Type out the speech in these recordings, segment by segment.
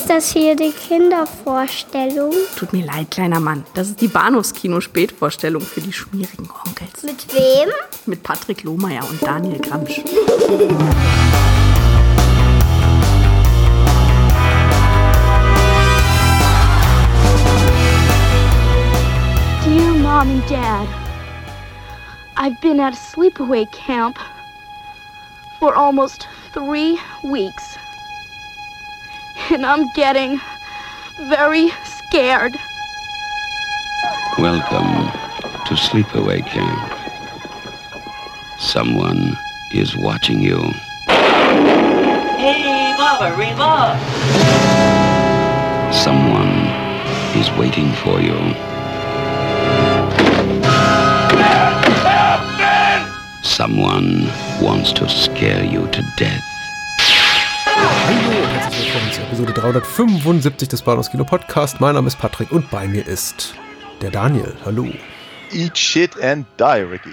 Ist das hier die Kindervorstellung? Tut mir leid, kleiner Mann. Das ist die Bahnhofskino-Spätvorstellung für die schmierigen Onkels. Mit wem? Mit Patrick Lohmeier und Daniel Gramsch. Dear Mom and Dad, I've been at a sleepaway camp for almost three weeks. And I'm getting very scared. Welcome to Sleepaway Camp. Someone is watching you. Hey, Baba, Reba! Someone is waiting for you. Someone wants to scare you to death. Hallo und herzlich willkommen zur Episode 375 des Bahnhofs Kino Podcast. Mein Name ist Patrick und bei mir ist der Daniel. Hallo. Eat shit and die, Ricky.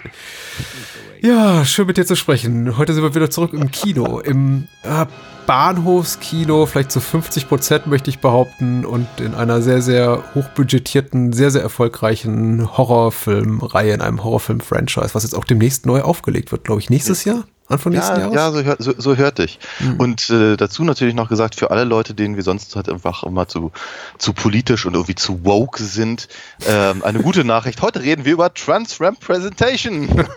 Ja, schön mit dir zu sprechen. Heute sind wir wieder zurück im Kino, im äh, Bahnhofskino, vielleicht zu 50 Prozent möchte ich behaupten, und in einer sehr, sehr hochbudgetierten, sehr, sehr erfolgreichen Horrorfilmreihe, in einem Horrorfilm-Franchise, was jetzt auch demnächst neu aufgelegt wird, glaube ich, nächstes Jahr? Anfang nächsten Ja, Jahres? ja so, hör, so, so hörte ich. Und äh, dazu natürlich noch gesagt, für alle Leute, denen wir sonst halt einfach immer zu, zu politisch und irgendwie zu woke sind, ähm, eine gute Nachricht. Heute reden wir über Transrepresentation.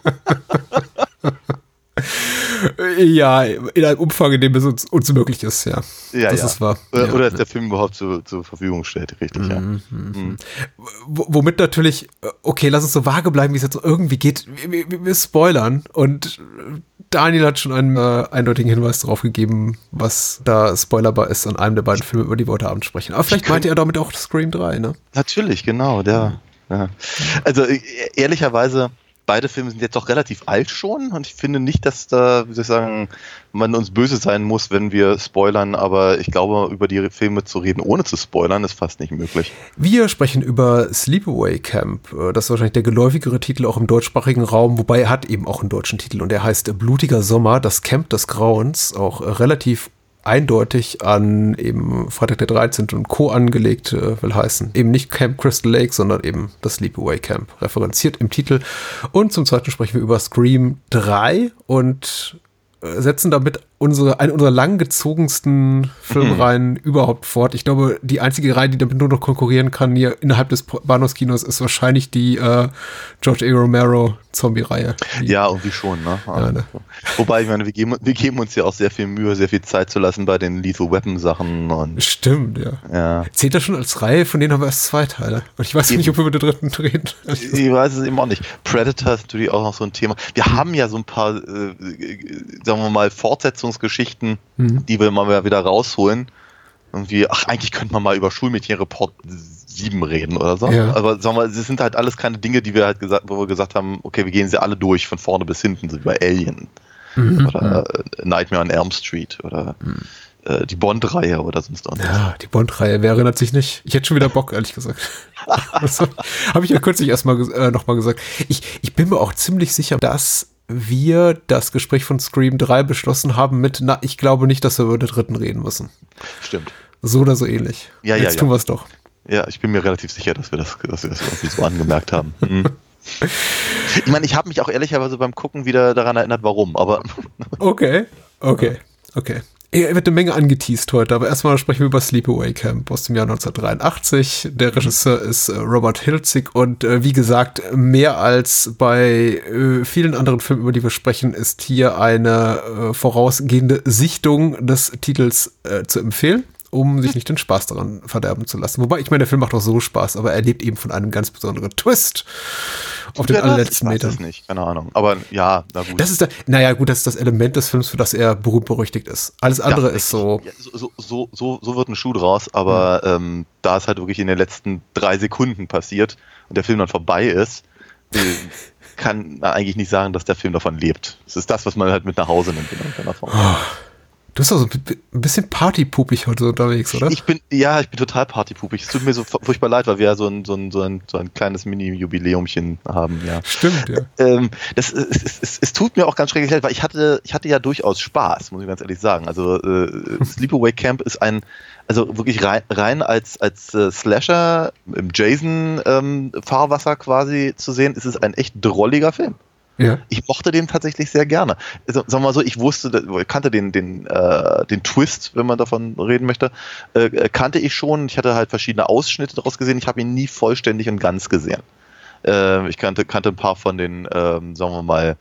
Ja, in einem Umfang, in dem es uns, uns möglich ist, ja. ja, das ja. ist wahr. Oder, ja. oder der Film überhaupt zu, zur Verfügung steht, richtig, ja. Mhm. W- Womit natürlich, okay, lass uns so vage bleiben, wie es jetzt irgendwie geht. Wir, wir, wir spoilern und Daniel hat schon einen äh, eindeutigen Hinweis darauf gegeben, was da spoilerbar ist an einem der beiden Filme, über die wir heute Abend sprechen. Aber vielleicht meinte er damit auch Scream 3, ne? Natürlich, genau, der. Ja. Also äh, ehrlicherweise, beide Filme sind jetzt doch relativ alt schon und ich finde nicht, dass da, wie soll ich sagen, man uns böse sein muss, wenn wir spoilern, aber ich glaube, über die Filme zu reden, ohne zu spoilern, ist fast nicht möglich. Wir sprechen über Sleepaway Camp. Das ist wahrscheinlich der geläufigere Titel auch im deutschsprachigen Raum, wobei er hat eben auch einen deutschen Titel und der heißt Blutiger Sommer, das Camp des Grauens, auch relativ eindeutig an eben Freitag der 13. und Co. angelegt, äh, will heißen. Eben nicht Camp Crystal Lake, sondern eben das Sleepaway Camp, referenziert im Titel. Und zum zweiten sprechen wir über Scream 3 und äh, setzen damit unsere, eine unserer langgezogensten Filmreihen überhaupt fort. Ich glaube, die einzige Reihe, die damit nur noch konkurrieren kann hier innerhalb des Bahnhofskinos, ist wahrscheinlich die äh, George A. Romero Zombie-Reihe. Ja, irgendwie schon, ne? Ja, ne. Wobei, ich meine, wir geben, wir geben uns ja auch sehr viel Mühe, sehr viel Zeit zu lassen bei den Lethal Weapon Sachen und Stimmt, ja. ja. Zählt das schon als Reihe? Von denen haben wir erst zwei Teile. Und ich weiß Eben. nicht, ob wir mit der dritten reden. Ich weiß es eben auch nicht. Predator ist natürlich auch noch so ein Thema. Wir haben ja so ein paar, äh, sagen wir mal, Fortsetzungsgeschichten, Mhm. die wir mal wieder rausholen. Irgendwie, ach, eigentlich könnte man mal über Schulmädchenreport 7 reden oder so. Ja. Aber sagen wir, es sind halt alles keine Dinge, die wir halt gesagt, wo wir gesagt haben, okay, wir gehen sie alle durch, von vorne bis hinten, so wie bei Alien. Mhm. Oder äh, Nightmare on Elm Street oder äh, die Bond-Reihe oder sonst irgendwas. Ja, die Bond-Reihe, wer erinnert sich nicht? Ich hätte schon wieder Bock, ehrlich gesagt. also, Habe ich ja kürzlich erstmal äh, nochmal gesagt. Ich, ich bin mir auch ziemlich sicher, dass wir das Gespräch von Scream 3 beschlossen haben mit, na, ich glaube nicht, dass wir über den dritten reden müssen. Stimmt. So oder so ähnlich. Ja, ja, Jetzt ja. tun wir es doch. Ja, ich bin mir relativ sicher, dass wir das, dass wir das irgendwie so angemerkt haben. Mhm. Ich meine, ich habe mich auch ehrlicherweise beim Gucken wieder daran erinnert, warum, aber Okay, okay, okay. Er wird eine Menge angeteased heute, aber erstmal sprechen wir über Sleepaway Camp aus dem Jahr 1983. Der Regisseur ist äh, Robert Hilzig und äh, wie gesagt, mehr als bei äh, vielen anderen Filmen, über die wir sprechen, ist hier eine äh, vorausgehende Sichtung des Titels äh, zu empfehlen, um sich nicht den Spaß daran verderben zu lassen. Wobei, ich meine, der Film macht auch so Spaß, aber er lebt eben von einem ganz besonderen Twist auf den das- allerletzten ich weiß es nicht, keine Ahnung. Aber ja, na gut. Das ist da, naja, gut, das ist das Element des Films, für das er berühmt berüchtigt ist. Alles andere Ja, ist so. Ja, so, so, so, so wird ein Schuh draus, aber ähm, da es halt wirklich in den letzten drei Sekunden passiert und der Film dann vorbei ist, äh, kann man eigentlich nicht sagen, dass der Film davon lebt. Es ist das, was man halt mit nach Hause nimmt in irgendeiner Form. Du bist doch so ein bisschen partypupig heute unterwegs, oder? Ich bin, ja, ich bin total partypupig. Es tut mir so furchtbar leid, weil wir ja so ein, so ein, so ein, so ein kleines Mini-Jubiläumchen haben, ja. Stimmt, ja. Ähm, das, es, es, es, tut mir auch ganz schrecklich leid, weil ich hatte, ich hatte ja durchaus Spaß, muss ich ganz ehrlich sagen. Also äh, Sleepaway Camp ist ein, also wirklich rein, rein als, als äh, Slasher im Jason-Fahrwasser ähm, quasi zu sehen, ist es ein echt drolliger Film. Ja. Ich mochte den tatsächlich sehr gerne. Also, sagen wir mal so, ich wusste, ich kannte den, den, äh, den Twist, wenn man davon reden möchte, äh, kannte ich schon. Ich hatte halt verschiedene Ausschnitte daraus gesehen. Ich habe ihn nie vollständig und ganz gesehen. Äh, ich kannte, kannte ein paar von den, ähm, sagen wir mal,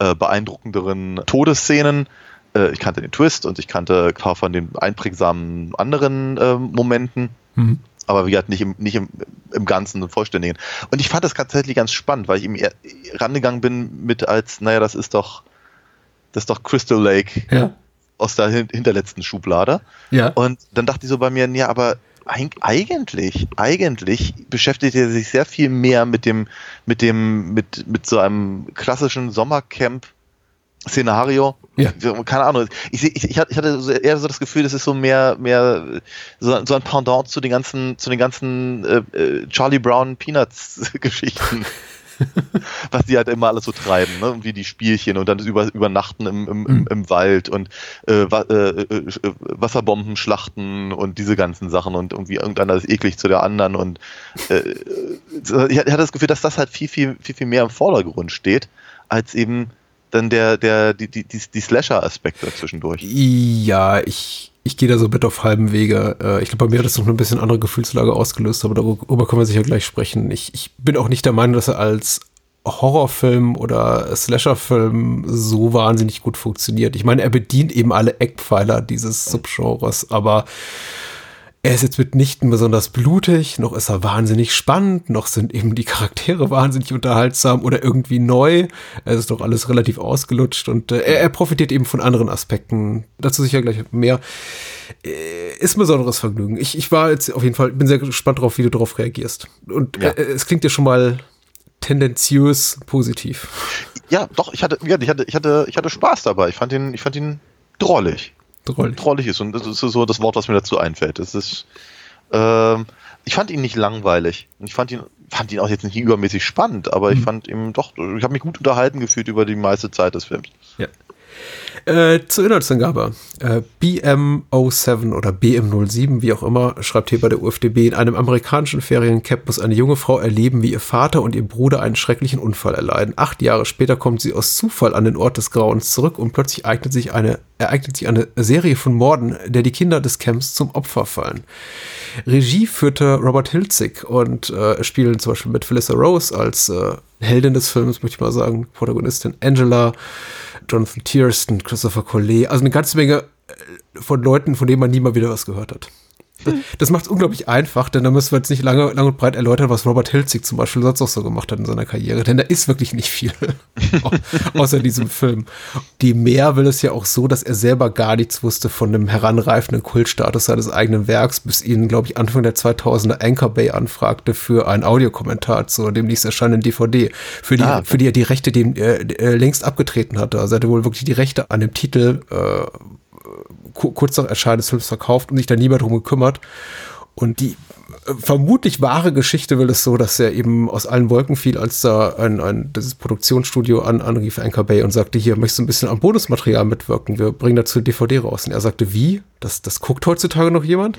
äh, beeindruckenderen Todesszenen. Äh, ich kannte den Twist und ich kannte ein paar von den einprägsamen anderen äh, Momenten. Mhm aber wie gesagt, nicht im, nicht im, im Ganzen und Vollständigen. Und ich fand das tatsächlich ganz spannend, weil ich ihm rangegangen bin mit als, naja, das ist doch, das ist doch Crystal Lake ja. aus der hinterletzten Schublade. Ja. Und dann dachte ich so bei mir, ja, aber eigentlich, eigentlich beschäftigt er sich sehr viel mehr mit dem, mit dem, mit, mit so einem klassischen Sommercamp Szenario. Ja. Keine Ahnung. Ich, ich, ich hatte eher so das Gefühl, das ist so mehr, mehr so, so ein Pendant zu den ganzen, zu den ganzen äh, äh Charlie Brown Peanuts Geschichten. was die halt immer alles so treiben, ne? wie die Spielchen und dann das über, Übernachten im, im, im, mhm. im Wald und äh, äh, äh, Wasserbomben schlachten und diese ganzen Sachen und irgendwie irgendeiner ist eklig zu der anderen und äh, ich hatte das Gefühl, dass das halt viel, viel, viel, viel mehr im Vordergrund steht, als eben dann der, der, die, die, die Slasher-Aspekte zwischendurch. Ja, ich, ich gehe da so mit auf halbem Wege. Äh, ich glaube, bei mir hat das noch ein bisschen andere Gefühlslage ausgelöst, aber darüber können wir sicher gleich sprechen. Ich, ich bin auch nicht der Meinung, dass er als Horrorfilm oder Slasherfilm so wahnsinnig gut funktioniert. Ich meine, er bedient eben alle Eckpfeiler dieses Subgenres, aber er ist jetzt mitnichten besonders blutig, noch ist er wahnsinnig spannend, noch sind eben die Charaktere wahnsinnig unterhaltsam oder irgendwie neu. Es ist doch alles relativ ausgelutscht und äh, er, er, profitiert eben von anderen Aspekten. Dazu sicher gleich mehr. Äh, ist ein besonderes Vergnügen. Ich, ich war jetzt auf jeden Fall, bin sehr gespannt darauf, wie du darauf reagierst. Und ja. äh, es klingt ja schon mal tendenziös positiv. Ja, doch, ich hatte, ich hatte, ich hatte, ich hatte Spaß dabei. Ich fand ihn, ich fand ihn drollig drollig. drollig ist. Und das ist so das Wort, was mir dazu einfällt. Es ist, ähm, ich fand ihn nicht langweilig. Ich fand ihn, fand ihn auch jetzt nicht übermäßig spannend, aber mhm. ich fand ihn doch, ich habe mich gut unterhalten gefühlt über die meiste Zeit des Films. Ja. Äh, zur Inhaltsangabe. Äh, BM07 oder BM07, wie auch immer, schreibt hier bei der UFDB, in einem amerikanischen Feriencamp muss eine junge Frau erleben, wie ihr Vater und ihr Bruder einen schrecklichen Unfall erleiden. Acht Jahre später kommt sie aus Zufall an den Ort des Grauens zurück und plötzlich eignet sich eine, ereignet sich eine Serie von Morden, der die Kinder des Camps zum Opfer fallen. Regie führte Robert Hilzig und äh, spielen zum Beispiel mit Felissa Rose als äh, Heldin des Films, möchte ich mal sagen, Protagonistin Angela, Jonathan Tierston, Christopher Collet, also eine ganze Menge äh, von Leuten, von denen man nie mal wieder was gehört hat. Das macht es unglaublich einfach, denn da müssen wir jetzt nicht lange, lang und breit erläutern, was Robert Hilzig zum Beispiel sonst noch so gemacht hat in seiner Karriere, denn da ist wirklich nicht viel, außer diesem Film. Die mehr will es ja auch so, dass er selber gar nichts wusste von dem heranreifenden Kultstatus seines eigenen Werks, bis ihn, glaube ich, Anfang der 2000er Anchor Bay anfragte für ein Audiokommentar zu demnächst erscheinenden DVD, für die, ah, okay. für die er die Rechte dem, äh, äh, längst abgetreten hatte. Also er hatte wohl wirklich die Rechte an dem Titel äh, kurz nach Erscheinen des Films verkauft und sich dann niemand drum gekümmert. Und die äh, vermutlich wahre Geschichte will es so, dass er eben aus allen Wolken fiel, als da ein, ein dieses Produktionsstudio an, anrief, Anchor Bay, und sagte, hier, möchtest du ein bisschen am Bonusmaterial mitwirken? Wir bringen dazu DVD raus. Und er sagte, wie? Das, das guckt heutzutage noch jemand?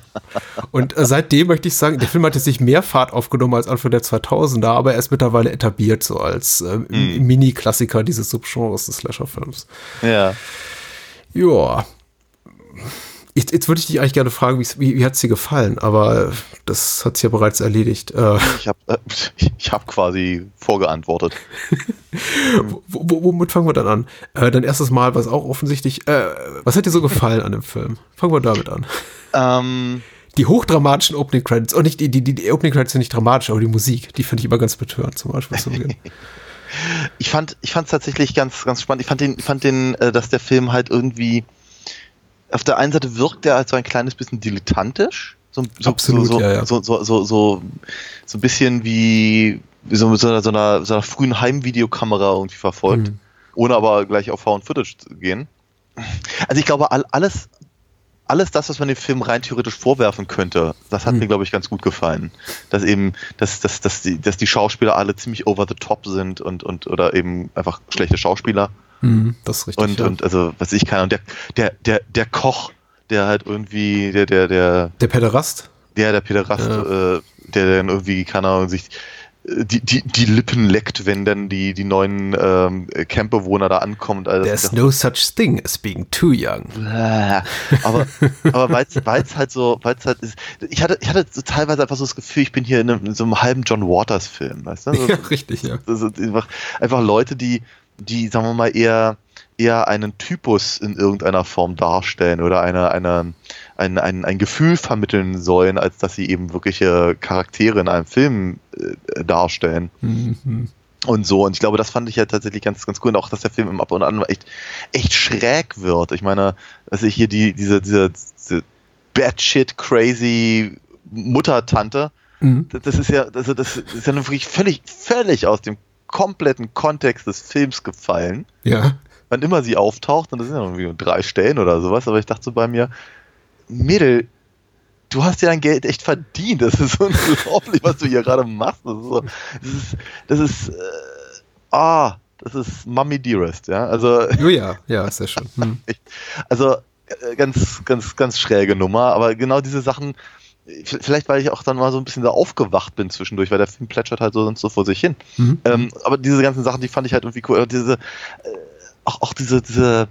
und äh, seitdem möchte ich sagen, der Film hat jetzt nicht mehr Fahrt aufgenommen als Anfang der 2000er, aber er ist mittlerweile etabliert, so als äh, mm. Mini-Klassiker dieses Subgenres des Slasher-Films. Ja. Ja, Jetzt, jetzt würde ich dich eigentlich gerne fragen, wie, wie hat es dir gefallen? Aber das hat sich ja bereits erledigt. Äh, ich habe äh, ich hab quasi vorgeantwortet. womit fangen wir dann an? Äh, dein erstes Mal war es auch offensichtlich. Äh, was hat dir so gefallen an dem Film? Fangen wir damit an. Ähm, die hochdramatischen Opening Credits. Und oh, nicht die, die, die Opening Credits sind nicht dramatisch, aber die Musik, die finde ich immer ganz betörend, zum Beispiel zu Beginn. ich fand es tatsächlich ganz ganz spannend. Ich fand den fand den dass der Film halt irgendwie auf der einen Seite wirkt er als so ein kleines bisschen dilettantisch. So, so, Absolut, so, ja, ja. So, so, so, so, so ein bisschen wie, wie so mit so einer, so einer, so einer frühen Heimvideokamera irgendwie verfolgt. Mhm. Ohne aber gleich auf Found Footage zu gehen. Also ich glaube, all, alles, alles das, was man dem Film rein theoretisch vorwerfen könnte, das hat Hm. mir, glaube ich, ganz gut gefallen. Dass eben, dass, dass, dass, die, dass die Schauspieler alle ziemlich over the top sind und, und oder eben einfach schlechte Schauspieler. Mhm, das ist richtig. Und, ja. und also, was ich kann, und der, der, der, der Koch, der halt irgendwie, der, der, der, der Pederast? der, der Pederast, Ja. äh, der dann irgendwie, keine Ahnung, sich äh, die, die, die Lippen leckt, wenn dann die, die neuen ähm, Campbewohner da ankommen. Also, There's no such thing as being too young. Aber aber weil es halt so, weil es halt ist, ich hatte, ich hatte so teilweise einfach so das Gefühl, ich bin hier in, einem, in so einem halben John Waters Film, weißt du? So, Ja, richtig, ja. sind einfach, einfach Leute, die, die, sagen wir mal, eher, eher einen Typus in irgendeiner Form darstellen oder eine, eine, ein, ein, ein Gefühl vermitteln sollen, als dass sie eben wirkliche Charaktere in einem Film äh, darstellen Mhm. und so. Und ich glaube, das fand ich ja tatsächlich ganz, ganz cool. Und auch, dass der Film im Ab und An echt, echt schräg wird. Ich meine, dass ich hier die, diese, diese, diese batshit crazy Muttertante, Mhm. das, das ist ja, also das ist ja nun wirklich völlig, völlig aus dem kompletten Kontext des Films gefallen. Ja. Wann immer sie auftaucht, und das sind ja irgendwie nur drei Stellen oder sowas, aber ich dachte so bei mir, Mädel, du hast ja dein Geld echt verdient. Das ist unglaublich, was du hier gerade machst. Das ist, so, das ist, das ist äh, ah, das ist Mummy Dearest, ja. Also, Oh ja, ja, sehr schön. Mhm. also äh, ganz, ganz, ganz schräge Nummer, aber genau diese Sachen, vielleicht weil ich auch dann mal so ein bisschen da aufgewacht bin zwischendurch, weil der Film plätschert halt so sonst so vor sich hin. Mhm. Ähm, aber diese ganzen Sachen, die fand ich halt irgendwie cool. Und Diese, äh, auch, auch diese, diese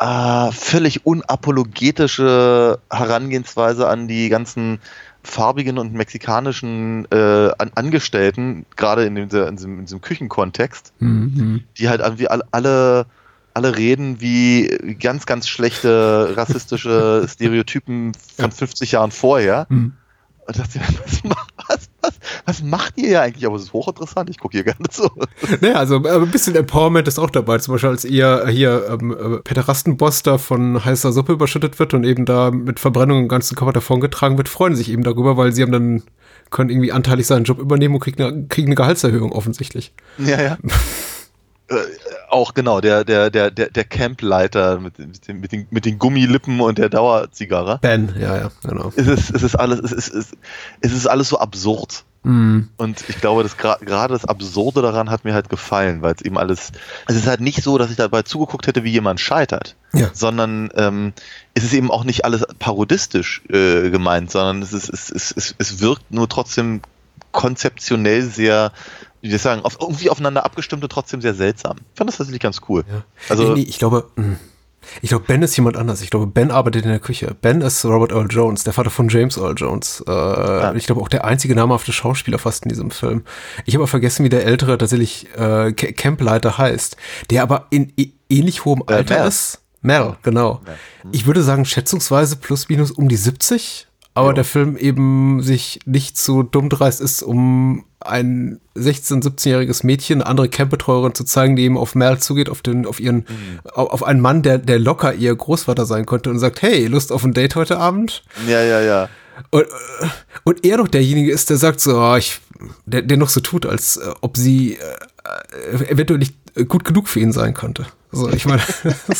äh, völlig unapologetische Herangehensweise an die ganzen farbigen und mexikanischen äh, an Angestellten, gerade in, in, diesem, in diesem Küchenkontext, Mhm. die halt irgendwie alle, alle, alle reden wie ganz, ganz schlechte rassistische Stereotypen von 50 Jahren vorher. Mhm. Und dachte, was, was, was, was macht ihr hier eigentlich? Aber es ist hochinteressant, ich gucke hier gerne zu. Naja, also äh, ein bisschen Empowerment ist auch dabei. Zum Beispiel, als ihr hier ähm, äh, Pederastenboss da von heißer Suppe überschüttet wird und eben da mit Verbrennung im ganzen Körper davongetragen wird, freuen sich eben darüber, weil sie haben dann können irgendwie anteilig seinen Job übernehmen und kriegen eine, kriegen eine Gehaltserhöhung offensichtlich. Ja, ja. äh, auch genau, der, der, der, der, der Campleiter mit, den- mit, den, mit, den, Gummilippen und der Dauerzigarre. Ben, ja, ja, genau. Es ist, es ist alles, es ist, es ist, es ist alles so absurd. Mhm. Und ich glaube, gra- gerade das Absurde daran hat mir halt gefallen, weil es eben alles, es ist halt nicht so, dass ich dabei zugeguckt hätte, wie jemand scheitert, Ja. sondern ähm, es ist eben auch nicht alles parodistisch äh, gemeint, sondern es, ist, es, es, es, es wirkt nur trotzdem konzeptionell sehr, wie soll ich sagen, auf, irgendwie aufeinander abgestimmt und trotzdem sehr seltsam. Ich fand das tatsächlich ganz cool. Ja. Also, nee, nee, ich glaube, mh. ich glaube, Ben ist jemand anders. Ich glaube, Ben arbeitet in der Küche. Ben ist Robert Earl Jones, der Vater von James Earl Jones. Äh, Ich glaube auch der einzige namhafte Schauspieler fast in diesem Film. Ich habe aber vergessen, wie der ältere tatsächlich äh, Ca- Campleiter heißt, der aber in ä- ähnlich hohem Äh, Alter Mel. ist. Mel, genau. Ich würde sagen, schätzungsweise plus minus um die 70. Aber Ja. der Film eben sich nicht so dumm dreist ist, um ein 16-, 17-jähriges Mädchen, eine andere Campbetreuerin zu zeigen, die eben auf Mel zugeht, auf den, auf ihren, auf, auf einen Mann, der, der locker ihr Großvater sein könnte und sagt, hey, Lust auf ein Date heute Abend? ja, ja, ja. Und, und er doch derjenige ist, der sagt so, ah, ich, der, der noch so tut, als äh, ob sie äh, äh, eventuell nicht gut genug für ihn sein könnte. So, ich meine,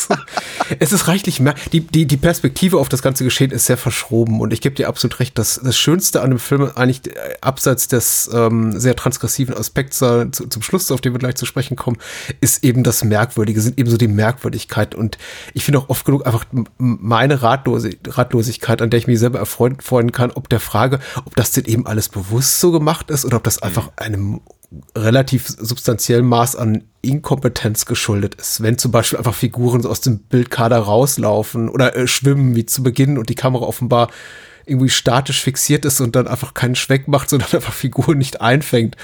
es ist reichlich mehr. Die, die, die Perspektive auf das ganze Geschehen ist sehr verschroben und ich gebe dir absolut recht, dass das Schönste an dem Film eigentlich äh, abseits des ähm, sehr transgressiven Aspekts zu, zum Schluss, auf den wir gleich zu sprechen kommen, ist eben das Merkwürdige, sind eben so die Merkwürdigkeit und ich finde auch oft genug einfach meine Ratlose, Ratlosigkeit, an der ich mich selber erfreuen freuen kann, ob der Frage, ob das denn eben alles bewusst so gemacht ist oder ob das einfach einem relativ substanziellen Maß an Inkompetenz geschuldet ist. Wenn zum Beispiel einfach Figuren aus dem Bildkader rauslaufen oder äh, schwimmen wie zu Beginn und die Kamera offenbar irgendwie statisch fixiert ist und dann einfach keinen Schwenk macht, sondern einfach Figuren nicht einfängt.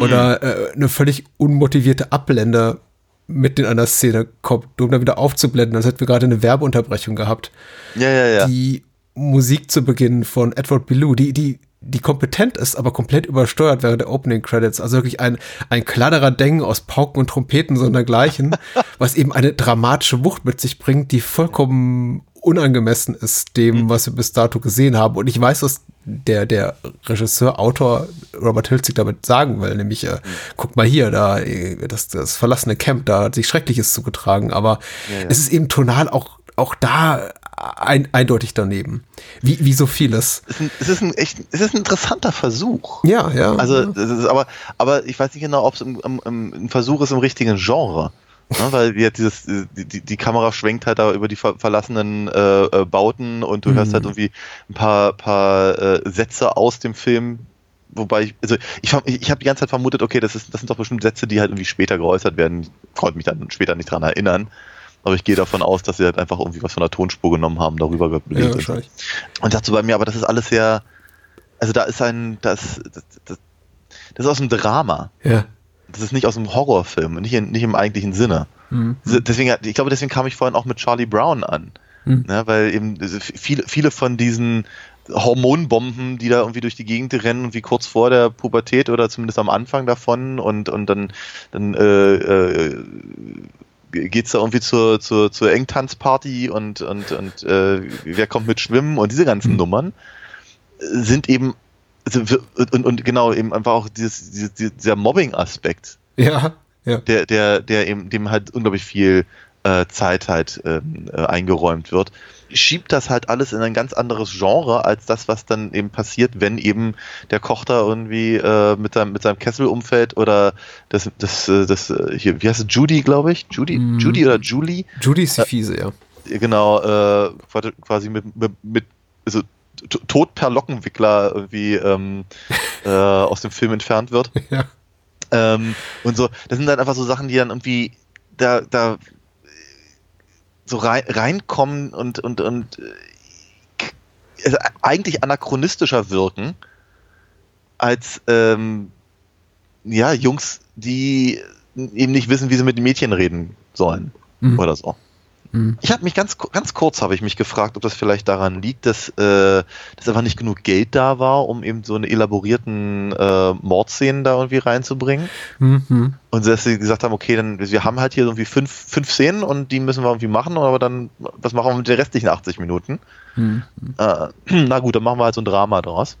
Oder äh, eine völlig unmotivierte Ablende mitten in einer Szene kommt, um dann wieder aufzublenden, als hätten wir gerade eine Werbeunterbrechung gehabt Ja, ja, ja. die Musik zu Beginn von Edward Belew, die, die, die kompetent ist, aber komplett übersteuert während der Opening Credits. Also wirklich ein, ein kleinerer Deng aus Pauken und Trompeten sondergleichen, was eben eine dramatische Wucht mit sich bringt, die vollkommen unangemessen ist dem, was wir bis dato gesehen haben. Und ich weiß, dass der, der Regisseur, Autor Robert Hilzig damit sagen will, nämlich, äh, guck mal hier, da, äh, das, das verlassene Camp, da hat sich Schreckliches zugetragen, aber Ja, ja. es ist eben tonal auch, auch da ein, eindeutig daneben. Wie, wie so vieles. Es ist ein, es ist ein echt, es ist ein interessanter Versuch. Ja, ja. Also, ist aber, aber ich weiß nicht genau, ob es im, im, im, ein Versuch ist im richtigen Genre. Ne, weil jetzt dieses, die, die, Kamera schwenkt halt da über die ver verlassenen äh, äh, Bauten und du Mhm. hörst halt irgendwie ein paar, paar äh, Sätze aus dem Film. Wobei ich, also ich, ich habe die ganze Zeit vermutet, okay, das, ist, das sind doch bestimmt Sätze, die halt irgendwie später geäußert werden. Ich konnte mich dann später nicht dran erinnern. Aber ich gehe davon aus, dass sie halt einfach irgendwie was von der Tonspur genommen haben, darüber ja, gelegt. wahrscheinlich. Und dachte so bei mir, aber das ist alles sehr, also da ist ein, das, das, das, das ist aus dem Drama. Ja. Das ist nicht aus dem Horrorfilm, nicht, in, nicht im eigentlichen Sinne. Mhm. Deswegen, ich glaube, deswegen kam ich vorhin auch mit Charlie Brown an. Mhm. Ne, weil eben diese- viele, viele von diesen Hormonbomben, die da irgendwie durch die Gegend rennen, wie kurz vor der Pubertät oder zumindest am Anfang davon und, und dann, dann äh, äh, geht's da irgendwie zur, zur, zur Engtanzparty und, und, und äh, wer kommt mit Schwimmen und diese ganzen Mhm. Nummern sind eben also und, und genau eben einfach auch dieses, dieses, dieser Mobbing-Aspekt, Ja, ja. der, der, der eben dem halt unglaublich viel äh, Zeit halt ähm, äh, eingeräumt wird, schiebt das halt alles in ein ganz anderes Genre als das, was dann eben passiert, wenn eben der Koch da irgendwie äh, mit seinem mit seinem Kessel umfällt oder das das äh, das äh, hier wie heißt es Judy glaube ich Judy Mhm. Judy oder Julie Judy ist die Fiese, ja. genau äh, quasi- mit mit, mit also tot per Lockenwickler irgendwie ähm, äh, aus dem Film entfernt wird Ja. ähm, und so, das sind dann einfach so Sachen, die dann irgendwie da, da so rein, reinkommen und, und, und äh, also eigentlich anachronistischer wirken als ähm, ja, Jungs, die eben nicht wissen, wie sie mit den Mädchen reden sollen Mhm. oder so. Mhm. Ich habe mich ganz, ganz kurz habe ich mich gefragt, ob das vielleicht daran liegt, dass, äh, dass einfach nicht genug Geld da war, um eben so eine elaborierten äh, Mordszenen da irgendwie reinzubringen. Mhm. Und dass sie gesagt haben, okay, dann wir haben halt hier irgendwie fünf, fünf Szenen und die müssen wir irgendwie machen, aber dann, was machen wir mit den restlichen 80 Minuten? Mhm. Äh, na gut, dann machen wir halt so ein Drama draus.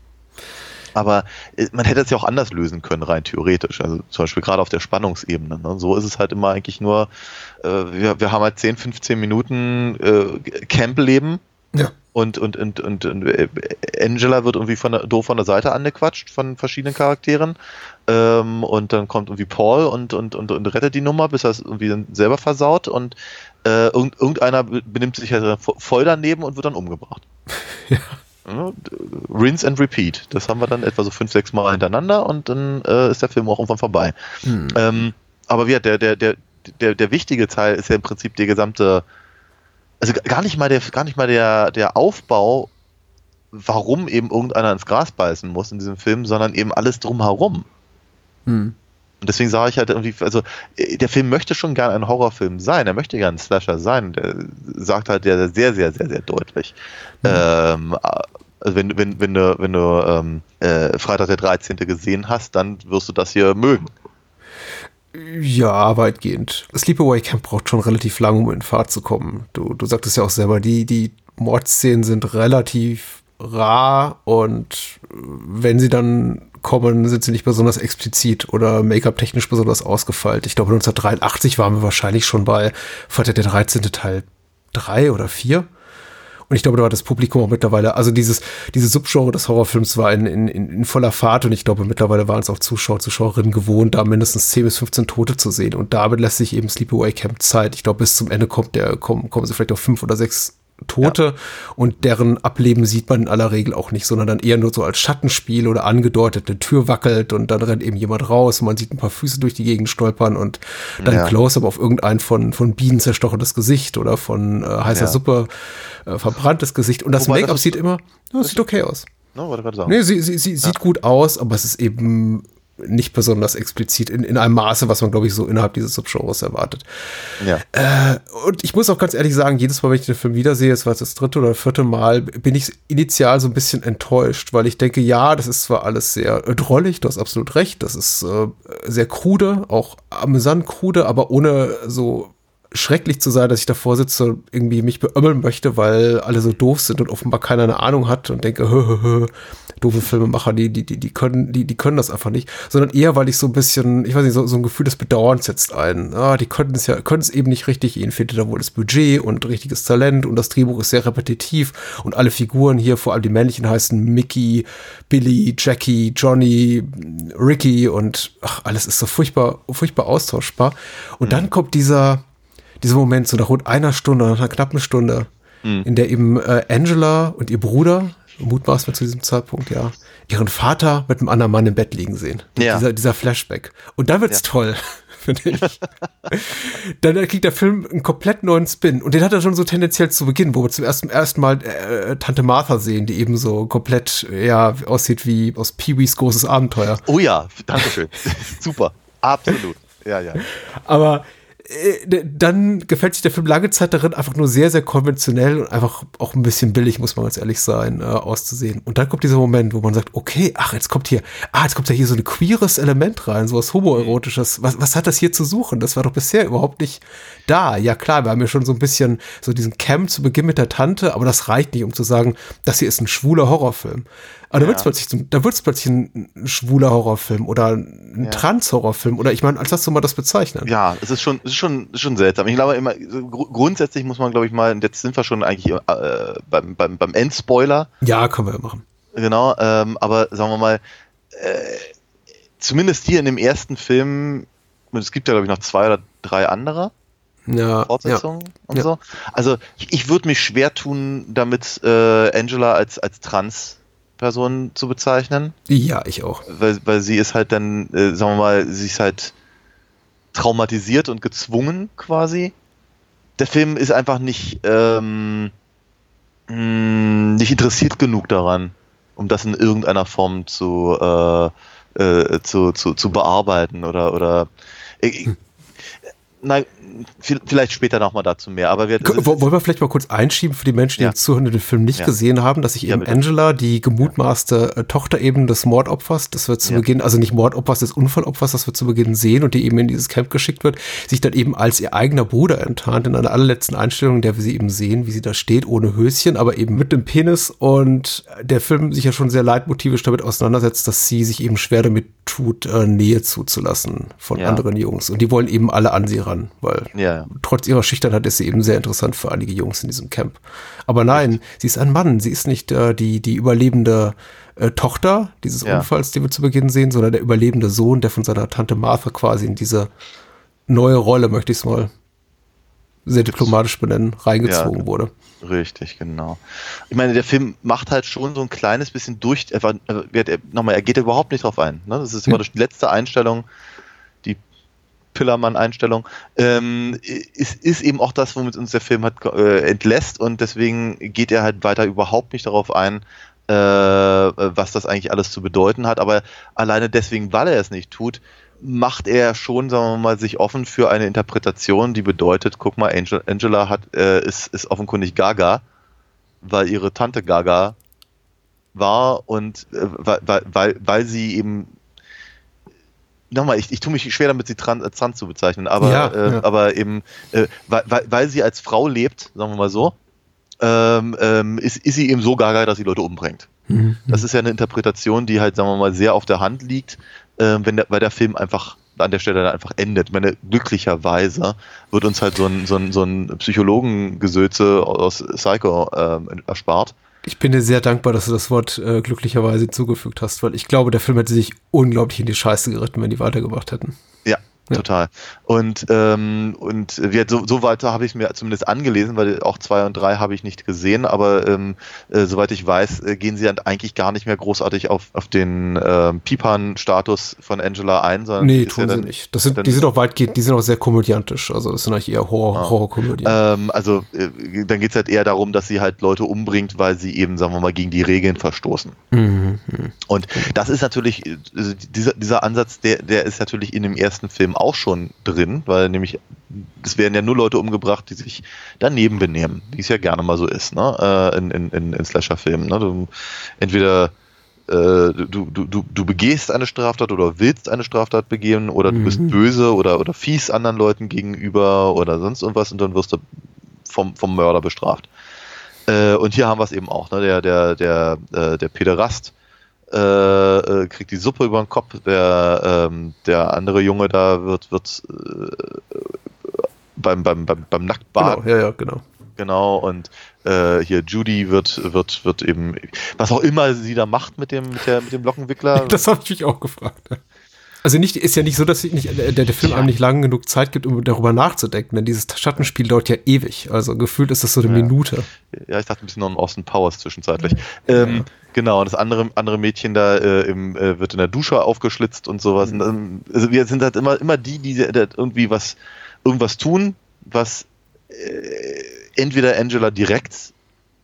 Aber äh, man hätte es ja auch anders lösen können, rein theoretisch. Also zum Beispiel gerade auf der Spannungsebene. Ne? So ist es halt immer eigentlich nur, äh, wir, wir haben halt 10, 15 Minuten äh, Campleben Ja. und, und, und, und, und äh, Angela wird irgendwie von der, doof von der Seite angequatscht von verschiedenen Charakteren. Ähm, und dann kommt irgendwie Paul und, und, und, und rettet die Nummer, bis er es irgendwie dann selber versaut und äh, irgend, irgendeiner be- benimmt sich halt vo- voll daneben und wird dann umgebracht. Ja. Rinse and repeat. Das haben wir dann etwa so fünf, sechs Mal hintereinander und dann äh, ist der Film auch irgendwann vorbei. Mhm. Ähm, aber wie der, der, der, der, der wichtige Teil ist ja im Prinzip die gesamte, also gar nicht mal der, gar nicht mal der, der Aufbau, warum eben irgendeiner ins Gras beißen muss in diesem Film, sondern eben alles drumherum. Mhm. Und deswegen sage ich halt irgendwie, also äh, der Film möchte schon gern ein Horrorfilm sein, er möchte gern ein Slasher sein, der sagt halt der sehr, sehr, sehr, sehr deutlich. Ähm, also wenn, wenn, wenn du, wenn du ähm, äh, Freitag der 13. gesehen hast, dann wirst du das hier mögen. Ja, weitgehend. Sleepaway Camp braucht schon relativ lange, um in Fahrt zu kommen. Du, du sagtest ja auch selber, die, die Mordszenen sind relativ rar und wenn sie dann kommen, sind sie nicht besonders explizit oder Make-up-technisch besonders ausgefeilt. Ich glaube, 1983 waren wir wahrscheinlich schon bei Freitag der 13. Teil 3 oder 4. Und ich glaube, da war das Publikum auch mittlerweile, also dieses, diese Subgenre des Horrorfilms war in, in, in voller Fahrt und ich glaube, mittlerweile waren es auch Zuschauer, Zuschauerinnen gewohnt, da mindestens 10 bis 15 Tote zu sehen. Und damit lässt sich eben Sleepaway Camp Zeit. Ich glaube, bis zum Ende kommt der, kommen, kommen sie vielleicht auf fünf oder sechs Tote und deren Ableben sieht man in aller Regel auch nicht, sondern dann eher nur so als Schattenspiel oder angedeutet, eine Tür wackelt und dann rennt eben jemand raus und man sieht ein paar Füße durch die Gegend stolpern und dann Ja. Close-up auf irgendein von, von Bienen zerstochenes Gesicht oder von äh, heißer Ja. Suppe äh, verbranntes Gesicht und das Make-up das sieht immer, ja, es sieht okay aus. Sagen. Nee, sie, sie, sie sieht gut aus, aber es ist eben nicht besonders explizit in, in einem Maße, was man, glaube ich, so innerhalb dieses Subgenres erwartet. Ja. Äh, und ich muss auch ganz ehrlich sagen, jedes Mal, wenn ich den Film wiedersehe, es war jetzt das dritte oder vierte Mal, bin ich initial so ein bisschen enttäuscht, weil ich denke, ja, das ist zwar alles sehr äh, drollig, du hast absolut recht, das ist äh, sehr krude, auch amüsant krude, aber ohne so schrecklich zu sein, dass ich davor sitze und irgendwie mich beömmeln möchte, weil alle so doof sind und offenbar keiner eine Ahnung hat und denke, hö, hö, hö, doofe Filmemacher, die, die, die, die können, die, die können das einfach nicht, sondern eher, weil ich so ein bisschen, ich weiß nicht, so, so ein Gefühl des Bedauerns setzt ein. Ah, die können es ja, können es eben nicht richtig, ihnen fehlt da wohl das Budget und richtiges Talent und das Drehbuch ist sehr repetitiv und alle Figuren hier, vor allem die männlichen heißen Mickey, Billy, Jackie, Johnny, Ricky und ach, alles ist so furchtbar, furchtbar austauschbar. Und mhm. dann kommt dieser, dieser Moment, so nach rund einer Stunde, nach einer knappen Stunde, mhm. in der eben äh, Angela und ihr Bruder, mutmaßen zu diesem Zeitpunkt, ja, ihren Vater mit einem anderen Mann im Bett liegen sehen. Ja. Dieser, dieser Flashback. Und dann wird's ja. toll, finde ich. dann kriegt der Film einen komplett neuen Spin. Und den hat er schon so tendenziell zu Beginn, wo wir zum ersten, ersten Mal äh, Tante Martha sehen, die eben so komplett, ja, aussieht wie aus Pee-Wees großes Abenteuer. Oh ja, danke schön. Super. Absolut. Ja, ja. Aber äh, dann gefällt sich der Film lange Zeit darin, einfach nur sehr, sehr konventionell und einfach auch ein bisschen billig, muss man ganz ehrlich sein, äh, auszusehen. Und dann kommt dieser Moment, wo man sagt, okay, ach, jetzt kommt hier, ah, jetzt kommt ja hier so ein queeres Element rein, so was homoerotisches. Was, was hat das hier zu suchen? Das war doch bisher überhaupt nicht da. Ja, klar, wir haben ja schon so ein bisschen so diesen Camp zu Beginn mit der Tante, aber das reicht nicht, um zu sagen, das hier ist ein schwuler Horrorfilm. Aber da wird es plötzlich, zum, da wird's plötzlich ein, schwuler Horrorfilm oder ein ja. Trans-Horrorfilm oder ich meine, als hast du mal das bezeichnen? Ja, es ist schon, es ist schon, schon seltsam. Ich glaube immer, gr grundsätzlich muss man, glaube ich, mal, jetzt sind wir schon eigentlich äh, beim, beim, beim Endspoiler. Ja, können wir ja machen. Genau, ähm, aber sagen wir mal, äh, zumindest hier in dem ersten Film, es gibt ja, glaube ich, noch zwei oder drei andere. Ja, Fortsetzungen ja, und ja. so. Also ich, ich würde mich schwer tun, damit äh, Angela als, als Trans Person zu bezeichnen. Ja, ich auch. Weil, weil sie ist halt dann, äh, sagen wir mal, sie ist halt traumatisiert und gezwungen quasi. Der Film ist einfach nicht, ähm, mh, mm, nicht interessiert genug daran, um das in irgendeiner Form zu, äh, äh, zu, zu, zu bearbeiten oder, oder äh, na, vielleicht später nochmal dazu mehr. Aber wir, Wollen wir vielleicht mal kurz einschieben für die Menschen, die ja. zuhören, den Film nicht ja. gesehen haben, dass sich eben ja, Angela, die gemutmaßte äh, Tochter eben des Mordopfers, das wird zu Beginn, also nicht Mordopfers, des Unfallopfers, das wir zu Beginn sehen und die eben in dieses Camp geschickt wird, sich dann eben als ihr eigener Bruder enttarnt in einer allerletzten Einstellung, in der wir sie eben sehen, wie sie da steht, ohne Höschen, aber eben mit dem Penis und der Film sich ja schon sehr leitmotivisch damit auseinandersetzt, dass sie sich eben schwer damit tut, äh, Nähe zuzulassen von anderen Jungs und die wollen eben alle an sie ran, weil ja. Trotz ihrer Schüchternheit ist sie eben sehr interessant für einige Jungs in diesem Camp. Aber nein, sie ist ein Mann. Sie ist nicht äh, die, die überlebende äh, Tochter dieses ja. Unfalls, die wir zu Beginn sehen, sondern der überlebende Sohn, der von seiner Tante Martha quasi in diese neue Rolle, möchte ich es mal sehr diplomatisch benennen, reingezogen ja, wurde. Richtig, genau. Ich meine, der Film macht halt schon so ein kleines bisschen durch, er, er, nochmal, er geht überhaupt nicht drauf ein. Ne? Das ist immer hm. die letzte Einstellung, Pillermann-Einstellung, ähm, ist, ist eben auch das, womit uns der Film hat äh, entlässt und deswegen geht er halt weiter überhaupt nicht darauf ein, äh, was das eigentlich alles zu bedeuten hat. Aber alleine deswegen, weil er es nicht tut, macht er schon, sagen wir mal, sich offen für eine Interpretation, die bedeutet, guck mal, Angel, Angela hat, äh, ist, ist offenkundig Gaga, weil ihre Tante Gaga war und äh, weil, weil, weil sie eben nochmal, ich, ich tue mich schwer damit, sie trans, als trans zu bezeichnen, aber, ja, äh, ja. aber eben, äh, weil, weil, sie als Frau lebt, sagen wir mal so, ähm, ähm, ist, ist sie eben so gaga, dass sie Leute umbringt. Mhm. Das ist ja eine Interpretation, die halt, sagen wir mal, sehr auf der Hand liegt, äh, wenn der, weil der Film einfach an der Stelle einfach endet. Ich meine, glücklicherweise wird uns halt so ein, so ein, so ein Psychologengesöze aus Psycho ähm, erspart. Ich bin dir sehr dankbar, dass du das Wort äh, glücklicherweise zugefügt hast, weil ich glaube, der Film hätte sich unglaublich in die Scheiße geritten, wenn die weitergemacht hätten. Ja, ja. Total. Und, ähm, und wir, so, so weiter habe ich mir zumindest angelesen, weil auch zwei und drei habe ich nicht gesehen, aber ähm, äh, soweit ich weiß, äh, gehen sie dann eigentlich gar nicht mehr großartig auf, auf den ähm, Pipan-Status von Angela ein, sondern nee, tun ja sie nicht. Das sind, dann, die sind auch weitgehend, die sind auch sehr komödiantisch, also das sind eigentlich eher Horror, ah. Horrorkomödien. Ähm, also äh, dann geht es halt eher darum, dass sie halt Leute umbringt, weil sie eben, sagen wir mal, gegen die Regeln verstoßen. Mhm. Und das ist natürlich, also dieser, dieser Ansatz, der, der ist natürlich in dem ersten Film auch schon drin, weil nämlich es werden ja nur Leute umgebracht, die sich daneben benehmen, wie es ja gerne mal so ist, ne? Äh, in, in, in, in Slasher-Filmen. Ne? Du, entweder äh, du, du, du, du begehst eine Straftat oder willst eine Straftat begehen oder du bist Mhm. böse oder, oder fies anderen Leuten gegenüber oder sonst irgendwas und dann wirst du vom, vom Mörder bestraft. Äh, und hier haben wir es eben auch, ne? Der, der, der, äh, der Pederast äh, äh, kriegt die Suppe über den Kopf, der, ähm, der andere Junge da wird, wird äh, beim, beim, beim, beim Nacktbaden Genau, ja, ja, genau. Genau, und äh, hier Judy wird, wird, wird eben, was auch immer sie da macht mit dem, mit der, mit dem Lockenwickler. Das habe ich mich auch gefragt. Also nicht, ist ja nicht so, dass sich nicht, der, der Film einem nicht lang genug Zeit gibt, um darüber nachzudenken, denn dieses Schattenspiel dauert ja ewig. Also gefühlt ist das so eine Ja. Minute. ja, ich dachte ein bisschen noch an Austin Powers zwischenzeitlich. Ähm, Genau, und das andere, andere Mädchen da äh, im, äh, wird in der Dusche aufgeschlitzt und sowas. Und, ähm, also wir sind halt immer, immer die, die, die irgendwie was, irgendwas tun, was äh, entweder Angela direkt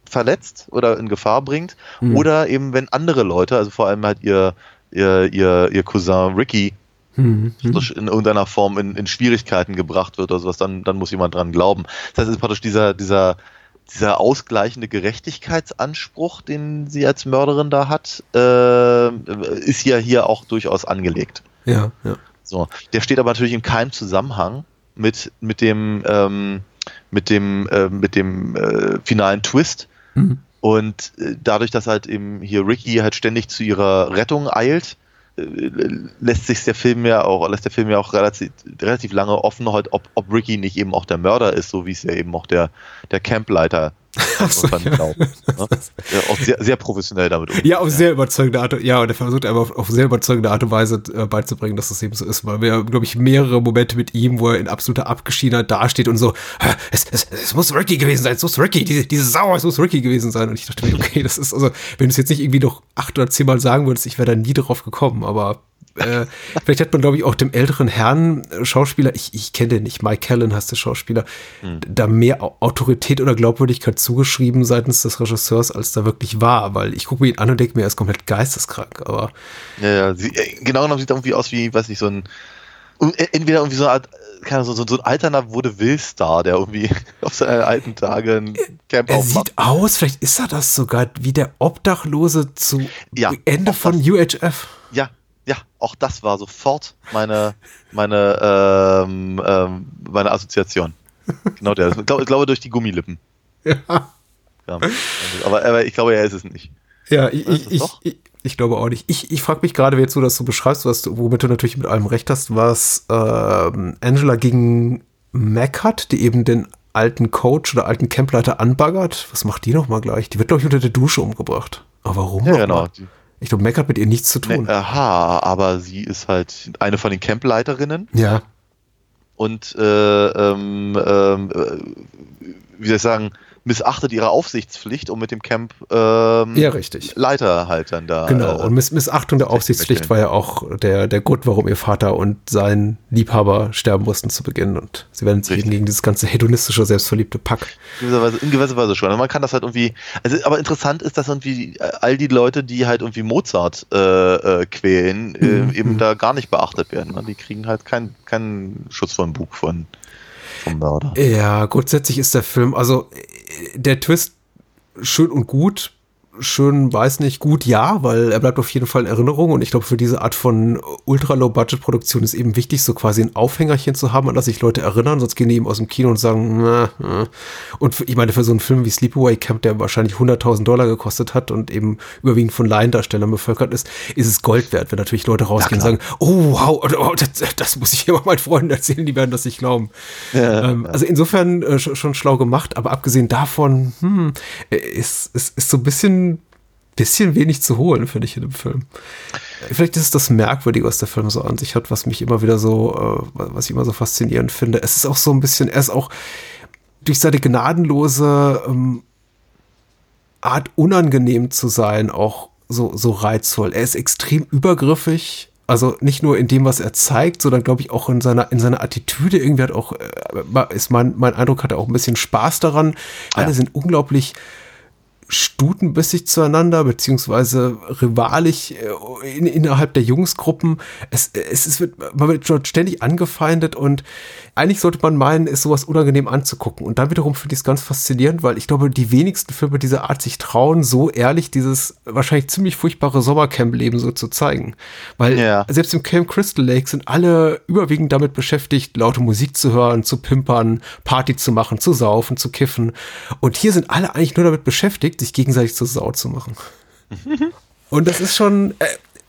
verletzt oder in Gefahr bringt, Hm. oder eben wenn andere Leute, also vor allem halt ihr, ihr, ihr, ihr Cousin Ricky, Hm, hm. praktisch in irgendeiner Form in, in Schwierigkeiten gebracht wird oder sowas, dann, dann muss jemand dran glauben. Das heißt, es ist praktisch dieser, dieser, dieser ausgleichende Gerechtigkeitsanspruch, den sie als Mörderin da hat, äh, ist ja hier auch durchaus angelegt. Ja, ja. So, der steht aber natürlich in keinem Zusammenhang mit, mit dem, ähm, mit dem, äh, mit dem äh, finalen Twist. Hm. Und äh, dadurch, dass halt eben hier Ricky halt ständig zu ihrer Rettung eilt, äh, lässt sich der Film ja auch, lässt der Film ja auch relativ, relativ lange offen, halt, ob, ob Ricky nicht eben auch der Mörder ist, so wie es ja eben auch der, der Campleiter Ach so, irgendwann ja. glaubt. Ne? Auch sehr, sehr professionell damit umgeht. Ja, auf sehr überzeugende Art. Ja, und er versucht aber auf, auf sehr überzeugende Art und Weise äh, beizubringen, dass das eben so ist, weil wir, glaube ich, mehrere Momente mit ihm, wo er in absoluter Abgeschiedenheit dasteht und so, "Hä, es, es, es muss Ricky gewesen sein, es muss Ricky, diese, diese Sau, es muss Ricky gewesen sein. Und ich dachte mir, okay, das ist, also, wenn du es jetzt nicht irgendwie noch acht oder zehnmal sagen würdest, ich wäre da nie drauf gekommen, aber äh, vielleicht hat man, glaube ich, auch dem älteren Herrn äh, Schauspieler, ich, ich kenne den nicht, Mike Callan heißt der Schauspieler, da mehr Au- Autorität oder Glaubwürdigkeit zugeschrieben seitens des Regisseurs, als da wirklich war, weil ich gucke mir ihn an und denke mir, er ist komplett geisteskrank, aber Ja, ja, sie, äh, genau genommen sieht er irgendwie aus wie, weiß nicht, so ein, entweder irgendwie so eine Art, keine Ahnung, so, so ein alterner wurde Will-Star, der irgendwie auf seine alten Tage ein Camp er aufmacht. sieht aus, vielleicht ist er das sogar, wie der Obdachlose zu Ja, Ende von. UHF. Ja, ja, auch das war sofort meine, meine, ähm, ähm, meine Assoziation. Genau der. Ich glaube, ich glaube durch die Gummilippen. Ja. Ja. Aber, aber ich glaube, er ist es nicht. Ja, ich, ich, ich, ich, glaube auch nicht. Ich, ich frage mich gerade, wie jetzt du das so beschreibst, was du, womit du natürlich mit allem recht hast, was ähm, Angela gegen Mac hat, die eben den alten Coach oder alten Campleiter anbaggert. Was macht die noch mal gleich? Die wird, glaube ich, unter der Dusche umgebracht. Aber warum? Ja, genau. mal? Ich glaube, Mac hat mit ihr nichts zu tun. Ne, aha, aber sie ist halt eine von den Campleiterinnen ja. und äh, ähm, ähm, äh, wie soll ich sagen, missachtet ihre Aufsichtspflicht, um mit dem Camp ähm, Ja, richtig. Leiter halt dann da. Genau, äh, und Miss Missachtung der Aufsichtspflicht war ja auch der, der Grund, warum ihr Vater und sein Liebhaber sterben mussten zu Beginn. Und sie werden sich eben gegen dieses ganze hedonistische, selbstverliebte Pack. In gewisser Weise, in gewisser Weise schon. Also man kann das halt irgendwie. Also, aber interessant ist, dass irgendwie äh, all die Leute, die halt irgendwie Mozart äh, äh, quälen, Mhm. äh, eben da gar nicht beachtet werden. Die kriegen halt keinen keinen Schutz vor dem Bug von vom Mörder. Ja, grundsätzlich ist der Film, also äh, der Twist schön und gut. Schön, weiß nicht, gut, ja, weil er bleibt auf jeden Fall in Erinnerung und ich glaube, für diese Art von Ultra-Low-Budget-Produktion ist eben wichtig, so quasi ein Aufhängerchen zu haben, an das sich Leute erinnern, sonst gehen die eben aus dem Kino und sagen, na, na. und für, ich meine, für so einen Film wie Sleepaway Camp, der wahrscheinlich 100.000 Dollar gekostet hat und eben überwiegend von Laiendarstellern bevölkert ist, ist es Gold wert, wenn natürlich Leute rausgehen und sagen, oh, wow, oh, das, das muss ich immer meinen Freunden erzählen, die werden das nicht glauben. ähm, Also insofern äh, schon, schon schlau gemacht, aber abgesehen davon, hm, äh, ist, ist, ist so ein bisschen, bisschen wenig zu holen, finde ich, in dem Film. Vielleicht ist es das Merkwürdige, was der Film so an sich hat, was mich immer wieder so, äh, was ich immer so faszinierend finde. Es ist auch so ein bisschen, er ist auch durch seine gnadenlose ähm, Art unangenehm zu sein, auch so, so reizvoll. Er ist extrem übergriffig. Also nicht nur in dem, was er zeigt, sondern glaube ich auch in seiner, in seiner Attitüde. Irgendwie hat auch, äh, ist mein, mein Eindruck, hat er auch ein bisschen Spaß daran. Alle Ja. sind unglaublich stutenbissig zueinander, beziehungsweise rivalisch äh, in, innerhalb der Jungsgruppen. Es, es, es wird, man wird dort ständig angefeindet und eigentlich sollte man meinen, ist sowas unangenehm anzugucken. Und dann wiederum finde ich es ganz faszinierend, weil ich glaube, die wenigsten Filme dieser Art sich trauen, so ehrlich dieses wahrscheinlich ziemlich furchtbare Sommercamp-Leben so zu zeigen. Weil Ja. selbst im Camp Crystal Lake sind alle überwiegend damit beschäftigt, laute Musik zu hören, zu pimpern, Party zu machen, zu saufen, zu kiffen. Und hier sind alle eigentlich nur damit beschäftigt, sich gegenseitig zur Sau zu machen. Und das ist schon, äh,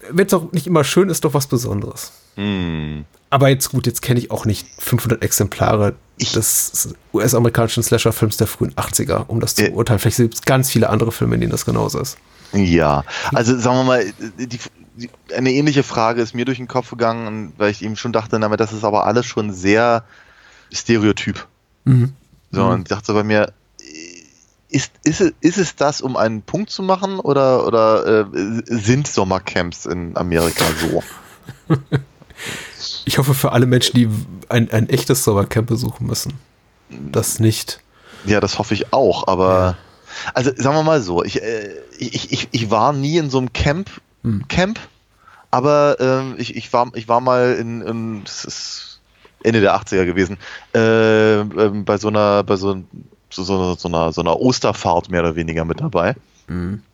wenn es auch nicht immer schön ist, doch was Besonderes. Hm. Aber jetzt gut, jetzt kenne ich auch nicht 500 Exemplare des US-amerikanischen Slasher-Films der frühen 80er, um das zu Äh. beurteilen. Vielleicht gibt es ganz viele andere Filme, in denen das genauso ist. Ja, also sagen wir mal, die, die, eine ähnliche Frage ist mir durch den Kopf gegangen, weil ich eben schon dachte, na, das ist aber alles schon sehr stereotyp. Mhm. So, und ich dachte bei mir, ist, ist, es- ist es das, um einen Punkt zu machen oder, oder äh, sind Sommercamps in Amerika so? Ich hoffe für alle Menschen, die ein, ein echtes Sommercamp besuchen müssen. Das nicht. Ja, das hoffe ich auch, aber also sagen wir mal so, ich, äh, ich, ich, ich war nie in so einem Camp, Hm. Camp, aber ähm, ich, ich, war, ich war mal in, in das ist Ende der 80er gewesen, äh, ähm, bei so einer, bei so, so, so, so, einer, so einer Osterfahrt mehr oder weniger mit dabei.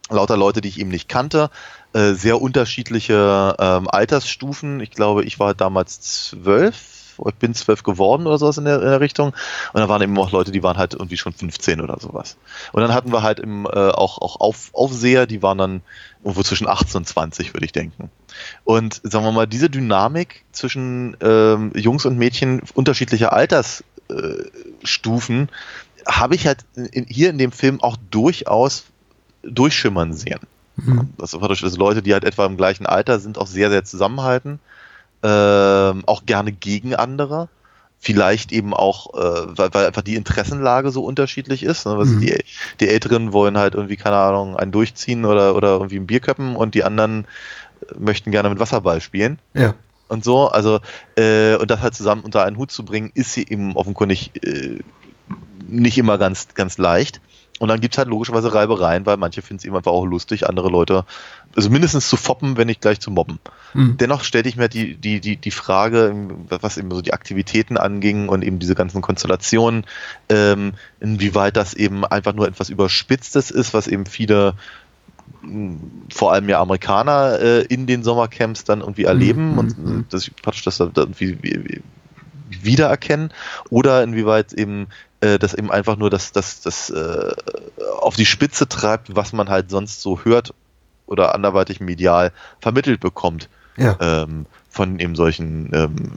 Lauter Leute, die ich eben nicht kannte, äh, sehr unterschiedliche ähm, Altersstufen. Ich glaube, ich war damals zwölf, ich bin zwölf geworden oder sowas in der, in der Richtung. Und da waren eben auch Leute, die waren halt irgendwie schon 15 oder sowas. Und dann hatten wir halt im, äh, auch, auch Auf, Aufseher, die waren dann irgendwo zwischen 18 und 20, würde ich denken. Und sagen wir mal, diese Dynamik zwischen ähm, Jungs und Mädchen unterschiedlicher Altersstufen äh, habe ich halt in, hier in dem Film auch durchaus durchschimmern sehen. Also dadurch, dass Leute, die halt etwa im gleichen Alter sind, auch sehr, sehr zusammenhalten. Ähm, auch gerne gegen andere. Vielleicht eben auch, äh, weil, weil einfach die Interessenlage so unterschiedlich ist. Ne? Mhm. die, die Älteren wollen halt irgendwie, keine Ahnung, einen durchziehen oder, oder irgendwie ein Bier köppen und die anderen möchten gerne mit Wasserball spielen Ja. und so. Also, äh, und das halt zusammen unter einen Hut zu bringen, ist hier eben offenkundig äh, nicht immer ganz, ganz leicht. Und dann gibt's halt logischerweise Reibereien, weil manche finden es eben einfach auch lustig, andere Leute, also mindestens zu foppen, wenn nicht gleich zu mobben. Mhm. Dennoch stellte ich mir die, die, die, die Frage, was eben so die Aktivitäten anging und eben diese ganzen Konstellationen, ähm, inwieweit das eben einfach nur etwas Überspitztes ist, was eben viele mh, vor allem ja Amerikaner äh, in den Sommercamps dann irgendwie erleben Mhm, und mhm. das praktisch das da irgendwie wie- wie- wiedererkennen oder inwieweit eben äh, das eben einfach nur das, das, das äh, auf die Spitze treibt, was man halt sonst so hört oder anderweitig medial vermittelt bekommt Ja. ähm, von eben solchen ähm,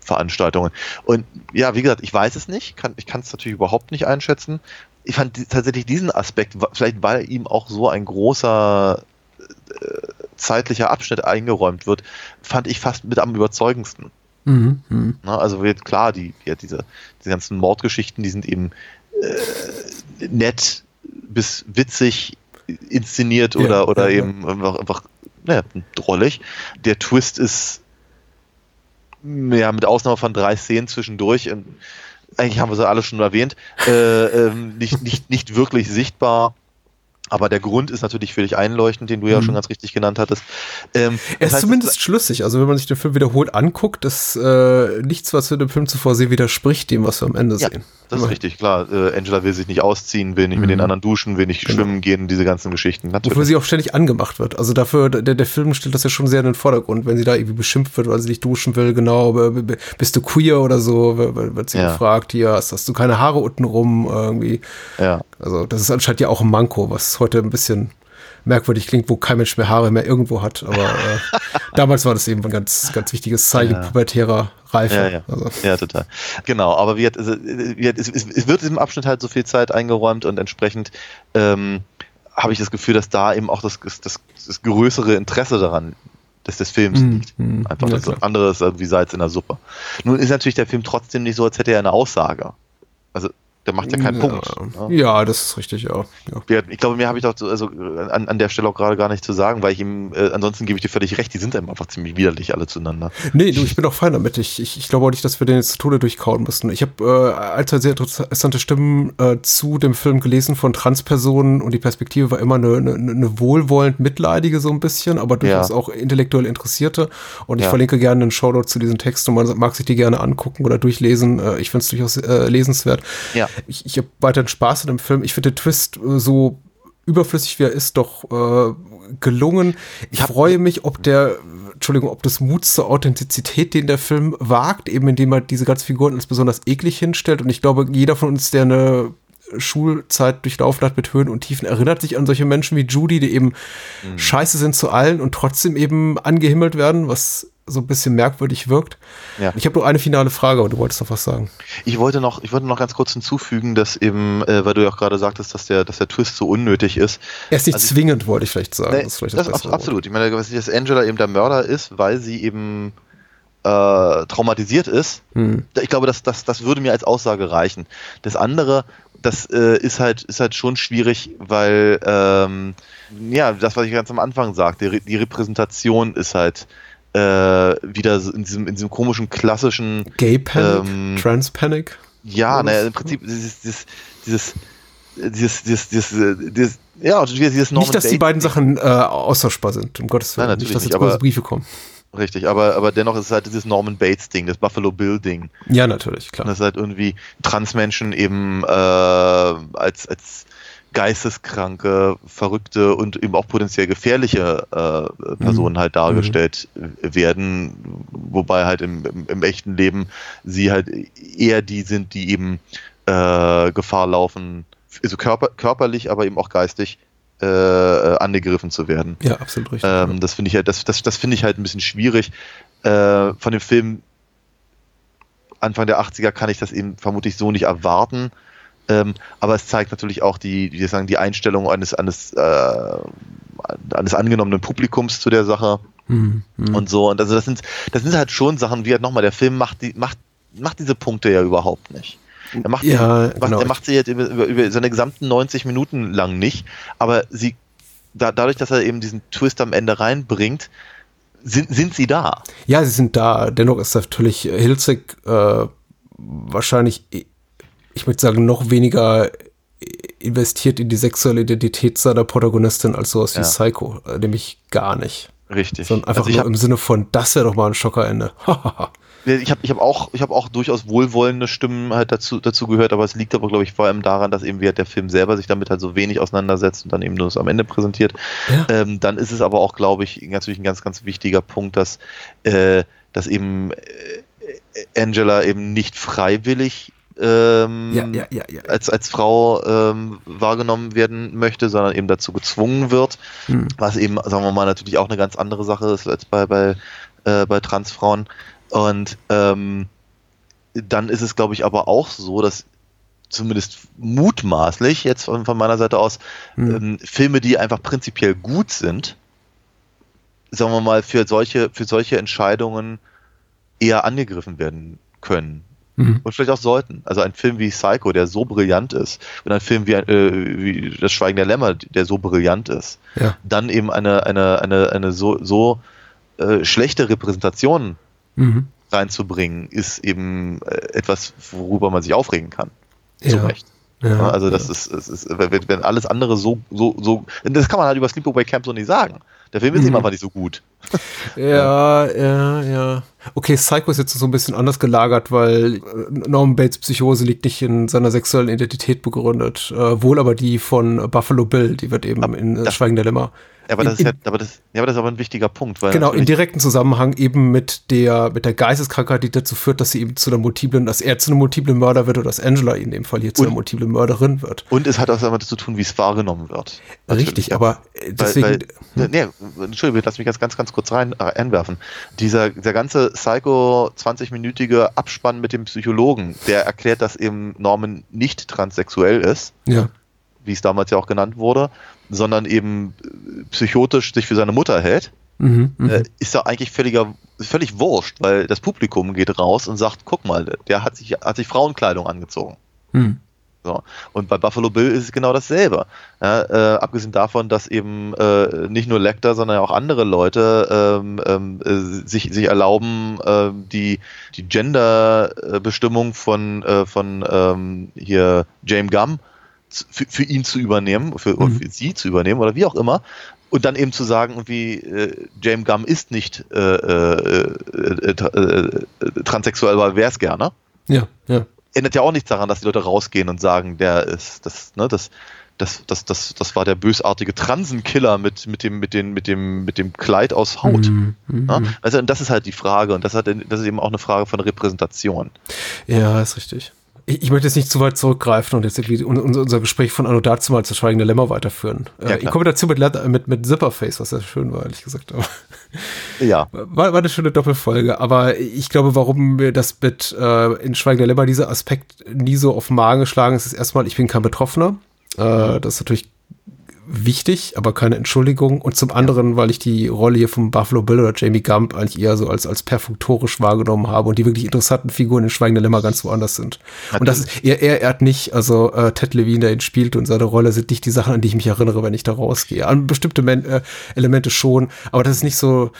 Veranstaltungen. Und ja, wie gesagt, ich weiß es nicht, kann, ich kann es natürlich überhaupt nicht einschätzen. Ich fand tatsächlich diesen Aspekt, vielleicht weil ihm auch so ein großer äh, zeitlicher Abschnitt eingeräumt wird, fand ich fast mit am überzeugendsten. Mhm. Mhm. Ne? Also wird klar, die, ja, diese, diese ganzen Mordgeschichten, die sind eben äh, nett bis witzig inszeniert Ja, oder, oder ja, eben einfach, einfach naja, drollig. Der Twist ist ja mit Ausnahme von drei Szenen zwischendurch, ähm, eigentlich haben wir sie alle schon erwähnt, äh, ähm, nicht, nicht, nicht wirklich sichtbar. Aber der Grund ist natürlich völlig einleuchtend, den du ja Mhm. schon ganz richtig genannt hattest. Ähm, Er ist heißt, zumindest schlüssig. Also wenn man sich den Film wiederholt anguckt, ist äh, nichts, was wir dem Film zuvor sehen, widerspricht dem, was wir am Ende Ja, sehen. Das ist richtig, klar. Äh, Angela will sich nicht ausziehen, will nicht mit Mhm. den anderen duschen, will nicht Genau. schwimmen gehen, diese ganzen Geschichten. Wofür Natürlich. sie auch ständig angemacht wird. Also dafür, der, der Film stellt das ja schon sehr in den Vordergrund, wenn sie da irgendwie beschimpft wird, weil sie nicht duschen will, genau, bist du queer oder so, wird, wird sie Ja. gefragt, hier, hast, hast du keine Haare unten rum, irgendwie. Ja. Also das ist anscheinend ja auch ein Manko, was heute ein bisschen merkwürdig klingt, wo kein Mensch mehr Haare mehr irgendwo hat. Aber äh, damals war das eben ein ganz, ganz wichtiges Zeichen Ja. pubertärer Reife. Ja, ja. Also, ja, total. Genau, aber wie hat, also, wie hat, es, wird diesem Abschnitt halt so viel Zeit eingeräumt und entsprechend ähm, habe ich das Gefühl, dass da eben auch das, das, das, größere Interesse daran des, des Films Mhm, liegt. mhm. Einfach Ja, das klar. andere ist irgendwie Salz in der Suppe. Nun ist natürlich der Film trotzdem nicht so, als hätte er eine Aussage. Also Der macht ja keinen ja. Punkt. ne? Ja, das ist richtig, ja. ja. Ich glaube, mehr habe ich doch so- also, an, an der Stelle auch gerade gar nicht zu sagen, weil ich ihm, äh, ansonsten gebe ich dir völlig recht, die sind einem einfach ziemlich widerlich alle zueinander. Nee, du, ich bin auch fein damit. Ich, ich, ich glaube auch nicht, dass wir den jetzt zu Tode durchkauen müssen. Ich habe äh, ein, zwei sehr interessante Stimmen äh, zu dem Film gelesen von Transpersonen und die Perspektive war immer eine, eine, eine wohlwollend mitleidige so ein bisschen, aber durchaus Ja. auch intellektuell interessierte. Und ich Ja. verlinke gerne einen Shoutout zu diesen Texten und man mag sich die gerne angucken oder durchlesen. Äh, ich finde es durchaus äh, lesenswert. Ja. Ich, ich habe weiterhin Spaß in dem Film. Ich finde den Twist äh, so überflüssig wie er ist, doch äh, gelungen. Ich freue mich, ob der, Entschuldigung, ob das Mut zur Authentizität, den der Film wagt, eben indem er diese ganzen Figuren als besonders eklig hinstellt. Und ich glaube, jeder von uns, der eine Schulzeit durchlaufen hat mit Höhen und Tiefen, erinnert sich an solche Menschen wie Judy, die eben scheiße sind zu allen und trotzdem eben angehimmelt werden, was so ein bisschen merkwürdig wirkt. Ja. Ich habe nur eine finale Frage, aber du wolltest noch was sagen. Ich wollte noch, ich wollte noch ganz kurz hinzufügen, dass eben, äh, weil du ja auch gerade sagtest, dass der, dass der Twist so unnötig ist. Er ist nicht Also- zwingend, wollte ich vielleicht sagen. Nee, das ist vielleicht das das Wort. absolut. Ich meine, dass dass Angela eben der Mörder ist, weil sie eben äh, traumatisiert ist. Hm. Ich glaube, das, das, das würde mir als Aussage reichen. Das andere, das äh, ist halt, ist halt schon schwierig, weil ähm, ja, das, was ich ganz am Anfang sagte, die Repräsentation ist halt äh, wieder in diesem, in diesem komischen klassischen Gay Panic, Ähm, Trans Panic. ja, naja, im Prinzip dieses, dieses, dieses, dieses, dieses, dieses, dieses ja, und dieses Norman Nicht, dass die Bates- beiden Sachen äh, austauschbar sind, um Gottes Willen. Nein, nicht, natürlich dass jetzt nicht, aber- Briefe kommen. Richtig, aber, aber dennoch ist es halt dieses Norman Bates-Ding, das Buffalo Bill-Ding. Ja, natürlich, Und klar. das ist halt irgendwie Transmenschen eben äh, als, als geisteskranke, verrückte und eben auch potenziell gefährliche äh, Personen halt dargestellt werden, wobei halt im, im, im echten Leben sie halt eher die sind, die eben äh, Gefahr laufen, also körper, körperlich, aber eben auch geistig äh, äh, angegriffen zu werden. Ja, absolut richtig. Ähm, das finde ich halt, das, das, das finde ich halt ein bisschen schwierig. Äh, von dem Film Anfang der 80er kann ich das eben vermutlich so nicht erwarten. Ähm, aber es zeigt natürlich auch die, wie sagen, die Einstellung eines, eines, äh, eines angenommenen Publikums zu der Sache Hm, hm. und so. Und also das sind, das sind halt schon Sachen, wie halt nochmal, der Film macht die, macht, macht diese Punkte ja überhaupt nicht. Er macht, Ja, die, genau. er macht sie jetzt über, über, über seine gesamten 90 Minuten lang nicht, aber sie, da, dadurch, dass er eben diesen Twist am Ende reinbringt, sind, sind sie da. Ja, sie sind da. Dennoch ist natürlich Hilzig äh, wahrscheinlich, ich möchte sagen, noch weniger äh, investiert in die sexuelle Identität seiner Protagonistin als sowas wie Ja. Psycho. Äh, nämlich gar nicht. Richtig. Sondern einfach also ich nur habe im Sinne von, das wäre doch mal ein Schockerende. ich hab, ich hab auch, ich hab auch durchaus wohlwollende Stimmen halt dazu, dazu gehört, aber es liegt aber, glaube ich, vor allem daran, dass eben wie halt der Film selber sich damit halt so wenig auseinandersetzt und dann eben nur es am Ende präsentiert. Ja. Ähm, dann ist es aber auch, glaube ich, natürlich ein ganz, ganz wichtiger Punkt, dass, äh, dass eben äh, Angela eben nicht freiwillig ähm, ja, ja, ja, als, als Frau ähm, wahrgenommen werden möchte, sondern eben dazu gezwungen wird, Hm. was eben, sagen wir mal, natürlich auch eine ganz andere Sache ist als bei, bei, äh, bei Transfrauen. Und ähm, dann ist es, glaube ich, aber auch so, dass zumindest mutmaßlich jetzt von, von meiner Seite aus Hm. ähm, Filme, die einfach prinzipiell gut sind, sagen wir mal, für solche, für solche Entscheidungen eher angegriffen werden können. Mhm. Und vielleicht auch sollten. Also ein Film wie Psycho, der so brillant ist, und ein Film wie, äh, wie Das Schweigen der Lämmer, der so brillant ist, Ja. dann eben eine, eine, eine, eine so, so äh, schlechte Repräsentation Mhm. reinzubringen, ist eben äh, etwas, worüber man sich aufregen kann. Zu Ja. Recht. Ja, also das ja. ist, ist wenn, wenn alles andere so, so, so, das kann man halt über Sleepaway Camp so nicht sagen. Der Film ist Mhm. einfach nicht so gut. Ja, ja, ja. Okay, Psycho ist jetzt so ein bisschen anders gelagert, weil äh, Norman Bates Psychose liegt nicht in seiner sexuellen Identität begründet. Äh, wohl aber die von Buffalo Bill, die wird eben Aber in das- Schweigen der Lämmer. Aber In- das, ist ja, aber das, ja, aber das ist aber ein wichtiger Punkt, weil Genau, in direkten Zusammenhang eben mit der, mit der Geisteskrankheit, die dazu führt, dass sie eben zu einer multiplen, dass er zu einem multiplen Mörder wird oder dass Angela in dem Fall hier zu einer multiplen Mörderin wird. und es hat auch damit zu tun, wie es wahrgenommen wird. Richtig, Natürlich. aber äh, deswegen, Weil, weil, nee, Entschuldigung, lass mich ganz, ganz, ganz kurz rein äh, einwerfen. Dieser, der ganze Psycho 20-minütige Abspann mit dem Psychologen, der erklärt, dass eben Norman nicht transsexuell ist, ja. wie es damals ja auch genannt wurde, sondern eben äh, psychotisch sich für seine Mutter hält, Mhm, mhm. äh, ist doch eigentlich völliger, völlig wurscht, weil das Publikum geht raus und sagt, guck mal, der hat sich, hat sich Frauenkleidung angezogen. Mhm. So. Und bei Buffalo Bill ist es genau dasselbe. Ja, äh, abgesehen davon, dass eben äh, nicht nur Lecter, sondern auch andere Leute ähm, ähm, äh, sich, sich erlauben, äh, die, die Gender-Bestimmung von, äh, von ähm, hier James Gum für, für ihn zu übernehmen, für, oder für sie zu übernehmen oder wie auch immer. Und dann eben zu sagen, irgendwie, äh, James Gum ist nicht äh, äh, äh, äh, äh, transsexuell, aber wäre es gerne Ja, ja. Ändert ja auch nichts daran, dass die Leute rausgehen und sagen, der ist, das, ne, das, das, das, das, das war der bösartige Transenkiller mit, mit dem, mit dem, mit dem, mit dem Kleid aus Haut. Mhm, mhm. Ne? Also, und das ist halt die Frage und das hat, das ist eben auch eine Frage von Repräsentation. Ja, ist richtig. Ich, ich möchte jetzt nicht zu weit zurückgreifen und jetzt irgendwie un, un- unser Gespräch von Anno dazu mal zu Schweigende Lämmer weiterführen. Ja, äh, in. Kombination mit, mit, mit Zipperface, was ja schön war, ehrlich gesagt. Aber Ja. war, war eine schöne Doppelfolge. Aber ich glaube, warum mir das mit äh, in Schweigende Lämmer dieser Aspekt nie so auf den Magen geschlagen ist, ist erstmal, ich bin kein Betroffener. Äh, das ist natürlich wichtig, aber keine Entschuldigung. Und zum anderen, weil ich die Rolle hier von Buffalo Bill oder Jamie Gump eigentlich eher so als, als perfunktorisch wahrgenommen habe und die wirklich interessanten Figuren in Schweigende Lämmer ganz woanders sind. Und das ist, er, er ehrt nicht, also äh, Ted Levine, der ihn spielt und seine Rolle sind nicht die Sachen, an die ich mich erinnere, wenn ich da rausgehe. An bestimmte Men äh, Elemente schon, aber das ist nicht so,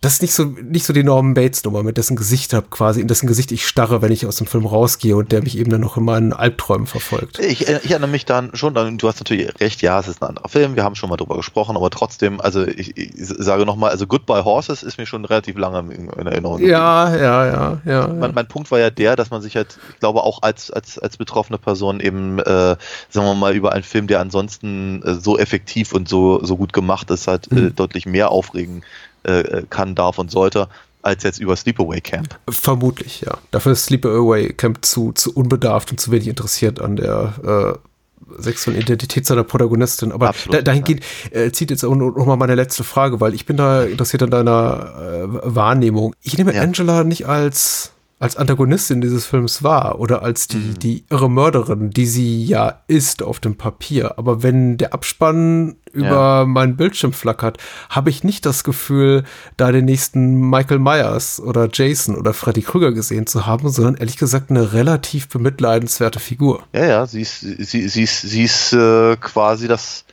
das ist nicht so, nicht so die Norman Bates Nummer, mit dessen Gesicht hab quasi, in dessen Gesicht ich starre, wenn ich aus dem Film rausgehe und der mich eben dann noch in meinen Albträumen verfolgt. Ich, ich erinnere mich dann schon, dann, du hast natürlich recht, ja, es ist ein anderer Film, wir haben schon mal drüber gesprochen, aber trotzdem, also ich, ich sage nochmal, also Goodbye Horses ist mir schon relativ lange in, in Erinnerung. Ja, ja, ja, ja. mein, mein Punkt war ja der, dass man sich halt, ich glaube, auch als, als, als betroffene Person eben, äh, sagen wir mal, über einen Film, der ansonsten äh, so effektiv und so, so gut gemacht ist, halt äh, deutlich mehr aufregen äh, kann, darf und sollte, als jetzt über Sleepaway Camp. Vermutlich, ja. Dafür ist Sleep Away Camp zu, zu unbedarft und zu wenig interessiert an der äh, sexuellen Identität seiner Protagonistin. Aber Absolut, da, dahingehend äh, zieht jetzt auch noch noch mal meine letzte Frage, weil ich bin da interessiert an deiner äh, Wahrnehmung. Ich nehme Ja. Angela nicht als als Antagonistin dieses Films wahr oder als die, Mhm. die irre Mörderin, die sie ja ist auf dem Papier. Aber wenn der Abspann über meinen Bildschirm flackert, habe ich nicht das Gefühl, da den nächsten Michael Myers oder Jason oder Freddy Krüger gesehen zu haben, sondern ehrlich gesagt eine relativ bemitleidenswerte Figur. Ja, ja, sie ist, sie, sie ist, sie ist äh, quasi das,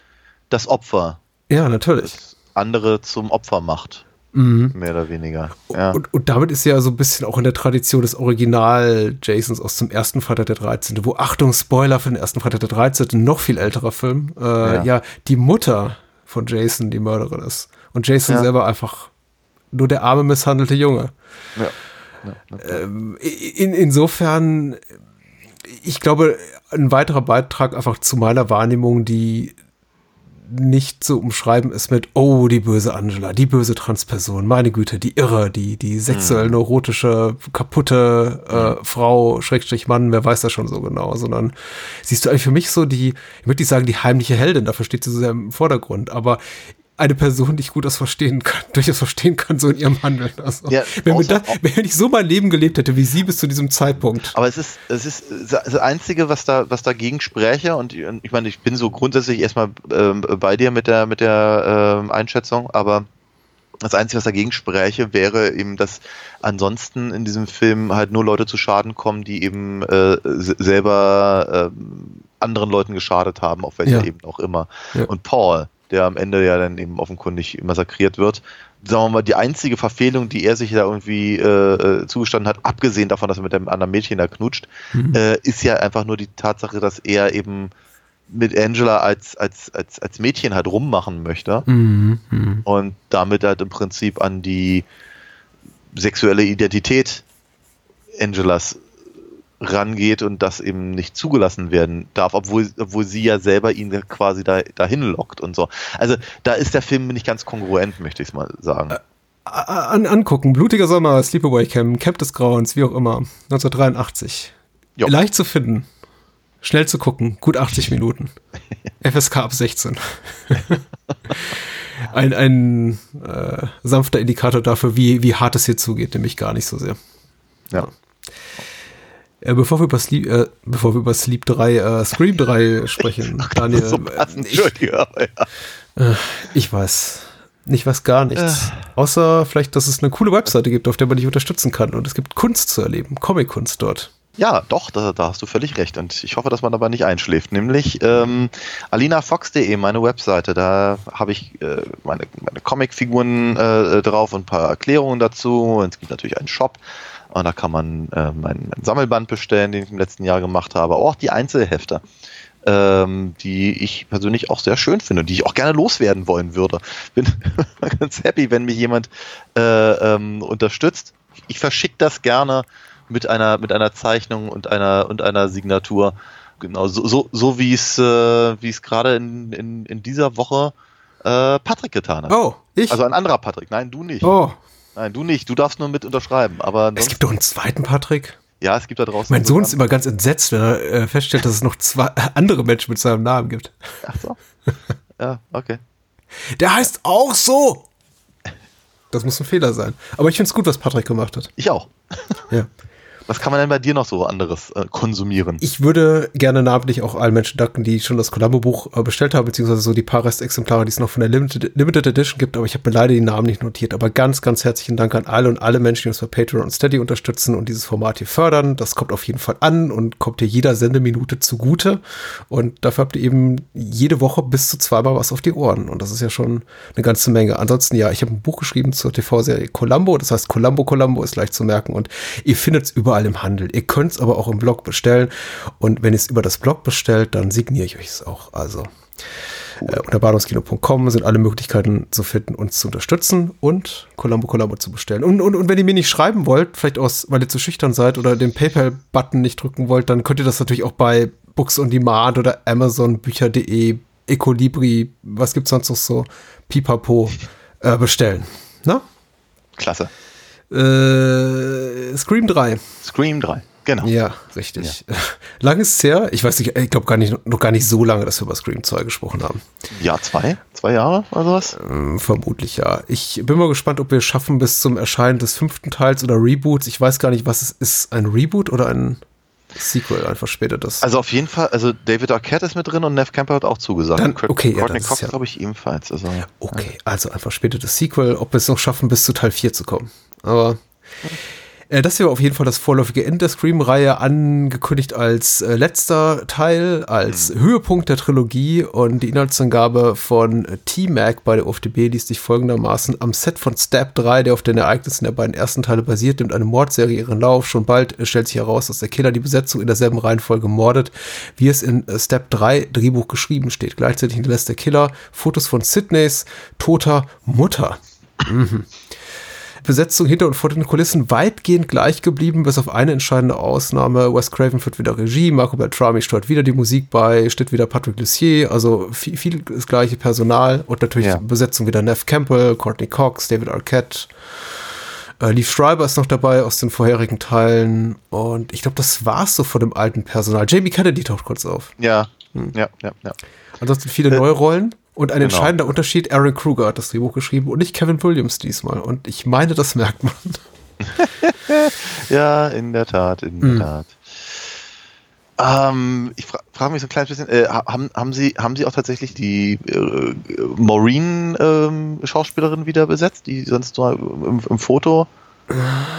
das Opfer, Ja, natürlich. das andere zum Opfer macht, Mhm. mehr oder weniger. Ja. Und, und damit ist ja so ein bisschen auch in der Tradition des Original-Jasons aus dem ersten Freitag der 13., wo, Achtung, Spoiler für den ersten Freitag der 13., noch viel älterer Film, äh, ja. Ja. die Mutter von Jason die Mörderin ist. Und Jason Ja. selber einfach nur der arme, misshandelte Junge. Ja. Ja. Ähm, in, insofern, ich glaube, ein weiterer Beitrag einfach zu meiner Wahrnehmung, die nicht zu umschreiben ist mit, oh, die böse Angela, die böse Transperson, meine Güte, die Irre, die, die sexuell neurotische, kaputte äh, Frau, Schrägstrich Mann, wer weiß das schon so genau, sondern siehst du eigentlich für mich so die, ich würde nicht sagen, die heimliche Heldin, dafür steht sie so sehr im Vordergrund, aber eine Person, die ich gut das verstehen kann, durchaus verstehen kann, so in ihrem Handeln. Also, Ja, wenn, außer- das, wenn ich so mein Leben gelebt hätte wie sie bis zu diesem Zeitpunkt. Aber es ist, es ist das Einzige, was da, was dagegen spräche, und ich meine, ich bin so grundsätzlich erstmal ähm, bei dir mit der, mit der ähm, Einschätzung, aber das Einzige, was dagegen spräche, wäre eben, dass ansonsten in diesem Film halt nur Leute zu Schaden kommen, die eben äh, se- selber ähm, anderen Leuten geschadet haben, auf welcher Ja. Ebene auch immer. Ja. Und Paul, der am Ende ja dann eben offenkundig massakriert wird, sagen wir mal, die einzige Verfehlung, die er sich da irgendwie äh, äh, zugestanden hat, abgesehen davon, dass er mit dem anderen Mädchen da knutscht, äh, ist ja einfach nur die Tatsache, dass er eben mit Angela als, als, als, als Mädchen halt rummachen möchte Mhm. Mhm. und damit halt im Prinzip an die sexuelle Identität Angelas rangeht und das eben nicht zugelassen werden darf, obwohl, obwohl sie ja selber ihn quasi da, dahin lockt und so. Also da ist der Film nicht ganz kongruent, möchte ich es mal sagen. An, angucken, Blutiger Sommer, Sleepaway Camp, Camp des Grauens, wie auch immer, 1983. Jo. Leicht zu finden, schnell zu gucken, gut 80 Minuten. FSK ab 16. ein ein äh, sanfter Indikator dafür, wie, wie hart es hier zugeht, nämlich gar nicht so sehr. Ja. Äh, bevor, wir über Sleep, äh, bevor wir über Sleep 3, äh, Scream 3 sprechen, Daniel, so äh, passend, ich, Entschuldige, aber ja. ich weiß. Ich weiß gar nichts. Außer vielleicht, dass es eine coole Webseite gibt, auf der man dich unterstützen kann. Und es gibt Kunst zu erleben, Comic-Kunst dort. Ja, doch, da, da hast du völlig recht. Und ich hoffe, dass man dabei nicht einschläft. Nämlich ähm, alinafox.de, meine Webseite. Da habe ich äh, meine, meine Comicfiguren äh, drauf und ein paar Erklärungen dazu. Und es gibt natürlich einen Shop. Und da kann man äh, meinen, meinen Sammelband bestellen, den ich im letzten Jahr gemacht habe. Auch die Einzelhefte, ähm, die ich persönlich auch sehr schön finde, die ich auch gerne loswerden wollen würde. Bin ganz happy, wenn mich jemand äh, ähm, unterstützt. Ich verschicke das gerne mit einer, mit einer Zeichnung und einer, und einer Signatur. Genau, so, so, so wie es, äh, wie es gerade in, in, in dieser Woche äh, Patrick getan hat. Oh, ich? Also ein anderer Patrick. Nein, du nicht. oh, Nein, du nicht. Du darfst nur mit unterschreiben. Aber es gibt doch einen zweiten Patrick. ja, es gibt da draußen. Mein so Sohn ist immer ganz entsetzt, wenn er äh, feststellt, dass es noch zwei andere Menschen mit seinem Namen gibt. Ach so. Ja, okay. Der heißt auch so. Das muss ein Fehler sein. Aber ich finde es gut, was Patrick gemacht hat. Ich auch. Ja. Was kann man denn bei dir noch so anderes äh, konsumieren? Ich würde gerne namentlich auch allen Menschen danken, die schon das Columbo-Buch äh, bestellt haben, beziehungsweise so die paar Restexemplare, die es noch von der Limited, Limited Edition gibt, aber ich habe mir leider die Namen nicht notiert. Aber ganz, ganz herzlichen Dank an alle und alle Menschen, die uns bei Patreon und Steady unterstützen und dieses Format hier fördern. Das kommt auf jeden Fall an und kommt dir jeder Sendeminute zugute. Und dafür habt ihr eben jede Woche bis zu zweimal was auf die Ohren. Und das ist ja schon eine ganze Menge. Ansonsten, ja, ich habe ein Buch geschrieben zur TV-Serie Columbo. Das heißt, Columbo Columbo ist leicht zu merken und ihr findet es überall im Handel. Ihr könnt es aber auch im Blog bestellen. Und wenn ihr es über das Blog bestellt, dann signiere ich euch es auch. Also äh, unter bahnhofskino.com sind alle Möglichkeiten zu finden, uns zu unterstützen und Columbo Columbo zu bestellen. Und, und, und wenn ihr mir nicht schreiben wollt, vielleicht aus, weil ihr zu schüchtern seid oder den PayPal-Button nicht drücken wollt, dann könnt ihr das natürlich auch bei Books on Demand oder Amazon, Bücher.de, Ecolibri, was gibt's sonst noch so, Pipapo, äh, bestellen. Na? Klasse. Äh, Scream 3. Scream 3. Genau. Ja, richtig. Lang ist es her. Ich weiß nicht, ich glaube gar nicht, noch gar nicht so lange, dass wir über Scream 2 gesprochen haben. Jahr zwei? Zwei Jahre oder sowas? Ähm, Vermutlich ja. Ich bin mal gespannt, ob wir es schaffen bis zum Erscheinen des fünften Teils oder Reboots. Ich weiß gar nicht, was es ist. Ein Reboot oder ein Sequel, ein verspätetes? Also auf jeden Fall, also David Arquette ist mit drin und Nev Campbell hat auch zugesagt. Dann- okay, ja, Courtney Cox, ja- glaube ich, ebenfalls. Also, Okay, also ein verspätetes Sequel, ob wir es noch schaffen, bis zu Teil 4 zu kommen. Aber äh, das hier war auf jeden Fall das vorläufige Ende der Scream-Reihe, angekündigt als äh, letzter Teil, als Höhepunkt der Trilogie und die Inhaltsangabe von T-Mac bei der OFDB liest sich folgendermaßen am Set von Stab 3, der auf den Ereignissen der beiden ersten Teile basiert, nimmt eine Mordserie ihren Lauf. Schon bald äh, stellt sich heraus, dass der Killer die Besetzung in derselben Reihenfolge mordet, wie es in äh, Step 3 Drehbuch geschrieben steht. Gleichzeitig hinterlässt der Killer Fotos von Sydneys toter Mutter. Besetzung hinter und vor den Kulissen weitgehend gleich geblieben, bis auf eine entscheidende Ausnahme. Wes Craven führt wieder Regie, Marco Beltrami steuert wieder die Musik bei, steht wieder Patrick Lussier, also viel, viel das gleiche Personal und natürlich Ja. Besetzung wieder Nev Campbell, Courtney Cox, David Arquette. Äh, Leaf Schreiber ist noch dabei aus den vorherigen Teilen und ich glaube, das war's so von dem alten Personal. Jamie Kennedy taucht kurz auf. ja, Hm. ja, ja, ja. Ansonsten viele neue Rollen. Und ein genau. entscheidender Unterschied, Aaron Kruger hat das Drehbuch geschrieben und nicht Kevin Williams diesmal. Und ich meine, das merkt man. Ja, in der Tat, in Hm. der Tat. Ähm, ich fra frage mich so ein kleines bisschen, äh, haben, haben, Sie, haben Sie auch tatsächlich die äh, Maureen-Schauspielerin wieder besetzt, die sonst nur im, im Foto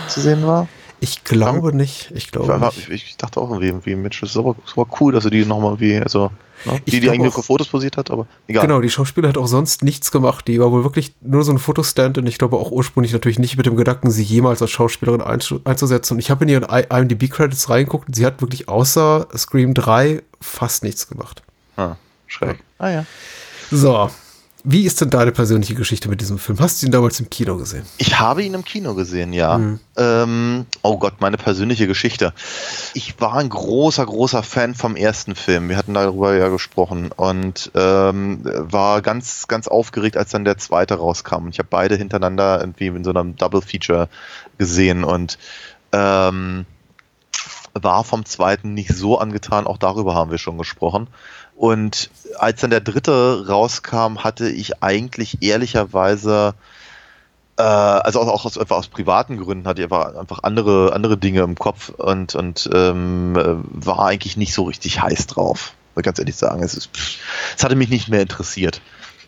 zu sehen war? Ich glaube nicht. Ich Ich, glaube war, nicht. ich, ich dachte auch irgendwie, irgendwie Mensch, das ist aber, das war cool, dass sie die nochmal wie, also, ne? Ich die, die eigentlich auch- nur für Fotos posiert hat, aber egal. Genau, die Schauspieler hat auch sonst nichts gemacht. Die war wohl wirklich nur so ein Fotostand und ich glaube auch ursprünglich natürlich nicht mit dem Gedanken, sie jemals als Schauspielerin einzu- einzusetzen. Und ich habe in ihren IMDb-Credits reingeguckt und sie hat wirklich außer Scream 3 fast nichts gemacht. Ah, schräg. Ah ja. So, wie ist denn deine persönliche Geschichte mit diesem Film? Hast du ihn damals im Kino gesehen? Ich habe ihn im Kino gesehen, ja. Ähm, oh Gott, meine persönliche Geschichte. Ich war ein großer, großer Fan vom ersten Film. Wir hatten darüber ja gesprochen und ähm, war ganz, ganz aufgeregt, als dann der zweite rauskam. Ich habe beide hintereinander irgendwie in so einem Double Feature gesehen und ähm, war vom zweiten nicht so angetan. Auch darüber haben wir schon gesprochen. Und als dann der dritte rauskam, hatte ich eigentlich ehrlicherweise äh, also auch, auch aus, einfach aus privaten Gründen hatte ich einfach, einfach andere, andere Dinge im Kopf und, und ähm, äh, war eigentlich nicht so richtig heiß drauf. Muss ganz ehrlich sagen. Es, ist, es hatte mich nicht mehr interessiert.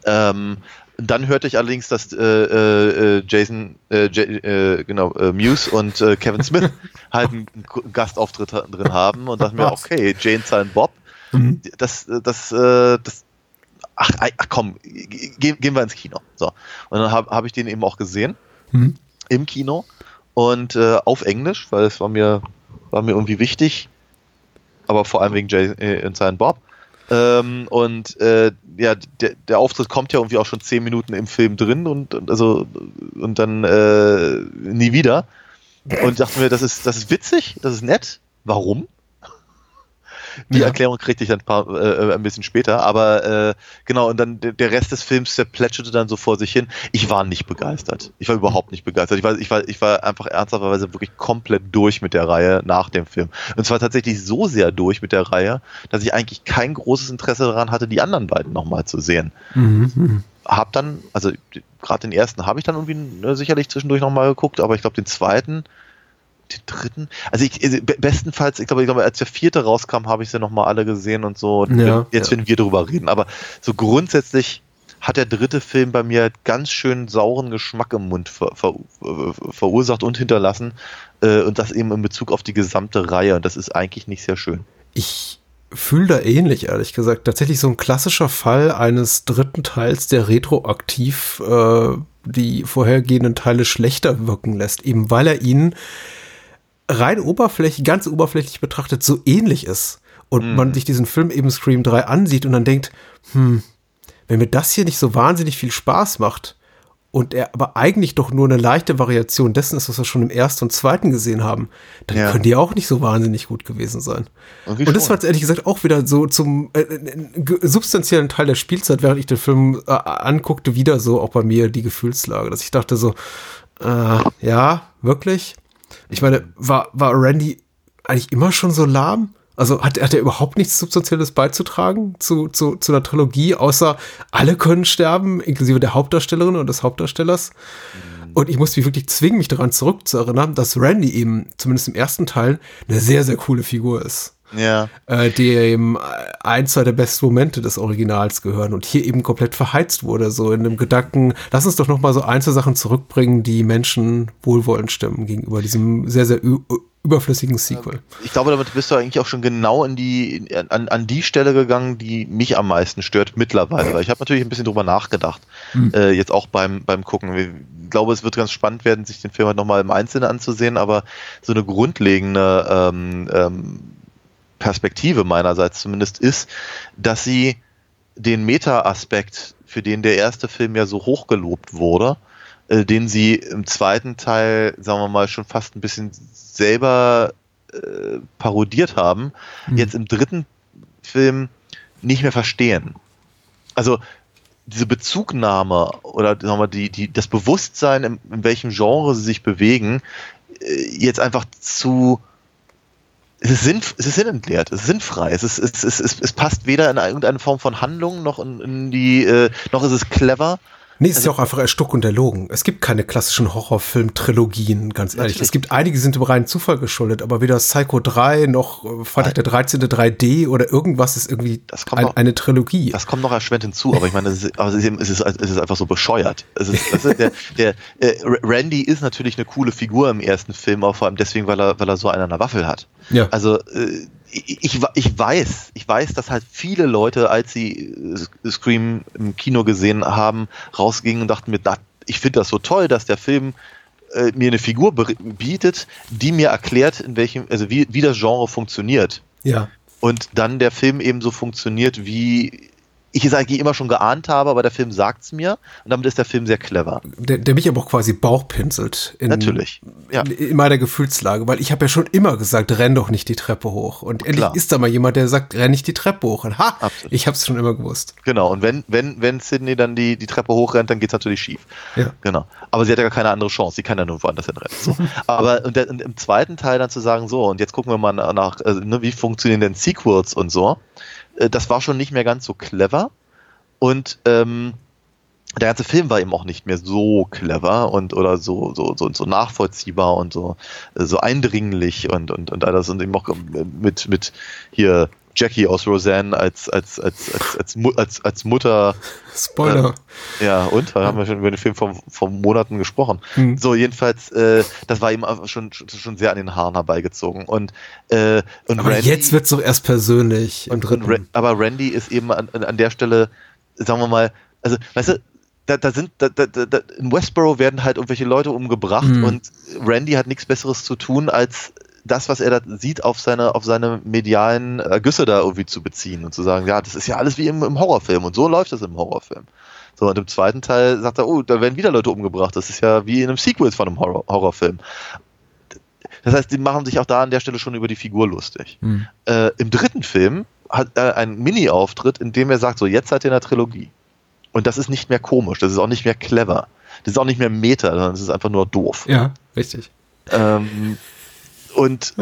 Ähm, Dann hörte ich allerdings, dass äh, äh, Jason, äh, äh, genau, äh, Muse und äh, Kevin Smith halt einen Gastauftritt drin haben und dachte mir, okay, Jane Silent Bob, mhm. das, das, äh, das, ach, ach komm, gehen, gehen wir ins Kino. So. Und dann habe hab ich den eben auch gesehen mhm. im Kino und äh, auf Englisch, weil es war mir, war mir irgendwie wichtig, aber vor allem wegen Jay und Silent Bob. Ähm, und äh, ja, der, der Auftritt kommt ja irgendwie auch schon zehn Minuten im Film drin und, und also und dann äh, nie wieder. Und dachte mir, das ist, das ist witzig, das ist nett. Warum? Die ja. Erklärung kriegte ich dann ein, paar, äh, ein bisschen später, aber äh, genau, und dann der Rest des Films, der plätscherte dann so vor sich hin. Ich war nicht begeistert. Ich war überhaupt nicht begeistert. Ich war, ich war, ich war einfach ernsthafterweise wirklich komplett durch mit der Reihe nach dem Film. Und zwar tatsächlich so sehr durch mit der Reihe, dass ich eigentlich kein großes Interesse daran hatte, die anderen beiden nochmal zu sehen. Mhm. mhm. Hab dann, also gerade den ersten habe ich dann irgendwie ne, sicherlich zwischendurch nochmal geguckt, aber ich glaube den zweiten den dritten. Also ich, also bestenfalls, ich glaube, ich glaube, als der vierte rauskam, habe ich sie nochmal alle gesehen und so. Und ja, jetzt ja. werden wir darüber reden. Aber so grundsätzlich hat der dritte Film bei mir ganz schön sauren Geschmack im Mund ver, ver, verursacht und hinterlassen. Äh, und das eben in Bezug auf die gesamte Reihe. Und das ist eigentlich nicht sehr schön. Ich fühle da ähnlich, ehrlich gesagt. Tatsächlich so ein klassischer Fall eines dritten Teils, der retroaktiv äh, die vorhergehenden Teile schlechter wirken lässt, eben weil er ihnen rein oberflächlich, ganz oberflächlich betrachtet so ähnlich ist und mm. man sich diesen Film eben Scream 3 ansieht und dann denkt, hm, wenn mir das hier nicht so wahnsinnig viel Spaß macht und er aber eigentlich doch nur eine leichte Variation dessen ist, was wir schon im ersten und zweiten gesehen haben, dann ja. können die auch nicht so wahnsinnig gut gewesen sein. Und, und das war jetzt ehrlich gesagt auch wieder so zum äh, äh substanziellen Teil der Spielzeit, während ich den Film äh, anguckte, wieder so auch bei mir die Gefühlslage, dass ich dachte so, äh, ja, wirklich? Ich meine, war, war Randy eigentlich immer schon so lahm? Also hat, hat er überhaupt nichts Substanzielles beizutragen zu, zu, zu einer Trilogie, außer alle können sterben, inklusive der Hauptdarstellerin und des Hauptdarstellers? Und ich muss mich wirklich zwingen, mich daran zurückzuerinnern, dass Randy eben, zumindest im ersten Teil, eine sehr, sehr coole Figur ist. Ja. Äh, die eben ein, zwei der besten Momente des Originals gehören und hier eben komplett verheizt wurde, so in dem Gedanken, lass uns doch noch mal so Einzelsachen zurückbringen, die Menschen wohlwollend stimmen gegenüber diesem sehr, sehr überflüssigen Sequel. Ich glaube, damit bist du eigentlich auch schon genau in die, an, an die Stelle gegangen, die mich am meisten stört mittlerweile. Weil ich habe natürlich ein bisschen drüber nachgedacht, mhm. äh, jetzt auch beim, beim Gucken. Ich glaube, es wird ganz spannend werden, sich den Film halt nochmal im Einzelnen anzusehen, aber so eine grundlegende ähm, ähm, Perspektive meinerseits zumindest ist, dass sie den Meta-Aspekt, für den der erste Film ja so hoch gelobt wurde, äh, den sie im zweiten Teil, sagen wir mal, schon fast ein bisschen selber äh, parodiert haben, mhm. jetzt im dritten Film nicht mehr verstehen. Also diese Bezugnahme oder sagen wir, die, die, das Bewusstsein, in, in welchem Genre sie sich bewegen, äh, jetzt einfach zu es ist, sinn, es ist sinnentleert, es ist sinnfrei, es, ist, es, es, es, es passt weder in irgendeine Form von Handlung noch in, in die, äh, noch ist es clever, Nee, es also, ist ja auch einfach erstuck und erlogen. Es gibt keine klassischen Horrorfilm-Trilogien, ganz ehrlich. Natürlich. Es gibt einige, die sind dem reinen Zufall geschuldet, aber weder Psycho 3 noch Freitag der 13. 3D oder irgendwas ist irgendwie ein, noch, eine Trilogie. Das kommt noch erschwerend hinzu, aber ich meine, es ist, es ist, es ist einfach so bescheuert. Es ist, es ist der, der äh, Randy ist natürlich eine coole Figur im ersten Film, auch vor allem deswegen, weil er, weil er so einen an der Waffel hat. Ja. Also, äh, ich, ich weiß, ich weiß, dass halt viele Leute, als sie äh, Scream im Kino gesehen haben, rausgingen und dachten mir, ich finde das so toll, dass der Film äh, mir eine Figur bietet, die mir erklärt, in welchem, also wie, wie das Genre funktioniert. Ja. Und dann der Film eben so funktioniert, wie ich es eigentlich immer schon geahnt habe, aber der Film sagt es mir und damit ist der Film sehr clever. Der, der mich aber auch quasi Bauchpinselt. In, Natürlich, ja. In meiner Gefühlslage, weil ich habe ja schon immer gesagt, renn doch nicht die Treppe hoch. Und endlich Klar. ist da mal jemand, der sagt, renn nicht die Treppe hoch. Und ha, Absolut. ich habe es schon immer gewusst. Genau, und wenn, wenn, wenn Sydney dann die, die Treppe hochrennt, dann geht es natürlich schief. Ja. Genau. Aber sie hat ja gar keine andere Chance, sie kann ja nur woanders hinrennen. So. aber und, der, und im zweiten Teil dann zu sagen, so, und jetzt gucken wir mal nach, also, ne, wie funktionieren denn Sequels und so. Äh, das war schon nicht mehr ganz so clever. Und ähm, der ganze Film war eben auch nicht mehr so clever und oder so so so, so nachvollziehbar und so so eindringlich und und und alles und eben auch mit mit hier Jackie aus Roseanne als, als, als, als, als, als, als Mutter. Spoiler. Ja, und? Da haben wir schon über den Film vor, vor Monaten gesprochen. Hm. So, jedenfalls, äh, das war ihm schon, schon sehr an den Haaren herbeigezogen. Und, äh, und Aber jetzt wird's doch erst persönlich und, und. Ra aber Randy ist eben an, an der Stelle, sagen wir mal, also, weißt du, da, da sind, da, da, da, in Westboro werden halt irgendwelche Leute umgebracht Mhm. und Randy hat nichts Besseres zu tun, als das, was er da sieht, auf seine, auf seine medialen Ergüsse da irgendwie zu beziehen und zu sagen, ja, das ist ja alles wie im, im Horrorfilm und so läuft das im Horrorfilm. So, und im zweiten Teil sagt er, oh, da werden wieder Leute umgebracht. Das ist ja wie in einem Sequel von einem Horror Horrorfilm. Das heißt, die machen sich auch da an der Stelle schon über die Figur lustig. Hm. Äh, Im dritten Film hat er einen Mini-Auftritt, in dem er sagt, so, jetzt seid ihr in der Trilogie. Und das ist nicht mehr komisch, das ist auch nicht mehr clever. Das ist auch nicht mehr Meta, sondern es ist einfach nur doof. Ja, richtig. Ähm, und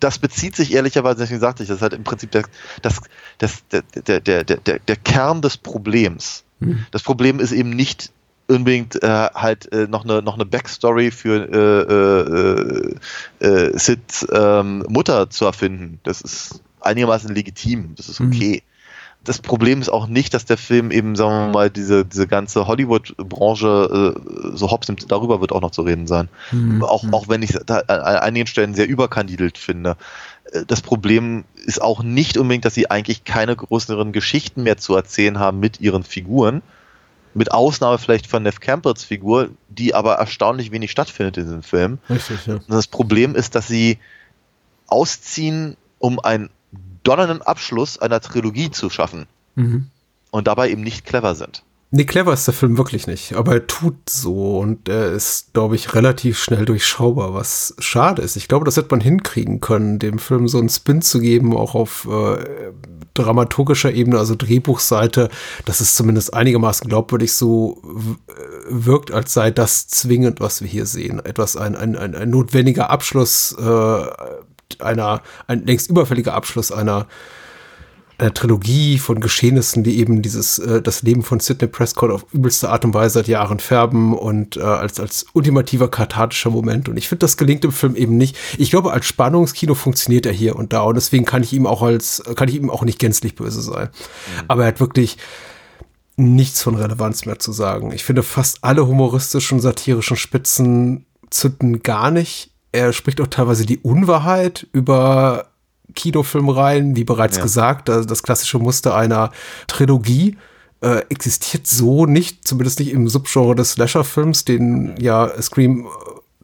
das bezieht sich ehrlicherweise, deswegen sagte ich, das ist halt im Prinzip der, das, das, der, der, der, der, der, Kern des Problems. Hm. Das Problem ist eben nicht unbedingt äh, halt äh, noch eine noch eine Backstory für äh, äh, äh, Sids ähm, Mutter zu erfinden. Das ist einigermaßen legitim, das ist Mhm. Das Problem ist auch nicht, dass der Film eben, sagen wir mal, diese, diese ganze Hollywood-Branche äh, so hops nimmt. Darüber wird auch noch zu reden sein. Hm. Auch, auch wenn ich es da an einigen Stellen sehr überkandidelt finde. Äh, Das Problem ist auch nicht unbedingt, dass sie eigentlich keine größeren Geschichten mehr zu erzählen haben mit ihren Figuren. Mit Ausnahme vielleicht von Neff Campbells Figur, die aber erstaunlich wenig stattfindet in diesem Film. Richtig, ja. Das Problem ist, dass sie ausziehen, um einen donnernden Abschluss einer Trilogie zu schaffen Mhm. und dabei eben nicht clever sind. Nee, clever ist der Film wirklich nicht, aber er tut so und er ist, glaube ich, relativ schnell durchschaubar, was schade ist. Ich glaube, das wird man hinkriegen können, dem Film so einen Spin zu geben, auch auf äh, dramaturgischer Ebene, also Drehbuchseite, dass es zumindest einigermaßen glaubwürdig so w- wirkt, als sei das zwingend, was wir hier sehen. Etwas, ein, ein, ein, ein notwendiger Abschluss äh, einer, ein längst überfälliger Abschluss einer einer Trilogie von Geschehnissen, die eben dieses äh, das Leben von Sidney Prescott auf übelste Art und Weise seit Jahren färben und äh, als als ultimativer kathartischer Moment. Und ich finde, das gelingt im Film eben nicht. Ich glaube, als Spannungskino funktioniert er hier und da und deswegen kann ich ihm auch als kann ich ihm auch nicht gänzlich böse sein. Aber er hat wirklich nichts von Relevanz mehr zu sagen. Ich finde, fast alle humoristischen, satirischen Spitzen zünden gar nicht. Er spricht auch teilweise die Unwahrheit über Kinofilmreihen, wie bereits Ja. gesagt, also das klassische Muster einer Trilogie äh, existiert so nicht, zumindest nicht im Subgenre des Slasher-Films, den ja Scream äh,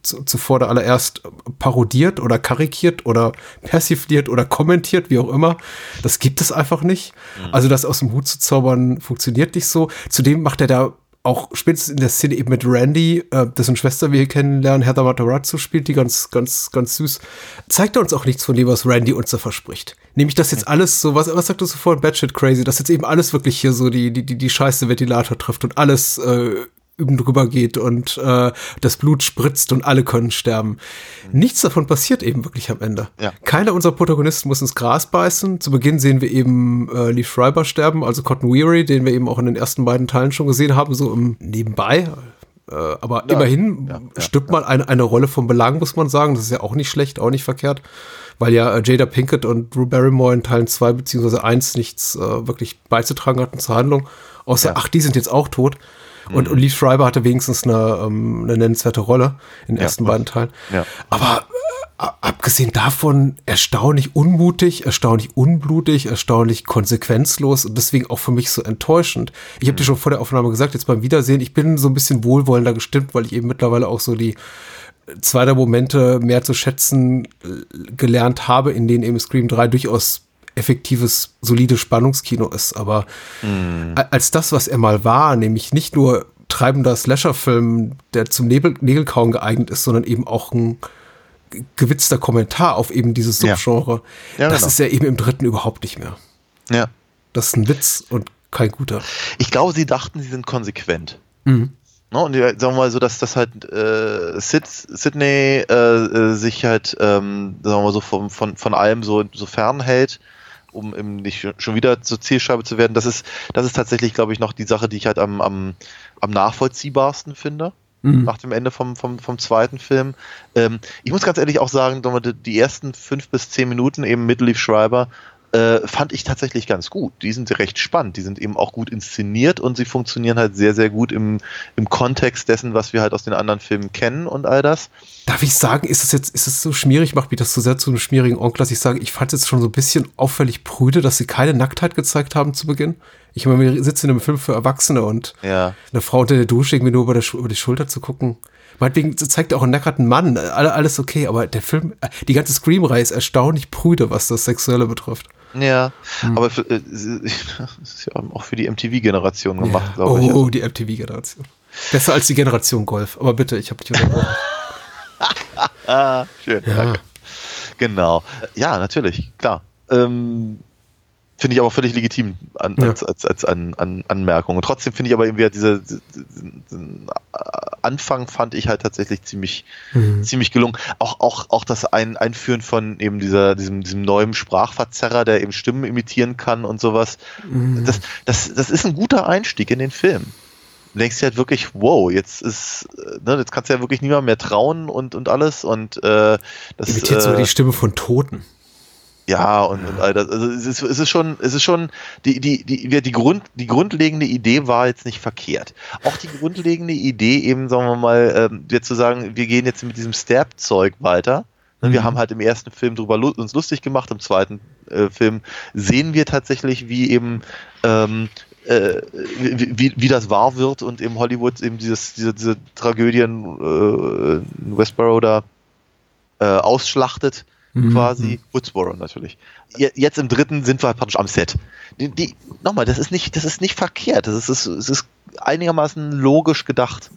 zu, zuvor da allererst parodiert oder karikiert oder persifliert oder kommentiert, wie auch immer. Das gibt es einfach nicht. Also das aus dem Hut zu zaubern funktioniert nicht so. Zudem macht er da auch spätestens in der Szene eben mit Randy, äh, dessen Schwester wir hier kennenlernen, Heather Matarazzo spielt, die ganz, ganz, ganz süß, zeigt er uns auch nichts von dem, was Randy uns da verspricht. Nämlich, dass jetzt alles so, was, was sagtest du vorhin, Batshit Crazy, dass jetzt eben alles wirklich hier so die, die, die, die scheiße Ventilator trifft und alles äh, drüber geht und äh, das Blut spritzt und alle können sterben. Nichts davon passiert eben wirklich am Ende. Ja. Keiner unserer Protagonisten muss ins Gras beißen. Zu Beginn sehen wir eben äh, Lee Schreiber sterben, also Cotton Weary, den wir eben auch in den ersten beiden Teilen schon gesehen haben, so im Nebenbei. Äh, aber Ja, immerhin ja, ja, stirbt mal eine, eine Rolle vom Belang, muss man sagen. Das ist ja auch nicht schlecht, auch nicht verkehrt. Weil ja äh, Jada Pinkett und Drew Barrymore in Teilen 2 beziehungsweise 1 nichts äh, wirklich beizutragen hatten zur Handlung. Außer, ach, die sind jetzt auch tot. Und, und Lee Schreiber hatte wenigstens eine, ähm, eine nennenswerte Rolle in den Ja. ersten beiden Teilen. Ja. Aber äh, abgesehen davon erstaunlich unmutig, erstaunlich unblutig, erstaunlich konsequenzlos und deswegen auch für mich so enttäuschend. Ich habe dir schon vor der Aufnahme gesagt, jetzt beim Wiedersehen, ich bin so ein bisschen wohlwollender gestimmt, weil ich eben mittlerweile auch so die zwei der Momente mehr zu schätzen äh, gelernt habe, in denen eben Scream 3 durchaus effektives, solides Spannungskino ist. Aber a- als das, was er mal war, nämlich nicht nur treibender Slasher-Film, der zum Nebel Nägelkauen geeignet ist, sondern eben auch ein gewitzter Kommentar auf eben dieses Ja. Subgenre. Ja, das genau. ist ja eben im dritten überhaupt nicht mehr. Ja. Das ist ein Witz und kein guter. Ich glaube, sie dachten, sie sind konsequent. Mhm. Ne, und sagen wir mal so, dass das halt äh, Sid, Sydney äh, äh, sich halt, ähm, sagen wir mal so, von, von, von allem so, so fernhält, um eben nicht schon- wieder zur Zielscheibe zu werden. Das ist, das ist tatsächlich, glaube ich, noch die Sache, die ich halt am, am, am nachvollziehbarsten finde. Mhm. Nach dem Ende vom, vom, vom zweiten Film. Ähm, ich muss ganz ehrlich auch sagen, die ersten fünf bis zehn Minuten eben mit Leaf Schreiber, äh, fand ich tatsächlich ganz gut. Die sind recht spannend, die sind eben auch gut inszeniert und sie funktionieren halt sehr, sehr gut im, im Kontext dessen, was wir halt aus den anderen Filmen kennen und all das. Darf ich sagen, ist es jetzt, ist es so schmierig, macht mich das so sehr zu einem schmierigen Onkel, dass ich sage, ich fand es jetzt schon so ein bisschen auffällig prüde, dass sie keine Nacktheit gezeigt haben zu Beginn. Ich meine, wir sitzen in einem Film für Erwachsene und Ja. eine Frau unter der Dusche irgendwie nur über, der, über die Schulter zu gucken. Meinetwegen zeigt er auch einen nackerten Mann, alle- alles okay, aber der Film, äh, die ganze Scream-Reihe ist erstaunlich prüde, was das Sexuelle betrifft. Ja, Hm. aber für, äh, ist ja auch für die MTV-Generation gemacht, Ja. glaube oh, ich. oh, die MTV-Generation. Besser als die Generation Golf. Aber bitte, ich habe dich unterbrochen. Schön, Ja. danke. Genau. Ja, natürlich, klar. Ähm, finde ich aber völlig legitim an, Ja. als, als, als an, an Anmerkung. Und trotzdem finde ich aber irgendwie halt diese, diesen, Anfang fand ich halt tatsächlich ziemlich, Mhm. ziemlich gelungen. Auch, auch, auch das Ein Einführen von eben dieser, diesem, diesem neuen Sprachverzerrer, der eben Stimmen imitieren kann und sowas. Mhm. Das, das, das ist ein guter Einstieg in den Film. Du denkst dir halt wirklich, wow, jetzt ist, äh, ne, jetzt kannst du ja wirklich niemand mehr trauen und, und alles und äh, das Imitiert sogar äh, die Stimme von Toten. Ja und, und all das. Also es ist, es ist schon, es ist schon die die die die Grund die grundlegende Idee war jetzt nicht verkehrt. Auch die grundlegende Idee eben, sagen wir mal, ähm, jetzt zu sagen, wir gehen jetzt mit diesem Stab-Zeug weiter. Ne, Wir Mhm. haben halt im ersten Film drüber lu uns lustig gemacht, im zweiten äh, Film sehen wir tatsächlich, wie eben ähm, äh, wie, wie, das wahr wird und eben Hollywood eben dieses, diese, diese Tragödien äh, in Westboro da äh, ausschlachtet mhm. quasi. Woodsboro natürlich. Jetzt im dritten sind wir praktisch am Set. Die, die, nochmal, das ist nicht, das ist nicht verkehrt. Das ist, das ist, einigermaßen logisch gedacht.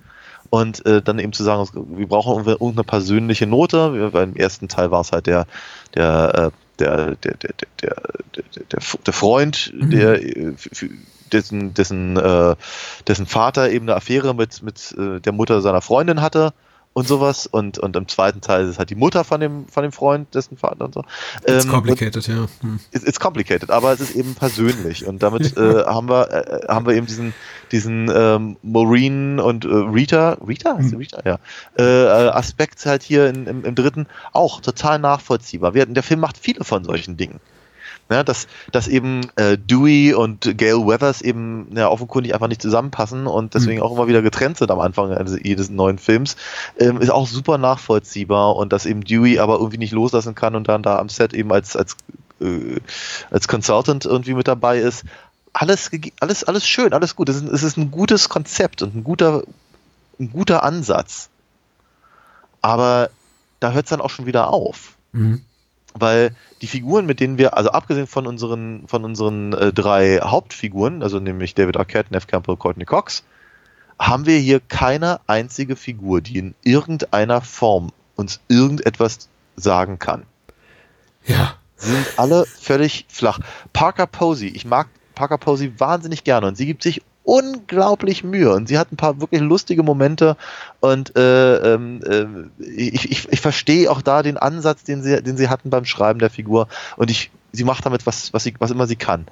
Und äh, dann eben zu sagen, wir brauchen irgendeine persönliche Note. Beim ersten Teil war es halt der, der, äh, der, der, der, der, der, der Freund, mhm. der äh, dessen, dessen, äh, dessen Vater eben eine Affäre mit, mit äh, der Mutter seiner Freundin hatte und sowas. Und, und im zweiten Teil ist es halt die Mutter von dem, von dem Freund, dessen Vater und so. It's Ähm, complicated, ja. Hm. It's, it's complicated, aber es ist eben persönlich und damit äh, haben wir äh, haben wir eben diesen diesen ähm, Maureen und äh, Rita Rita sie Rita ja äh, äh, Aspekt halt hier in, im, im dritten auch total nachvollziehbar. Wir, der Film macht viele von solchen Dingen. Ja, dass, dass eben äh, Dewey und Gail Weathers eben ja, offenkundig einfach nicht zusammenpassen und deswegen auch immer wieder getrennt sind am Anfang eines, jedes neuen Films, ähm, ist auch super nachvollziehbar und dass eben Dewey aber irgendwie nicht loslassen kann und dann da am Set eben als, als, äh, als Consultant irgendwie mit dabei ist. Alles, alles, alles schön, alles gut. Es ist, es ist ein gutes Konzept und ein guter, ein guter Ansatz. Aber da hört es dann auch schon wieder auf Mhm. Weil die Figuren, mit denen wir, also abgesehen von unseren, von unseren äh, drei Hauptfiguren, also nämlich David Arquette, Neff Campbell, Courtney Cox, haben wir hier keine einzige Figur, die in irgendeiner Form uns irgendetwas sagen kann. Ja. Sie sind alle völlig flach. Parker Posey, ich mag Parker Posey wahnsinnig gerne und sie gibt sich unglaublich Mühe und sie hat ein paar wirklich lustige Momente und äh, ähm, äh, ich, ich, ich verstehe auch da den Ansatz, den sie, den sie hatten beim Schreiben der Figur und ich, sie macht damit was, was, sie, was immer sie kann.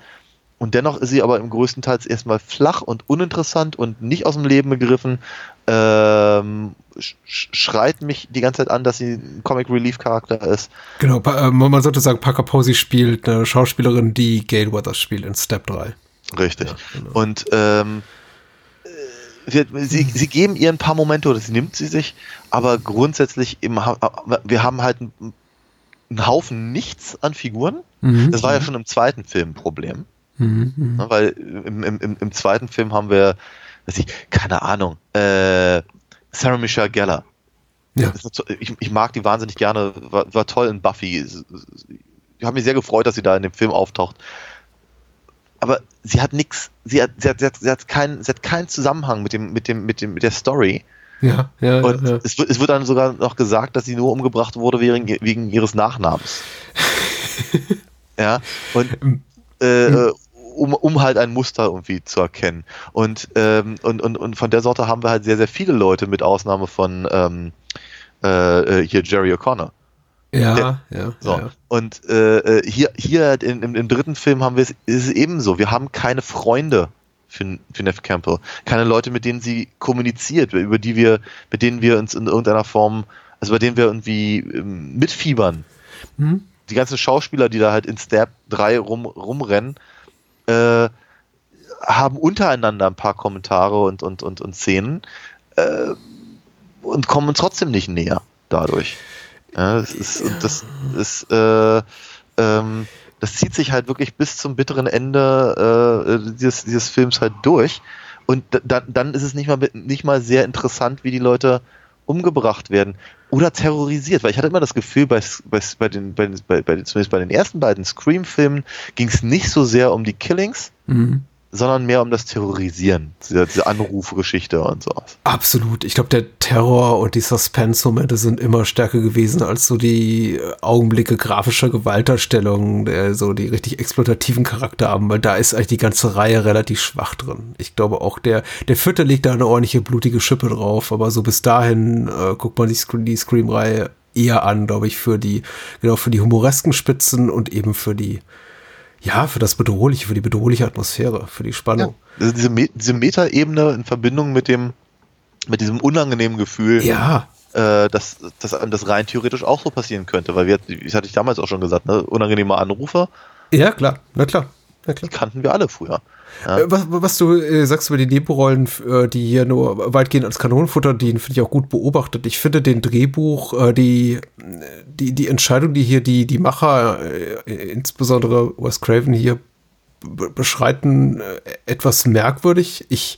Und dennoch ist sie aber im größten Teil erstmal flach und uninteressant und nicht aus dem Leben begriffen. Ähm, sch schreit mich die ganze Zeit an, dass sie ein Comic Relief Charakter ist. Genau, äh, man sollte sagen, Parker Posey spielt eine Schauspielerin, die Gail Weathers spielt in Step 3. Richtig. Ja, genau. Und ähm, äh, wir, sie, sie geben ihr ein paar Momente oder sie nimmt sie sich, aber grundsätzlich im, Ha- wir haben halt einen, einen Haufen nichts an Figuren. Mhm. Das war ja schon im zweiten Film ein Problem, Mhm. Mhm. ne, weil im, im, im, zweiten Film haben wir, weiß ich, keine Ahnung, äh, Sarah Michelle Gellar. Ja. Ich, ich mag die wahnsinnig gerne, war, war toll in Buffy. Ich habe mich sehr gefreut, dass sie da in dem Film auftaucht. Aber sie hat nichts, sie hat, sie hat, sie hat, sie hat keinen, sie hat keinen Zusammenhang mit dem, mit dem, mit dem, mit der Story. Ja, ja, Und ja, es, wird, es wird dann sogar noch gesagt, dass sie nur umgebracht wurde wegen, wegen ihres Nachnamens. ja, und äh, äh, um, um halt ein Muster irgendwie zu erkennen. Und, ähm, und, und, und von der Sorte haben wir halt sehr, sehr viele Leute, mit Ausnahme von ähm, äh, äh, hier Jerry O'Connor. Ja, ja, So. ja. Und äh, äh, hier, hier in, im, im dritten Film haben wir es, ist es ebenso. Wir haben keine Freunde für, für Neff Campbell. Keine Leute, mit denen sie kommuniziert, über die wir, mit denen wir uns in irgendeiner Form, also bei denen wir irgendwie ähm, mitfiebern. Hm? die ganzen Schauspieler, die da halt in Stab 3 rum, rumrennen, äh, haben untereinander ein paar Kommentare und, und, und, und Szenen äh, und kommen trotzdem nicht näher dadurch. Ja, das ist, das ist, äh, ähm, das zieht sich halt wirklich bis zum bitteren Ende äh, dieses, dieses Films halt durch. Und da, dann ist es nicht mal, nicht mal sehr interessant, wie die Leute umgebracht werden oder terrorisiert, weil ich hatte immer das Gefühl, bei, bei, bei den, bei, bei, zumindest bei den ersten beiden Scream-Filmen ging es nicht so sehr um die Killings, mhm sondern mehr um das Terrorisieren, diese, diese Anrufgeschichte und sowas. Absolut. Ich glaube, der Terror und die Suspense-Momente sind immer stärker gewesen als so die Augenblicke grafischer Gewalterstellung, so die richtig exploitativen Charakter haben, weil da ist eigentlich die ganze Reihe relativ schwach drin. Ich glaube auch der, der vierte legt da eine ordentliche blutige Schippe drauf, aber so bis dahin äh, guckt man die, die Scream-Reihe eher an, glaube ich, für die, genau, für die humoresken Spitzen und eben für die ja, für das Bedrohliche, für die bedrohliche Atmosphäre, für die Spannung. Ja, also diese, Me diese Metaebene in Verbindung mit dem, mit diesem unangenehmen Gefühl, ja. äh, dass, dass das rein theoretisch auch so passieren könnte, weil wir, das hatte ich damals auch schon gesagt, ne, unangenehme Anrufe. Ja, klar, na klar. Na klar. Die kannten wir alle früher. Ja. Äh, was, was, du äh, sagst über die Nebenrollen, äh, die hier nur weitgehend als Kanonenfutter dienen, finde ich auch gut beobachtet. Ich finde den Drehbuch, die, die, die Entscheidung, die hier die, die Macher, insbesondere Wes Craven hier beschreiten, etwas merkwürdig. Ich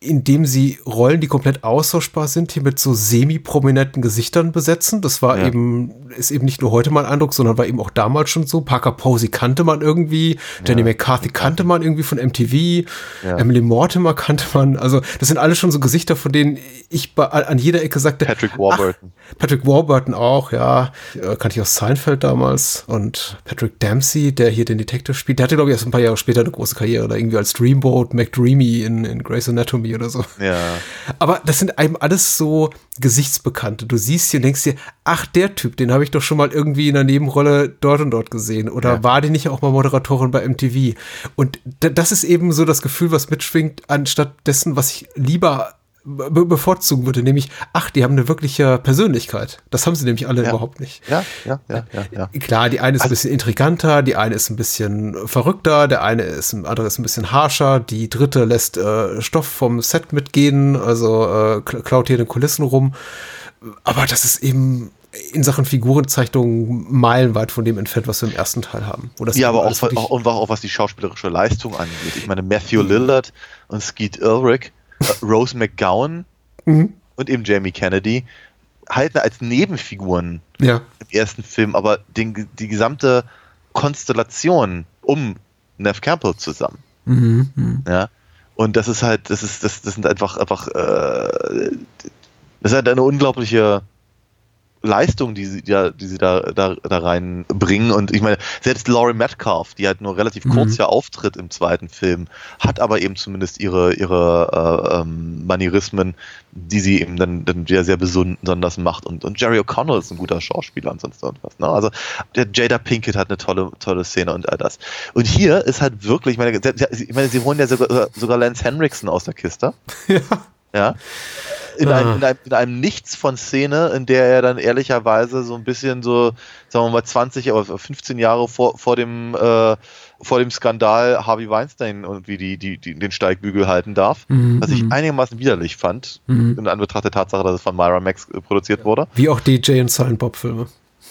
indem sie Rollen, die komplett austauschbar sind, hier mit so semi-prominenten Gesichtern besetzen. Das war ja. eben, ist eben nicht nur heute mein Eindruck, sondern war eben auch damals schon so. Parker Posey kannte man irgendwie, ja. Danny McCarthy kannte man irgendwie von MTV, ja. Emily Mortimer kannte man. Also das sind alles schon so Gesichter, von denen ich bei, an jeder Ecke sagte. Patrick Warburton. Ach, Patrick Warburton auch, ja. Äh, kannte ich aus Seinfeld damals. Und Patrick Dempsey, der hier den Detective spielt, der hatte, glaube ich, erst ein paar Jahre später eine große Karriere, da irgendwie als Dreamboat McDreamy in, in Grey's Anatomy Anatomy oder so. Ja. Aber das sind einem alles so Gesichtsbekannte. Du siehst hier und denkst dir, ach, der Typ, den habe ich doch schon mal irgendwie in einer Nebenrolle dort und dort gesehen. Oder ja. war die nicht auch mal Moderatorin bei MTV? Und das ist eben so das Gefühl, was mitschwingt, anstatt dessen, was ich lieber be bevorzugen würde, nämlich, ach, die haben eine wirkliche Persönlichkeit. Das haben sie nämlich alle ja. überhaupt nicht. Ja, ja, ja, ja, ja. Klar, die eine ist also, ein bisschen intriganter, die eine ist ein bisschen verrückter, der eine ist, ein andere ist ein bisschen harscher, die dritte lässt äh, Stoff vom Set mitgehen, also äh, klaut hier den Kulissen rum. Aber das ist eben in Sachen Figurenzeichnung meilenweit von dem entfernt, was wir im ersten Teil haben. ja, aber auch, auch, auch was die schauspielerische Leistung angeht. Ich meine, Matthew Lillard und Skeet Ulrich Rose McGowan mhm. und eben Jamie Kennedy halten als Nebenfiguren ja. im ersten Film, aber den, die gesamte Konstellation um Neff Campbell zusammen. Mhm, mh. Ja. Und das ist halt, das ist, das, das sind einfach, einfach, äh, das ist halt eine unglaubliche Leistung, die sie, ja, die sie da, da, da reinbringen. Und ich meine, selbst Laurie Metcalf, die halt nur relativ mhm. kurz ja auftritt im zweiten Film, hat aber eben zumindest ihre, ihre äh, ähm, Manierismen, die sie eben dann, dann sehr, sehr besonders macht. Und, und Jerry O'Connell ist ein guter Schauspieler und sonst irgendwas. Ne? Also der Jada Pinkett hat eine tolle, tolle Szene und all das. Und hier ist halt wirklich, ich meine, ich meine sie holen ja sogar, sogar Lance Henriksen aus der Kiste. Ja. Ja in, ah. einem, in, einem, in einem Nichts von Szene, in der er dann ehrlicherweise so ein bisschen so, sagen wir mal 20 oder 15 Jahre vor, vor dem äh, vor dem Skandal Harvey Weinstein irgendwie die, die, die, den Steigbügel halten darf, mhm. was ich mhm. einigermaßen widerlich fand, mhm. in Anbetracht der Tatsache, dass es von Myra Max äh, produziert wurde. Wie auch die Jay und Silent Bob Filme.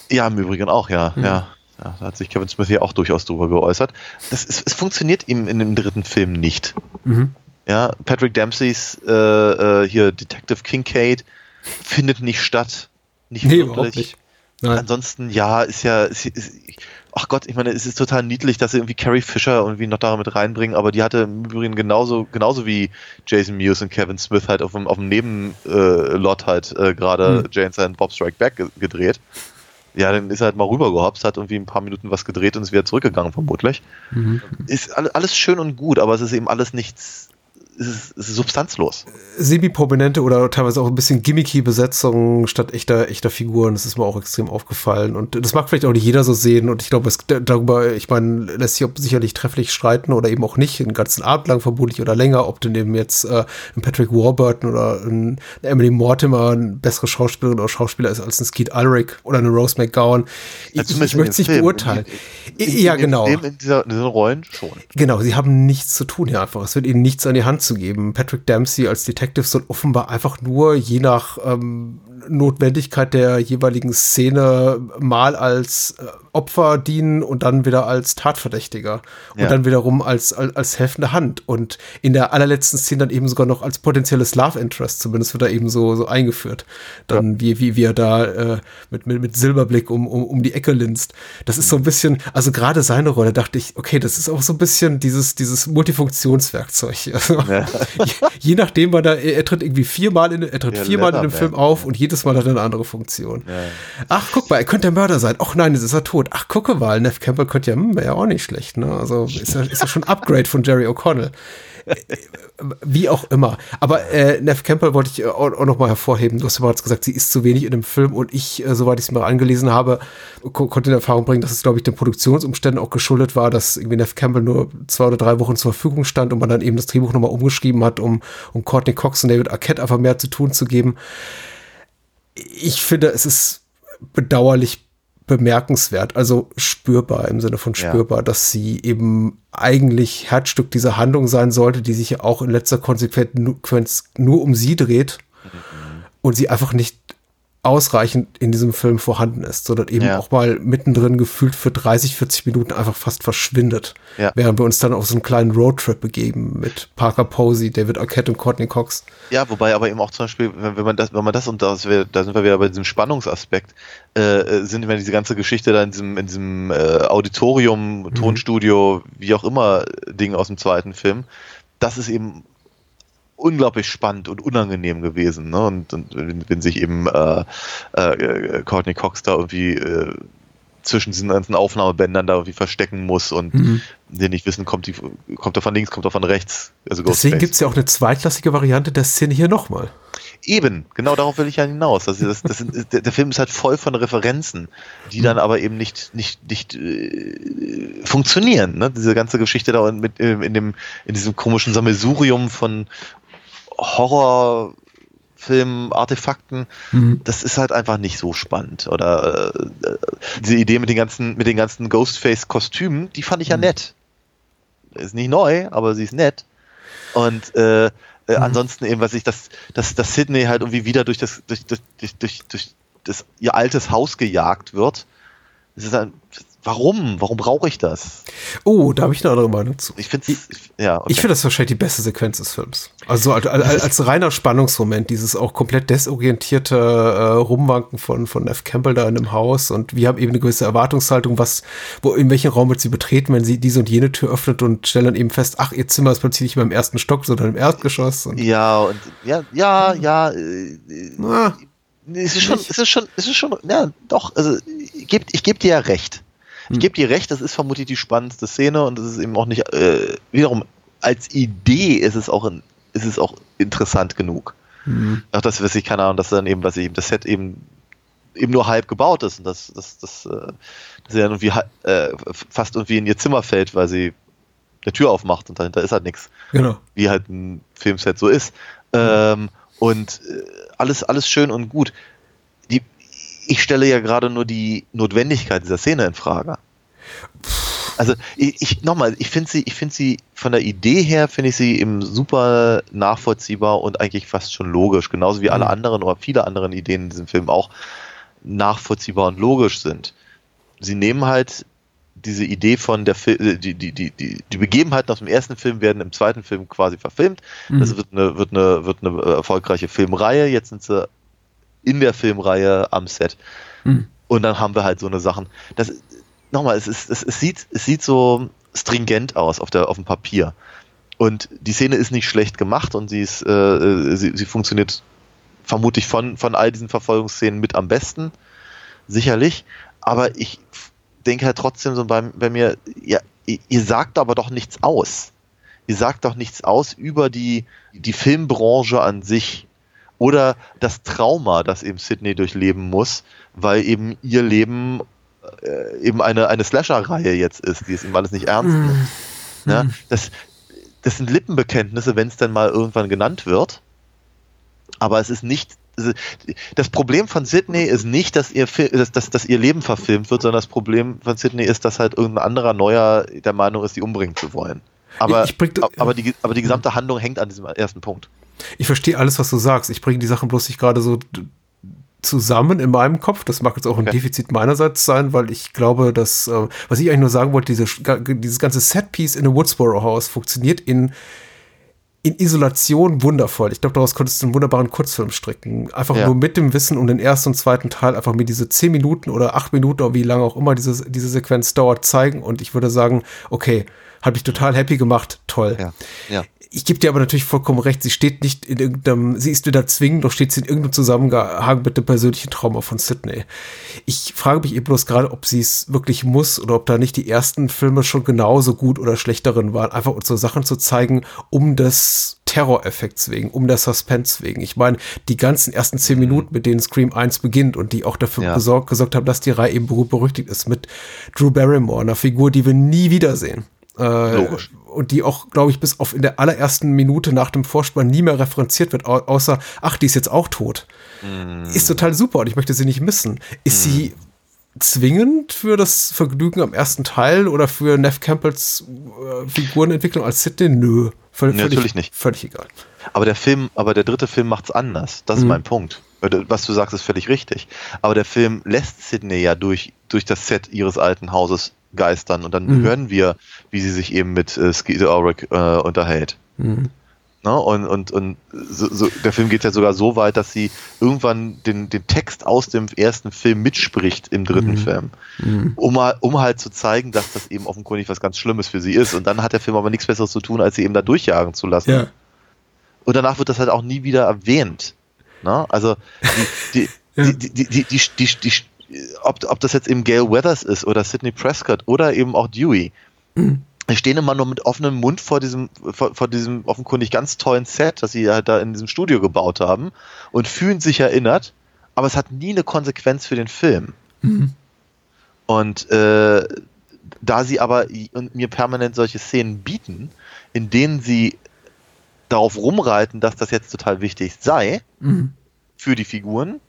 Ja, im Übrigen auch, ja, mhm. ja. Ja, da hat sich Kevin Smith ja auch durchaus drüber geäußert. Das ist, es funktioniert ihm in dem dritten Film nicht. Mhm. Ja, Patrick Dempseys äh, äh, hier Detective Kincaid findet nicht statt. Nicht nee, wirklich. Nicht. Ansonsten, ja, ist ja, ist, ist, ach Gott, ich meine, es ist total niedlich, dass sie irgendwie Carrie Fisher irgendwie noch da mit reinbringen, aber die hatte im Übrigen genauso, genauso wie Jason Mewes und Kevin Smith halt auf dem, auf dem Nebenlot äh, halt äh, gerade hm. Jane and Bob Strike Back gedreht. Ja, dann ist er halt mal rübergehopst, hat irgendwie ein paar Minuten was gedreht und ist wieder zurückgegangen, vermutlich. Mhm. Ist alles schön und gut, aber es ist eben alles nichts ist es, ist substanzlos. Semi-prominente oder teilweise auch ein bisschen gimmicky Besetzungen statt echter, echter Figuren. Das ist mir auch extrem aufgefallen. Und das mag vielleicht auch nicht jeder so sehen. Und ich glaube, es darüber, ich meine, lässt sich sicherlich trefflich streiten oder eben auch nicht, den ganzen Abend lang vermutlich oder länger, ob denn eben jetzt äh, ein Patrick Warburton oder ein Emily Mortimer eine bessere Schauspielerin oder Schauspieler ist als ein Skeet Ulrich oder eine Rose McGowan. Ich, Ja, ich, ich möchte es nicht beurteilen. In- in- ja, in- genau. In, in, dieser, in diesen Rollen schon. Genau, sie haben nichts zu tun hier einfach. Es wird ihnen nichts an die Hand zu geben. Patrick Dempsey als Detective soll offenbar einfach nur je nach ähm, Notwendigkeit der jeweiligen Szene mal als äh, Opfer dienen und dann wieder als Tatverdächtiger und Ja. dann wiederum als, als, als helfende Hand und in der allerletzten Szene dann eben sogar noch als potenzielles Love Interest, zumindest wird er eben so, so eingeführt. Dann wie, wie, wie er da äh, mit, mit, mit Silberblick um, um, um die Ecke linst. Das ist so ein bisschen, also gerade seine Rolle dachte ich, okay, das ist auch so ein bisschen dieses, dieses Multifunktionswerkzeug. Also, je, je nachdem, wann er, er tritt irgendwie viermal in, er tritt Ja, viermal in dem Film auf und jedes Mal hat er eine andere Funktion. Ach, guck mal, er könnte der Mörder sein. Ach nein, jetzt ist er tot. Ach, gucke mal, Neff Campbell könnte ja, hm, ja auch nicht schlecht, ne? Also ist ja, ist ja schon ein Upgrade von Jerry O'Connell. Äh, Wie auch immer. Aber äh, Neff Campbell wollte ich äh, auch, auch noch mal hervorheben. Du hast ja bereits gesagt, sie ist zu wenig in dem Film und ich, äh, soweit ich es mir angelesen habe, ko konnte in Erfahrung bringen, dass es, glaube ich, den Produktionsumständen auch geschuldet war, dass irgendwie Neff Campbell nur zwei oder drei Wochen zur Verfügung stand und man dann eben das Drehbuch nochmal umgeschrieben hat, um, um Courtney Cox und David Arquette einfach mehr zu tun zu geben. Ich finde, es ist bedauerlich bemerkenswert, also spürbar im Sinne von Ja. spürbar, dass sie eben eigentlich Herzstück dieser Handlung sein sollte, die sich ja auch in letzter Konsequenz nur um sie dreht und sie einfach nicht ausreichend in diesem Film vorhanden ist, sondern eben Ja. auch mal mittendrin gefühlt für 30, 40 Minuten einfach fast verschwindet. Ja. Während wir uns dann auf so einen kleinen Roadtrip begeben mit Parker Posey, David Arquette und Courtney Cox. Ja, wobei aber eben auch zum Beispiel, wenn, wenn man das, wenn man das und das, da sind wir wieder bei diesem Spannungsaspekt, äh, äh, sind wir diese ganze Geschichte da in diesem, in diesem äh, Auditorium, Tonstudio, wie auch immer, Ding aus dem zweiten Film, das ist eben unglaublich spannend und unangenehm gewesen. Ne? Und, und wenn, wenn sich eben äh, äh, Courtney Cox da irgendwie äh, zwischen diesen ganzen Aufnahmebändern da irgendwie verstecken muss und Mhm. die nicht wissen, kommt, die, kommt er von links, kommt er von rechts. Also Deswegen gibt es ja auch eine zweitklassige Variante der Szene hier nochmal. Eben, genau darauf will ich ja hinaus. Das, das, das der, der Film ist halt voll von Referenzen, die dann aber eben nicht, nicht, nicht äh, funktionieren. Ne? Diese ganze Geschichte da mit, äh, in, dem, in diesem komischen Sammelsurium von Horrorfilmen, Artefakten, das ist halt einfach nicht so spannend. Oder äh, diese Idee mit den ganzen, mit den ganzen Ghostface-Kostümen, die fand ich ja nett. Ist nicht neu, aber sie ist nett. Und äh, äh, ansonsten eben, was ich, dass, dass, dass Sydney halt irgendwie wieder durch das, durch, durch, durch, durch, durch das, ihr altes Haus gejagt wird. Das ist ein, warum? Warum brauche ich das? Oh, da habe ich eine andere Meinung zu. Ich finde ja, okay. Ich finde das wahrscheinlich die beste Sequenz des Films. Also als, als, als reiner Spannungsmoment, dieses auch komplett desorientierte äh, Rumwanken von, von F. Campbell da in dem Haus und wir haben eben eine gewisse Erwartungshaltung, was, wo, in welchen Raum wird sie betreten, wenn sie diese und jene Tür öffnet und stellen dann eben fest, ach, ihr Zimmer ist plötzlich nicht mehr im ersten Stock, sondern im Erdgeschoss. Und, ja, und ja, ja, ja, äh, Ah, es ist schon, es ist schon, es ist schon, ja, doch, also ich gebe ich geb dir ja recht. Ich gebe dir recht, das ist vermutlich die spannendste Szene und es ist eben auch nicht, äh, wiederum, als Idee ist es auch, in, ist es auch interessant genug. Auch das weiß ich, keine Ahnung, dass dann eben, was eben das Set eben eben nur halb gebaut ist und dass, dass, dass, äh, dass sie dann irgendwie äh, fast irgendwie in ihr Zimmer fällt, weil sie eine Tür aufmacht und dahinter ist halt nichts genau. wie halt ein Filmset so ist. Ähm, und äh, alles, alles schön und gut. Ich stelle ja gerade nur die Notwendigkeit dieser Szene in Frage. Also ich, ich nochmal, ich finde sie, ich finde sie von der Idee her finde ich sie eben super nachvollziehbar und eigentlich fast schon logisch, genauso wie alle anderen oder viele anderen Ideen in diesem Film auch nachvollziehbar und logisch sind. Sie nehmen halt diese Idee von der Fil äh, die, die, die, die, die Begebenheiten aus dem ersten Film werden im zweiten Film quasi verfilmt. Das wird eine, wird eine, wird eine äh, erfolgreiche Filmreihe. Jetzt sind sie in der Filmreihe am Set. Und dann haben wir halt so eine Sachen. Das, nochmal, es, ist, es, es, sieht, es sieht so stringent aus auf, der, auf dem Papier. Und die Szene ist nicht schlecht gemacht und sie, ist, äh, sie, sie funktioniert vermutlich von, von all diesen Verfolgungsszenen mit am besten. Sicherlich. Aber ich denke halt trotzdem so bei, bei mir, ja, ihr, ihr sagt aber doch nichts aus. die sagt doch nichts aus über die, die Filmbranche an sich oder das Trauma, das eben Sydney durchleben muss, weil eben ihr Leben äh, eben eine, eine Slasher-Reihe jetzt ist, die es ihm alles nicht ernst nimmt. Mhm. Ja, das, das sind Lippenbekenntnisse, wenn es denn mal irgendwann genannt wird. Aber es ist nicht. Das Problem von Sydney ist nicht, dass ihr, dass, dass, dass ihr Leben verfilmt wird, sondern das Problem von Sydney ist, dass halt irgendein anderer Neuer der Meinung ist, die umbringen zu wollen. Aber, Ich bring- aber, die, aber die gesamte Handlung hängt an diesem ersten Punkt. Ich verstehe alles, was du sagst. Ich bringe die Sachen bloß nicht gerade so zusammen in meinem Kopf. Das mag jetzt auch ein Okay. Defizit meinerseits sein, weil ich glaube, dass, äh, was ich eigentlich nur sagen wollte, diese, dieses ganze Setpiece in dem Woodsboro House funktioniert in, in Isolation wundervoll. Ich glaube, daraus konntest du einen wunderbaren Kurzfilm stricken. Einfach Ja. nur mit dem Wissen um den ersten und zweiten Teil, einfach mir diese zehn Minuten oder acht Minuten oder wie lange auch immer diese, diese Sequenz dauert, zeigen. Und ich würde sagen, okay, hat mich total happy gemacht, toll. Ja. Ja. Ich gebe dir aber natürlich vollkommen recht, sie steht nicht in irgendeinem, sie ist weder zwingend, noch steht sie in irgendeinem Zusammenhang mit dem persönlichen Trauma von Sydney. Ich frage mich eben bloß gerade, ob sie es wirklich muss oder ob da nicht die ersten Filme schon genauso gut oder schlecht darin waren, einfach uns so Sachen zu zeigen, um des Terroreffekts wegen, um der Suspense wegen. Ich meine, die ganzen ersten zehn Minuten, mit denen Scream 1 beginnt und die auch dafür Ja. gesorgt, gesorgt haben, dass die Reihe eben berühmt berüchtigt ist mit Drew Barrymore, einer Figur, die wir nie wiedersehen. Äh, Logisch. Und die auch, glaube ich, bis auf in der allerersten Minute nach dem Vorspann nie mehr referenziert wird, au außer, ach, die ist jetzt auch tot. Ist total super und ich möchte sie nicht missen. Ist sie zwingend für das Vergnügen am ersten Teil oder für Neff Campbells äh, Figurenentwicklung als Sydney? Nö. Völ Nee, völlig, natürlich nicht. Völlig egal. Aber der Film, aber der dritte Film macht's anders. Das ist Mhm. mein Punkt. Was du sagst, ist völlig richtig. Aber der Film lässt Sydney ja durch, durch das Set ihres alten Hauses geistern und dann Mhm. hören wir, wie sie sich eben mit äh, Skeeter Ulrich äh, unterhält. Mhm. Ne? Und, und, und so, so, der Film geht ja sogar so weit, dass sie irgendwann den, den Text aus dem ersten Film mitspricht im dritten Mhm. Film. Mhm. Um, um halt zu zeigen, dass das eben offenkundig was ganz Schlimmes für sie ist. Und dann hat der Film aber nichts Besseres zu tun, als sie eben da durchjagen zu lassen. Ja. Und danach wird das halt auch nie wieder erwähnt. Ne? Also die, die, die, die, die, die, die, die, ob, ob das jetzt eben Gail Weathers ist oder Sidney Prescott oder eben auch Dewey, Mhm. die stehen immer nur mit offenem Mund vor diesem, vor, vor diesem offenkundig ganz tollen Set, das sie halt da in diesem Studio gebaut haben und fühlen sich erinnert, aber es hat nie eine Konsequenz für den Film. Mhm. Und äh, da sie aber mir permanent solche Szenen bieten, in denen sie darauf rumreiten, dass das jetzt total wichtig sei Mhm. für die Figuren,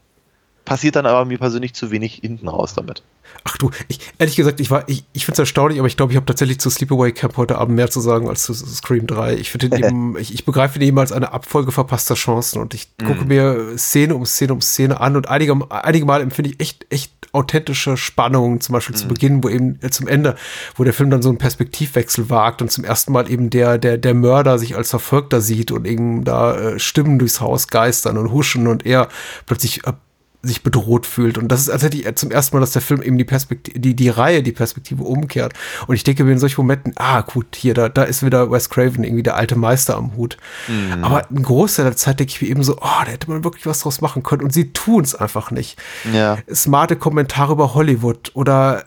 passiert dann aber mir persönlich zu wenig hinten raus damit. Ach du, ich, ehrlich gesagt, ich war, ich, ich finde es erstaunlich, aber ich glaube, ich habe tatsächlich zu Sleepaway Camp heute Abend mehr zu sagen als zu Scream 3. Ich finde ihn eben, ich, ich begreife ihn eben als eine Abfolge verpasster Chancen und ich gucke mir Szene um Szene um Szene an und einige, einige Mal empfinde ich echt, echt authentische Spannungen, zum Beispiel zu Beginn, wo eben äh, zum Ende, wo der Film dann so einen Perspektivwechsel wagt und zum ersten Mal eben der, der, der Mörder sich als Verfolgter sieht und eben da äh, Stimmen durchs Haus geistern und huschen und er plötzlich äh, sich bedroht fühlt. Und das ist als hätte ich zum ersten Mal, dass der Film eben die Perspektive, die, die Reihe, die Perspektive umkehrt. Und ich denke mir in solchen Momenten, ah, gut, hier, da, da ist wieder Wes Craven, irgendwie der alte Meister am Hut. Aber ein Großteil der Zeit denke ich mir eben so, oh, da hätte man wirklich was draus machen können. Und sie tun es einfach nicht. Ja. Smarte Kommentare über Hollywood oder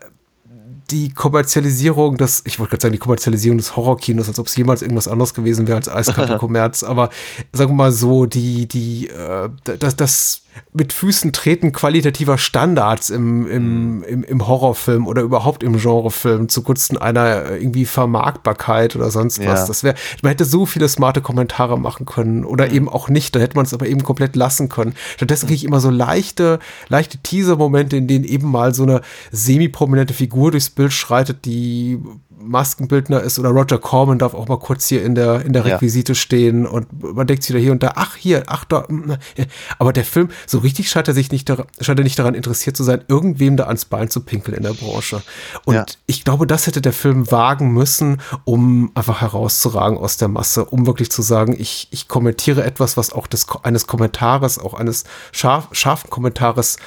die Kommerzialisierung des, ich wollte gerade sagen, die Kommerzialisierung des Horrorkinos, als ob es jemals irgendwas anderes gewesen wäre als eiskalte Kommerz, aber sagen wir mal so, die, die, äh, das, das mit Füßen treten qualitativer Standards im, im, im, im Horrorfilm oder überhaupt im Genrefilm zugunsten einer irgendwie Vermarktbarkeit oder sonst was. Ja. Das wäre, man hätte so viele smarte Kommentare machen können oder eben auch nicht, dann hätte man es aber eben komplett lassen können. Stattdessen kriege ich immer so leichte, leichte Teaser-Momente, in denen eben mal so eine semi-prominente Figur durchs Bild schreitet, die Maskenbildner ist oder Roger Corman darf auch mal kurz hier in der, in der Ja. Requisite stehen und man denkt sich wieder hier und da, ach hier, ach da, mm, äh. aber der Film, so richtig scheint er sich nicht, dar- scheint er nicht daran interessiert zu sein, irgendwem da ans Bein zu pinkeln in der Branche. Und Ja. ich glaube, das hätte der Film wagen müssen, um einfach herauszuragen aus der Masse, um wirklich zu sagen, ich, ich kommentiere etwas, was auch des, eines Kommentares, auch eines scharf, scharfen Kommentares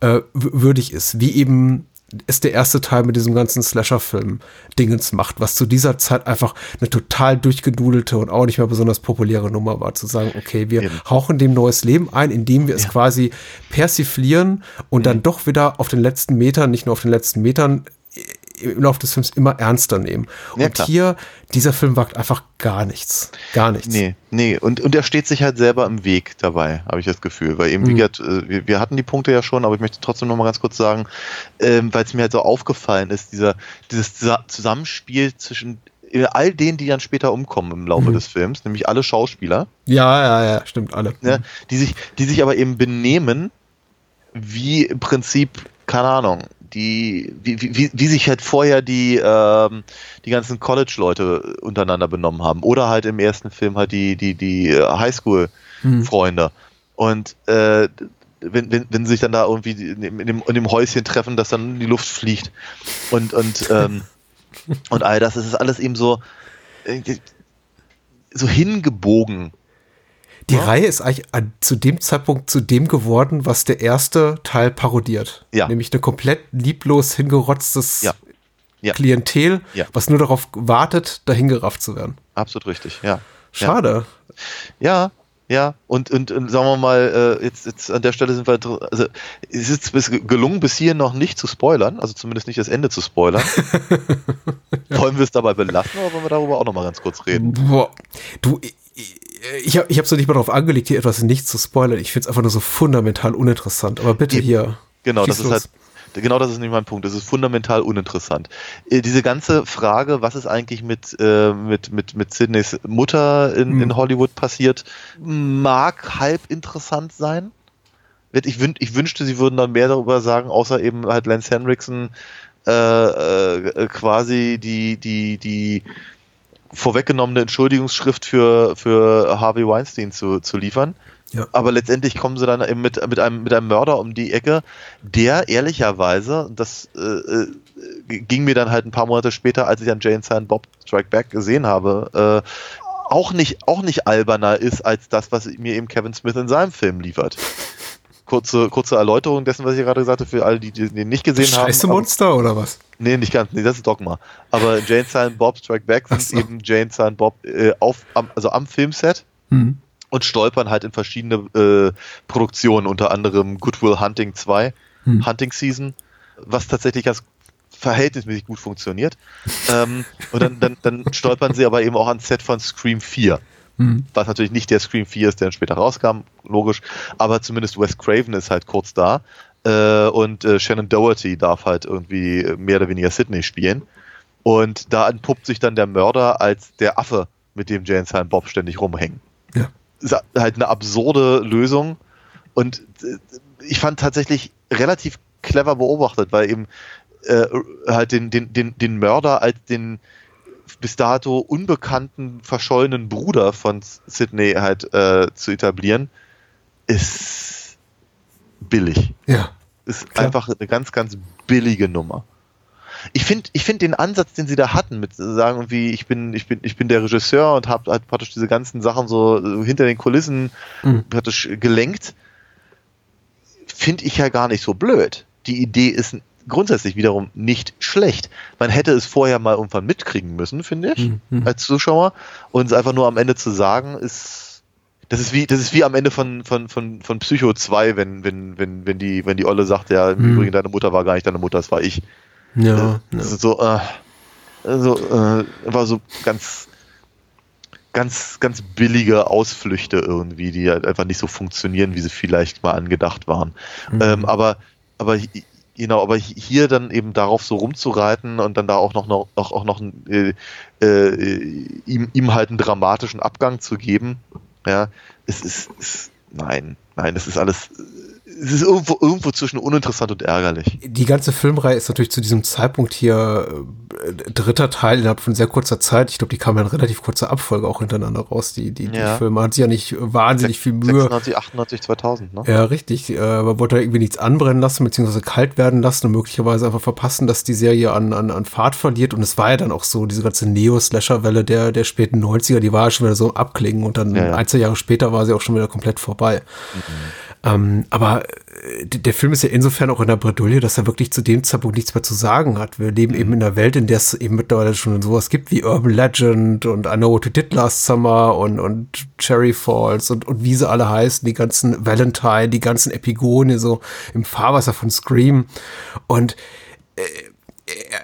äh, würdig ist, wie eben es der erste Teil mit diesem ganzen Slasher-Film-Dingens macht, was zu dieser Zeit einfach eine total durchgedudelte und auch nicht mehr besonders populäre Nummer war, zu sagen, okay, wir Eben. hauchen dem neues Leben ein, indem wir es quasi persiflieren und dann doch wieder auf den letzten Metern, nicht nur auf den letzten Metern, im Laufe des Films immer ernster nehmen. Ja, und klar. hier, dieser Film wagt einfach gar nichts. Gar nichts. Nee, nee. Und, und er steht sich halt selber im Weg dabei, habe ich das Gefühl. Weil eben, wie Mhm. gesagt, äh, wir, wir hatten die Punkte ja schon, aber ich möchte trotzdem noch mal ganz kurz sagen, ähm, weil es mir halt so aufgefallen ist, dieser, dieses Zusa- Zusammenspiel zwischen äh, all denen, die dann später umkommen im Laufe Mhm. des Films, nämlich alle Schauspieler, Ja, ja, ja, stimmt, alle. ne, die, sich, die sich aber eben benehmen, wie im Prinzip, keine Ahnung, die, wie, wie, wie- sich halt vorher die, ähm, die ganzen College-Leute untereinander benommen haben. Oder halt im ersten Film halt die, die, die äh, Highschool-Freunde. Und äh, wenn, wenn, wenn sie sich dann da irgendwie in dem, in dem, Häuschen treffen, das dann in die Luft fliegt und, und, ähm, und all das, es ist alles eben so, äh, so hingebogen. Die Ja. Reihe ist eigentlich an, zu dem Zeitpunkt zu dem geworden, was der erste Teil parodiert. Ja. Nämlich eine komplett lieblos hingerotztes Ja. Ja. Klientel, Ja. was nur darauf wartet, dahingerafft zu werden. Absolut richtig, ja. Schade. Ja, ja, und, und, und sagen wir mal, äh, jetzt, jetzt an der Stelle sind wir, also es ist bis gelungen, bis hier noch nicht zu spoilern, also zumindest nicht das Ende zu spoilern. wollen wir es dabei belassen oder wollen wir darüber auch nochmal ganz kurz reden? Boah. Du, ich, habe ich hab so nicht mal darauf angelegt, hier etwas nicht zu spoilern. Ich finde es einfach nur so fundamental uninteressant. Aber bitte Eben. hier. Genau, das ist los. halt, genau das ist nicht mein Punkt. Das ist fundamental uninteressant. Äh, diese ganze Frage, was ist eigentlich mit, äh, mit, mit, mit Sydneys Mutter in, Hm. in Hollywood passiert, mag halb interessant sein. Ich, wün ich wünschte, sie würden dann mehr darüber sagen, außer eben halt Lance Henriksen äh, äh, quasi die, die, die vorweggenommene Entschuldigungsschrift für, für Harvey Weinstein zu, zu liefern. Ja. Aber letztendlich kommen sie dann eben mit, mit, einem, mit einem Mörder um die Ecke, der ehrlicherweise, das äh, äh, ging mir dann halt ein paar Monate später, als ich an Jane Silent Bob Strike Back gesehen habe, äh, auch nicht, auch nicht alberner ist als das, was mir eben Kevin Smith in seinem Film liefert. Kurze, kurze Erläuterung dessen, was ich gerade gesagt habe, für alle, die den nicht gesehen haben. Scheiße Aber- Monster oder was? Nee, nicht ganz. Nee, das ist Dogma. Aber Jane Silent Bob Strike Back sind so. eben Jane Silent Bob äh, auf, am, also am Filmset Hm. und stolpern halt in verschiedene äh, Produktionen, unter anderem Goodwill Hunting 2, Hm. Hunting Season, was tatsächlich ganz verhältnismäßig gut funktioniert. ähm, und dann, dann, dann stolpern sie aber eben auch ans Set von Scream 4 Hm. was natürlich nicht der Scream 4 ist, der dann später rauskam, logisch, aber zumindest Wes Craven ist halt kurz da äh, und äh, Shannon Doherty darf halt irgendwie mehr oder weniger Sydney spielen und da entpuppt sich dann der Mörder als der Affe, mit dem Jane Silent Bob ständig rumhängen. Ja. Ist halt eine absurde Lösung und äh, ich fand tatsächlich relativ clever beobachtet, weil eben äh, halt den, den, den, den Mörder als den bis dato unbekannten, verschollenen Bruder von Sydney halt äh, zu etablieren, ist billig. Ja. Ist Klar. einfach eine ganz, ganz billige Nummer. Ich finde ich find den Ansatz, den sie da hatten, mit sagen, irgendwie, ich bin, ich bin, ich bin der Regisseur und habe halt praktisch diese ganzen Sachen so hinter den Kulissen Mhm. praktisch gelenkt, finde ich ja gar nicht so blöd. Die Idee ist grundsätzlich wiederum nicht schlecht. Man hätte es vorher mal irgendwann mitkriegen müssen, finde ich, Mhm. Als Zuschauer. Und es einfach nur am Ende zu sagen, ist, das ist wie, das ist wie am Ende von, von, von, von Psycho 2, wenn, wenn, wenn, wenn die, wenn die Olle sagt, ja, im Mhm. Übrigen, deine Mutter war gar nicht deine Mutter, das war ich. Ja. Äh, ja. Das ist so, äh, also, äh, war so ganz, ganz, ganz billige Ausflüchte irgendwie, die halt einfach nicht so funktionieren, wie sie vielleicht mal angedacht waren. Mhm. Ähm, aber, aber, genau, aber hi- hier dann eben darauf so rumzureiten und dann da auch noch, noch, auch, noch äh, äh, ihm, ihm halt einen dramatischen Abgang zu geben, ja, es ist, es, nein, nein, das ist alles, es ist irgendwo, irgendwo zwischen uninteressant und ärgerlich. Die ganze Filmreihe ist natürlich zu diesem Zeitpunkt hier äh, dritter Teil innerhalb von sehr kurzer Zeit. Ich glaube, die kamen in relativ kurzer Abfolge auch hintereinander raus. Die, die, die Ja. Filme hat sich ja nicht wahnsinnig viel Mühe. 96, 98, 2000, ne? Ja, richtig. Äh, man wollte irgendwie nichts anbrennen lassen, beziehungsweise kalt werden lassen und möglicherweise einfach verpassen, dass die Serie an, an, an Fahrt verliert. Und es war ja dann auch so, diese ganze Neo-Slasher-Welle der, der späten 90er, die war ja schon wieder so abklingen und dann Ja, ja. ein, zwei Jahre später war sie auch schon wieder komplett vorbei. Ähm, aber äh, der Film ist ja insofern auch in der Bredouille, dass er wirklich zu dem Zeitpunkt nichts mehr zu sagen hat. Wir leben eben in einer Welt, in der es eben mittlerweile schon sowas gibt wie Urban Legend und I Know What You Did Last Summer und, und Cherry Falls und, und wie sie alle heißen, die ganzen Valentine, die ganzen Epigone so im Fahrwasser von Scream. Und äh,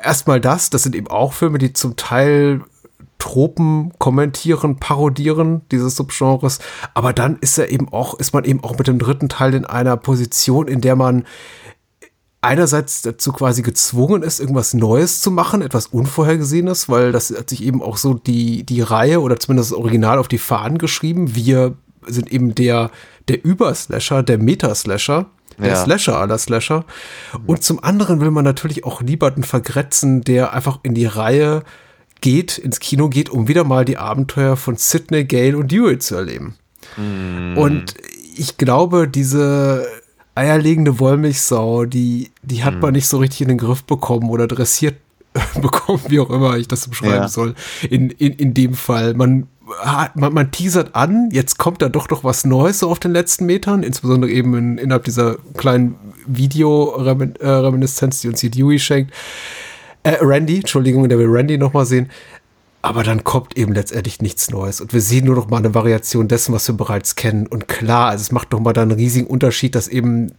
erstmal das, das sind eben auch Filme, die zum Teil Tropen kommentieren, parodieren dieses Subgenres, aber dann ist er eben auch, ist man eben auch mit dem dritten Teil in einer Position, in der man einerseits dazu quasi gezwungen ist, irgendwas Neues zu machen, etwas Unvorhergesehenes, weil das hat sich eben auch so die, die Reihe oder zumindest das Original auf die Fahnen geschrieben. Wir sind eben der, der Überslasher, der Metaslasher, der Ja. Slasher aller Slasher. Und zum anderen will man natürlich auch niemanden vergrätzen, der einfach in die Reihe geht, ins Kino geht, um wieder mal die Abenteuer von Sidney, Gale und Dewey zu erleben. Und ich glaube, diese eierlegende Wollmilchsau, die, die hat man nicht so richtig in den Griff bekommen oder dressiert bekommen, wie auch immer ich das beschreiben Ja. soll. In, in, in dem Fall. Man, hat- man, man teasert an, jetzt kommt da doch noch was Neues so auf den letzten Metern, insbesondere eben in, innerhalb dieser kleinen Video-Reminiszenz, die uns hier Dewey schenkt. Äh, Randy, Entschuldigung, der will Randy nochmal sehen. Aber dann kommt eben letztendlich nichts Neues. Und wir sehen nur noch mal eine Variation dessen, was wir bereits kennen. Und klar, also es macht noch mal da einen riesigen Unterschied, dass eben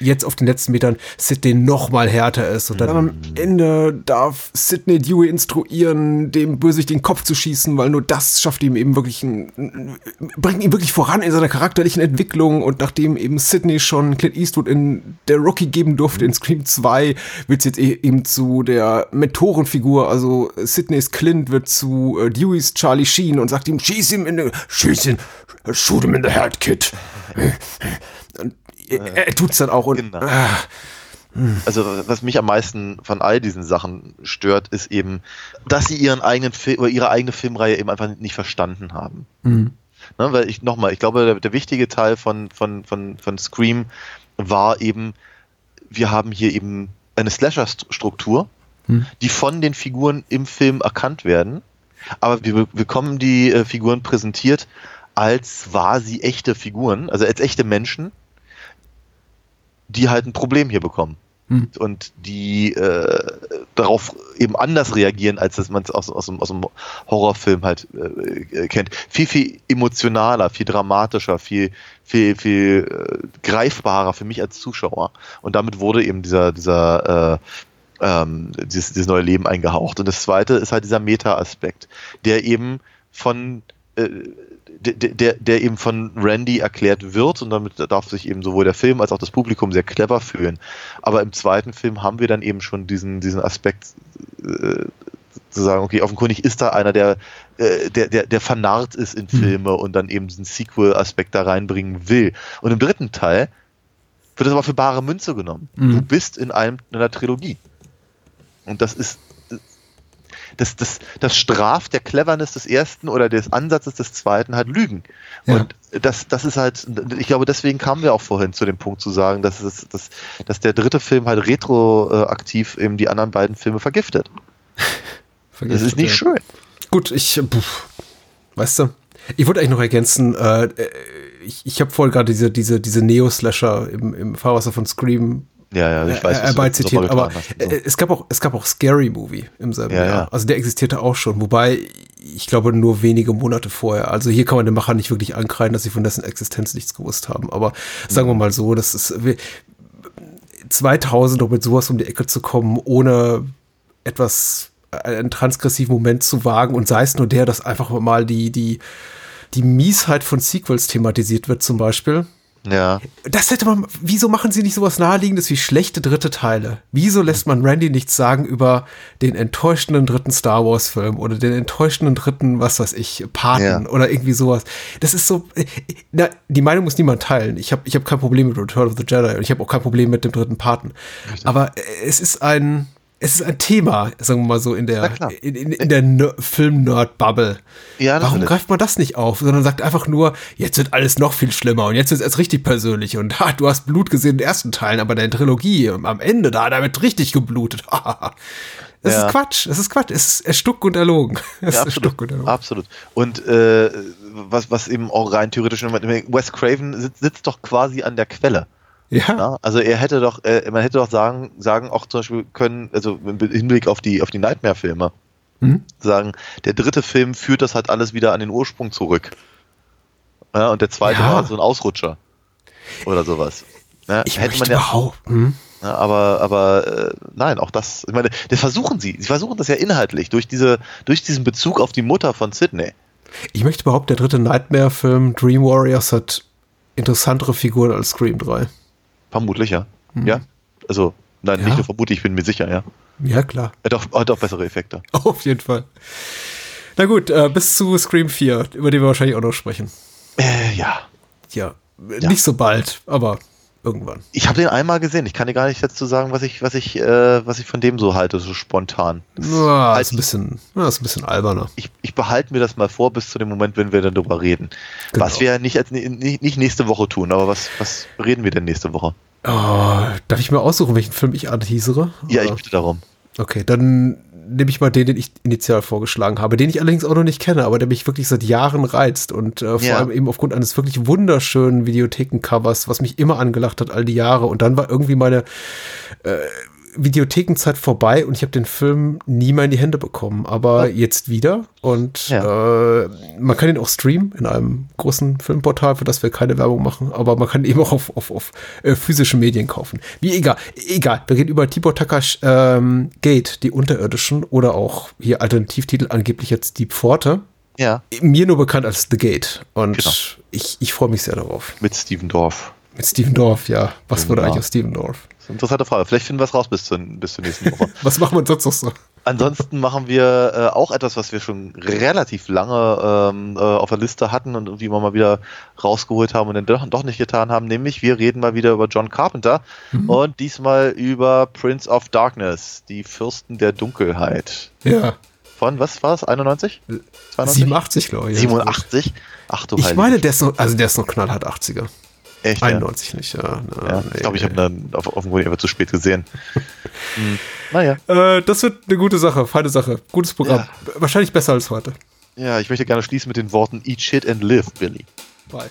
jetzt auf den letzten Metern Sidney noch mal härter ist. Und dann am Ende darf Sidney Dewey instruieren, dem Bösewicht den Kopf zu schießen, weil nur das schafft ihm eben wirklich ein, bringt ihn wirklich voran in seiner charakterlichen Entwicklung. Und nachdem eben Sidney schon Clint Eastwood in der Rocky geben durfte in Scream 2, wird es jetzt e- eben zu der Mentorenfigur. Also Sidneys Clint wird zu äh, Deweys Charlie Sheen und sagt ihm, schieß ihm in schieß ihn, shoot him in the head, kid. Und er, er tut's dann auch und Genau. ah, Also was mich am meisten von all diesen Sachen stört, ist eben, dass sie ihren eigenen Film oder ihre eigene Filmreihe eben einfach nicht verstanden haben. Ne, weil ich nochmal, ich glaube, der, der wichtige Teil von, von, von, von Scream war eben, wir haben hier eben eine Slasher-Struktur, die von den Figuren im Film erkannt werden, aber wir be- bekommen die äh, Figuren präsentiert als war sie echte Figuren, also als echte Menschen, die halt ein Problem hier bekommen. Hm. Und die äh, darauf eben anders reagieren, als dass man es aus, aus, aus dem Horrorfilm halt äh, äh, kennt. Viel, viel emotionaler, viel dramatischer, viel, viel, viel äh, greifbarer für mich als Zuschauer. Und damit wurde eben dieser, dieser äh, ähm, dieses, dieses neue Leben eingehaucht. Und das zweite ist halt dieser Meta-Aspekt, der eben von äh, der, der, der eben von Randy erklärt wird und damit darf sich eben sowohl der Film als auch das Publikum sehr clever fühlen. Aber im zweiten Film haben wir dann eben schon diesen, diesen Aspekt äh, zu sagen, okay, offenkundig ist da einer, der, äh, der, der, der vernarrt ist in Filme und dann eben diesen Sequel-Aspekt da reinbringen will. Und im dritten Teil wird das aber für bare Münze genommen. Mhm. Du bist in einem in einer Trilogie. Und das ist das, das, das straft der Cleverness des ersten oder des Ansatzes des zweiten halt Lügen. Ja. Und das, das ist halt, ich glaube, deswegen kamen wir auch vorhin zu dem Punkt zu sagen, dass, es, dass, dass der dritte Film halt retroaktiv eben die anderen beiden Filme vergiftet. Das vergiss ist nicht ja. schön. Gut, ich, äh, pff, weißt du, ich wollte eigentlich noch ergänzen, äh, äh, ich, ich habe vorhin gerade diese, diese, diese Neo-Slasher im, im Fahrwasser von Scream Ja, ja, ich weiß, äh, was herbeizitiert, sofort aber hast. äh, es gab auch, es gab auch Scary Movie im selben Ja, Jahr. ja. Also der existierte auch schon, wobei ich glaube nur wenige Monate vorher. Also hier kann man den Macher nicht wirklich ankreiden, dass sie von dessen Existenz nichts gewusst haben. Aber sagen wir mal so, das ist wir- 2000 noch mit sowas um die Ecke zu kommen, ohne etwas, einen transgressiven Moment zu wagen und sei es nur der, dass einfach mal die, die, die Miesheit von Sequels thematisiert wird zum Beispiel. Ja, Das hätte man, wieso machen sie nicht sowas naheliegendes wie schlechte dritte Teile? Wieso lässt man Randy nichts sagen über den enttäuschenden dritten Star Wars Film oder den enttäuschenden dritten, was weiß ich, Paten Ja. oder irgendwie sowas? Das ist so, na, die Meinung muss niemand teilen. Ich habe ich hab kein Problem mit Return of the Jedi und ich habe auch kein Problem mit dem dritten Paten. Aber äh, es ist ein, es ist ein Thema, sagen wir mal so, in der, in, in, in der Ner- Film-Nerd-Bubble. Ja, Warum greift man das nicht auf, sondern sagt einfach nur, jetzt wird alles noch viel schlimmer und jetzt wird es erst richtig persönlich und ha, du hast Blut gesehen in den ersten Teilen, aber in der Trilogie am Ende, da, da wird richtig geblutet. Das Ja. ist Quatsch, das ist Quatsch, es ist erstuck und erlogen. Es ja absolut. und erlogen. absolut. Und äh, was, was eben auch rein theoretisch, Wes Craven sitzt, sitzt doch quasi an der Quelle. Ja, Ja, also er hätte doch, äh, man hätte doch sagen, sagen auch zum Beispiel können, also im Hinblick auf die, auf die Nightmare-Filme, Mhm. sagen, der dritte Film führt das halt alles wieder an den Ursprung zurück. Ja, und der zweite Ja. war so ein Ausrutscher. Oder sowas. Ne? Ich Hätte man ja, behaupten. Ja, aber, aber äh, nein, auch das, ich meine, das versuchen sie. Sie versuchen das ja inhaltlich durch diese, durch diesen Bezug auf die Mutter von Sydney. Ich möchte behaupten, der dritte Nightmare-Film Dream Warriors hat interessantere Figuren als Scream 3. Vermutlich, ja. Ja. Also, nein, Ja. nicht nur vermutlich, ich bin mir sicher, ja. Ja, klar. Hat auch, hat auch bessere Effekte. Auf jeden Fall. Na gut, äh, bis zu Scream 4, über den wir wahrscheinlich auch noch sprechen. Äh, ja. Ja, Ja. nicht so bald, aber irgendwann. Ich habe den einmal gesehen. Ich kann dir gar nicht dazu sagen, was ich, was ich, äh, was ich von dem so halte, so spontan. Ja, Halt- ist ein bisschen, ja, ist ein bisschen alberner. Ich, ich behalte mir das mal vor bis zu dem Moment, wenn wir dann drüber reden. Genau. Was wir ja nicht, als, nicht, nicht nächste Woche tun, aber was, was reden wir denn nächste Woche? Oh, darf ich mir aussuchen, welchen Film ich anteasere? Ja, ich bitte darum. Okay, dann nehme ich mal den, den ich initial vorgeschlagen habe, den ich allerdings auch noch nicht kenne, aber der mich wirklich seit Jahren reizt und äh, vor Ja. allem eben aufgrund eines wirklich wunderschönen Videothekencovers, was mich immer angelacht hat all die Jahre. Und dann war irgendwie meine äh, Videothekenzeit vorbei und ich habe den Film nie mehr in die Hände bekommen, aber jetzt wieder und äh, man kann ihn auch streamen in einem großen Filmportal, für das wir keine Werbung machen, aber man kann ihn eben auch auf, auf, auf äh, physischen Medien kaufen. Wie egal, egal, wir reden über Tibor Takash ähm, Gate, die Unterirdischen oder auch hier Alternativtitel angeblich jetzt Deep Forte. Ja, Mir nur bekannt als The Gate und Genau. ich, ich freue mich sehr darauf. mit Steven Dorf. Mit Steven Dorf, ja. Was wurde Wunderbar. eigentlich aus Steven Dorf? Das ist eine interessante Frage. Vielleicht finden wir es raus bis zur, bis zur nächsten Woche. Was machen wir sonst noch so? Ansonsten machen wir äh, auch etwas, was wir schon relativ lange ähm, äh, auf der Liste hatten und irgendwie immer mal wieder rausgeholt haben und dann doch, doch nicht getan haben. Nämlich, wir reden mal wieder über John Carpenter und diesmal über Prince of Darkness, die Fürsten der Dunkelheit. Ja. Von, was war es? 91? 92? 87, glaube ich. 87? Ach du Ich meine, der ist noch, also der ist noch knallhart 80er. Echt, ja? 91 nicht, ja. Na, Ja, nee, ich glaube, ich habe dann auf, auf dem Grund einfach zu spät gesehen. hm. Naja. Äh, das wird eine gute Sache, feine Sache. Gutes Programm. Wahrscheinlich besser als heute. Ja, ich möchte gerne schließen mit den Worten Eat shit and live, Billy. Bye.